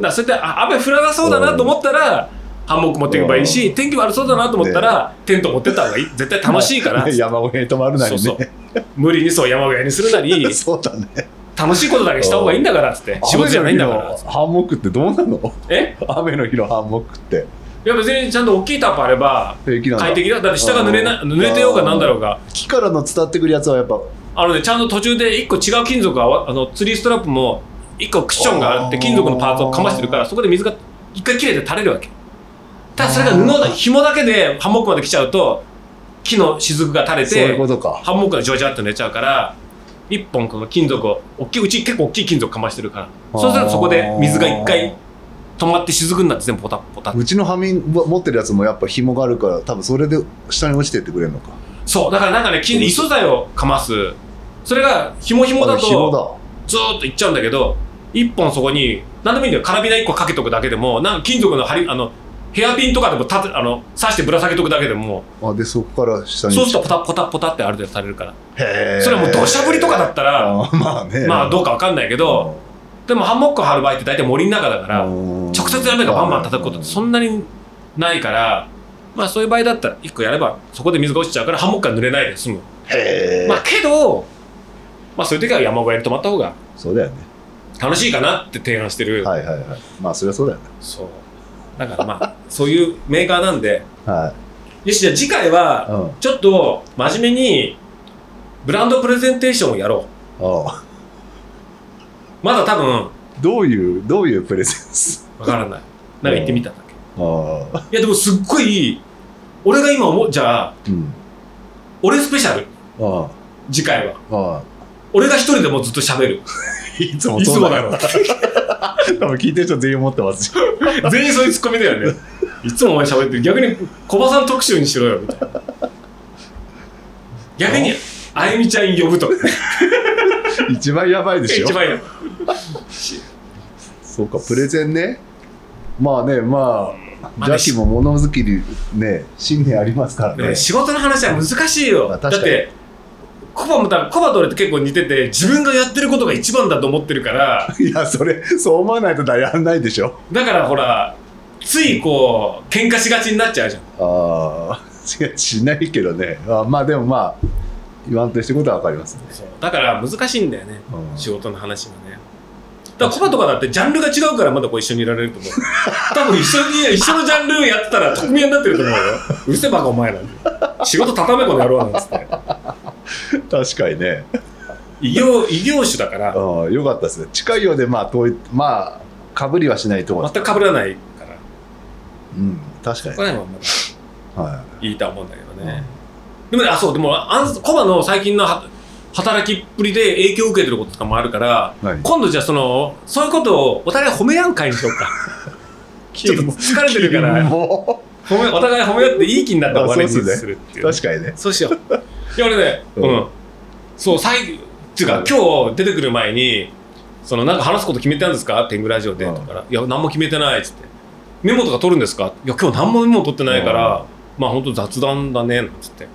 だそうやってあ雨降らなそうだなと思ったらハンモック持っていけばいいし天気悪そうだなと思ったらテント持ってった方がいい。絶対楽しいから。山小屋に泊まるなりね。そうそう。無理にそう山小屋にするなり。そうだね。楽しいことだけした方がいいんだからっつって。仕事じゃないんだから。ハンモックってどうなの？え？雨の日のハンモックって。いや別にちゃんと大きいタップあれば平気なんだ快適だ。だって下が濡れな濡れてようがなんだろうが。木からの伝ってくるやつはやっぱ。あのねちゃんと途中で一個違う金属がわあのツリーストラップも一個クッションがあって金属のパーツをかましてるからそこで水が一回切れて垂れるわけ。ただそれが布だ紐だけでハンモックまで来ちゃうと木の雫が垂れてことか。ハンモックがジョジャって寝ちゃうから一本この金属を大きいうち結構大きい金属かましてるから。そうするとそこで水が一回止まって雫になって全部ポタッポタッ。うちのハミン持ってるやつもやっぱ紐があるから多分それで下に落ちてってくれるのか。そう。だからなんかね金異素材をかます。それが紐紐だとだずーっといっちゃうんだけど一本そこに何でもいいんだよ。カラビナ1個かけとくだけでもなんか金属の針あのヘアピンとかでも立てあの刺してぶら下げとくだけでもあでそこから下に。そうするとポタポタポタってある程度されるから。へーそれはもう土砂降りとかだったらあーまあね。まあどうかわかんないけどでもハンモックを張る場合って大体森の中だから直直接雨がバンバン叩くことってそんなにないからまあそういう場合だったら1個やればそこで水が落ちちゃうからハンモックが濡れないで済む。へえ、まあけどまあそういう時は山小屋に泊まった方がそうだよね。楽しいかなって提案してる、はいはいはい。まあそりゃそうだよね。そう。だからまあそういうメーカーなんで。はよしじゃあ次回はちょっと真面目にブランドプレゼンテーションをやろう。ああ。まだ多分どういうどういうプレゼンス？わからない。なんか言ってみたんだけ。どああ。いやでもすっごい俺が今思うじゃあうん。俺スペシャル。あ次回は。あああ俺が一人でもずっと喋る。いつもいつもだよ 多分聞いてる人全員思ってますよ。全員そういうツッコミだよね。いつもお前喋ってる。逆に小葉さん特集にしろよ。みたいな逆にあゆみちゃん呼ぶと。か一番やばいでしょ一番やそうかプレゼンね。まあねまあまあジャッキーも物好きにね信念ありますからね。ね仕事の話は難しいよ、だってコバもだコバと俺って結構似てて自分がやってることが一番だと思ってるから。いやそれそう思わないとやんないでしょ。だからほらついこう喧嘩しがちになっちゃうじゃん。ああ違うしないけどね。あまあでもまあ言わんとしてることは分かりますね、そう。だから難しいんだよねうん。仕事の話もね。だからコバとかだってジャンルが違うからまだこう一緒にいられると思う。多分一緒に一緒のジャンルやってたら特命になってると思うよ。うるせえバカお前なんて仕事畳めこの野郎なんつって 確かにね。異業異業種だから。ああよかったですね。近いようでまあ遠いまあかぶりはしないと思う全く被らないから。うん確かに。こ、れはまだはい。いいとは思うんだけどね、でもねあそうでもあんコバの最近のは働きっぷりで影響を受けてることとかもあるから何今度じゃあそのそういうことをお互い褒め合う会にしようか。ちょっと疲れてるから。も褒めお互い褒め合っていい気になって終わりにするっていう。う確かにね。そうしよう。いや俺ねううん。ん、そう最っていうか今日出てくる前にそのなんか話すこと決めてあるんですか？天狗ラジオで。うん。とかいや何も決めてないっつって。メモとか取るんですか？いや今日何もメモ取ってないからまあ本当雑談だねなんつって。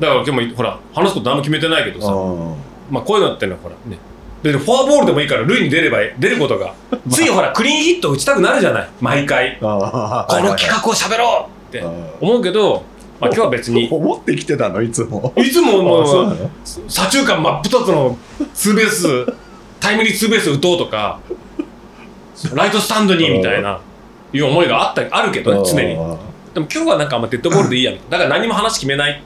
だから今日もほら話すこと何も決めてないけどさ。あまあこういうのってのはほらねでフォアボールでもいいから塁に出れば出ることが。ついほらクリーンヒット打ちたくなるじゃない？毎回。あこの企画を喋ろうって画思うけど、まあ、今日は別に。思ってきてたの？いつも。いつももう左中間真っ二つのツーベース タイムリーツーベース打とうとかライトスタンドにみたいないう思いがあったあるけどね常に。あでも今日はなんかあんまデッドボールでいいやだから何も話決めない。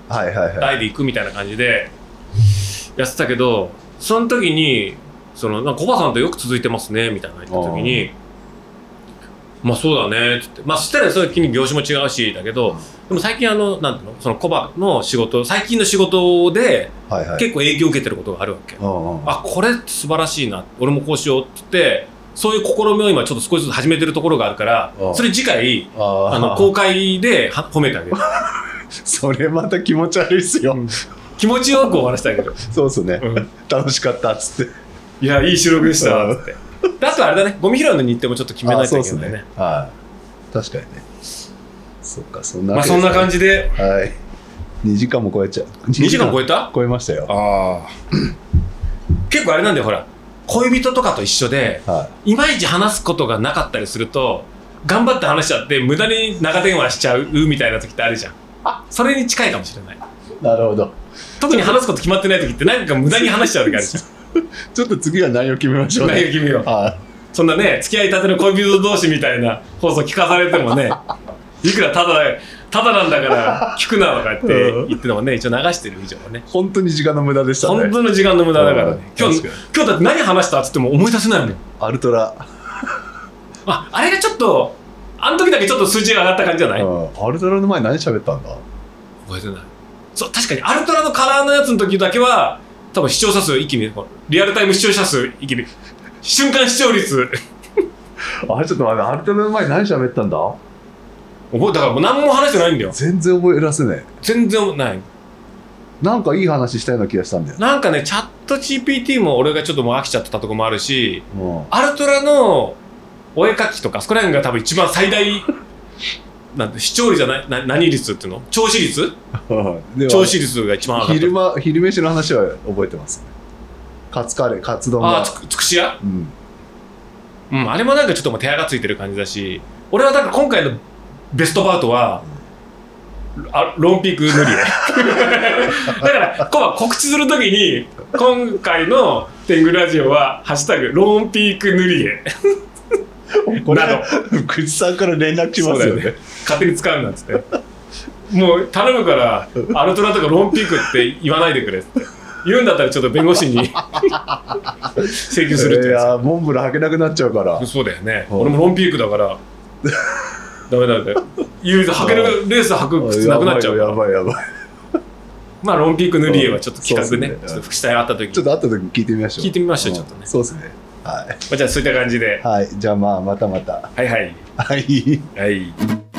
台で行くみたいな感じでやってたけどその時にそのなんかコバさんとよく続いてますねみたいな言った時にまあそうだねっつって。まあそしたらその時に業種も違うしだけどでも最近あのなんていうの？そのコバの仕事最近の仕事で結構影響を受けてることがあるわけ、あこれ素晴らしいな俺もこうしようって言ってそういう試みを今ちょっと少しずつ始めてるところがあるからうん。それ次回ああの公開では褒めてあげる。それまた気持ち悪いっすよ気持ちよく終わらせてあげる、そうっすね。うん。楽しかったっつって。いや、いい収録でした。っつって。であとあれだね、ゴミ拾いの日程もちょっと決めないといけないね。はい。確かにね。そっかそんなまあそんな感じじで、はい。2時間も超えちゃう。2時間超えた？超えましたよ。ああ。結構あれなんだよ、ほら、恋人とかと一緒で、はい。まいち話すことがなかったりすると、頑張って話しちゃって、無駄に長電話しちゃうみたいな時ってあるじゃん。それに近いかもしれない。い。なるほど特に話すこと決まってない時って、なんか無駄に話しちゃう時あるじゃん。ちょっと次は内容決めましょうね。内容決めよう。はそんなね付き合いたての恋人同士みたいな放送聞かされてもね いくらただただなんだから 聞くなとかってうん。言っててもね一応流してる以上はね。い。本当に時間の無駄でしたね。本当の時間の無駄だからね。うん。今日今日だって何話したっつっても思い出せないもん。アルトラ。ああれがちょっとあの時だけちょっと数値が上がった感じじゃない？うん。アルトラの前何喋ったんだ？覚えてないそう確かにアルトラのカラーのやつの時だけは多分視聴者数一気にリアルタイム視聴者数一気に瞬間視聴率。あれちょっと待って、アルトラの前何喋ったんだ？覚えだからもう何も話してないんだよ。全然覚えらせね全然ない。え。なんかいい話したような気がしたんだよ。なんかねチャット GPT も俺がちょっともう飽きちゃってたとこもあるしうん。アルトラのお絵描きとかそこら辺が多分一番最大なんて視聴率じゃない？な何率っていうの？聴取率？で聴取率が一番上がった。昼間、昼飯の話は覚えてます。カツカレー、カツ丼が。ああつくつくし屋？うん。うんあれもなんかちょっともう手垢ついてる感じだし俺はだから今回のベストバウトはあロンピーク塗り絵だから今晩告知するときに今回の天狗ラジオは「ハッシュタグロンピーク塗り絵 これ、口さんから連絡来ますよね。勝手に使うな」っつってもう頼むからアルトラとかロンピークって言わないでくれって言うんだったらちょっと弁護士に請求するっていやモンブラン履けなくなっちゃうから。そうだよね。うん俺もロンピークだから。ダメだね。唯一履けるレース履く靴なくなっちゃう。やばいやばい。まあ、ロンピーク塗り絵はちょっと企画ねねちょっと副あった時に。ちょっと後で聞いてみましょう。聞いてみましょうんちょっとねそうですね。はまあじゃあそういった感じで。い。はい。じゃあまあ、またまた。はいはい。はい。はい。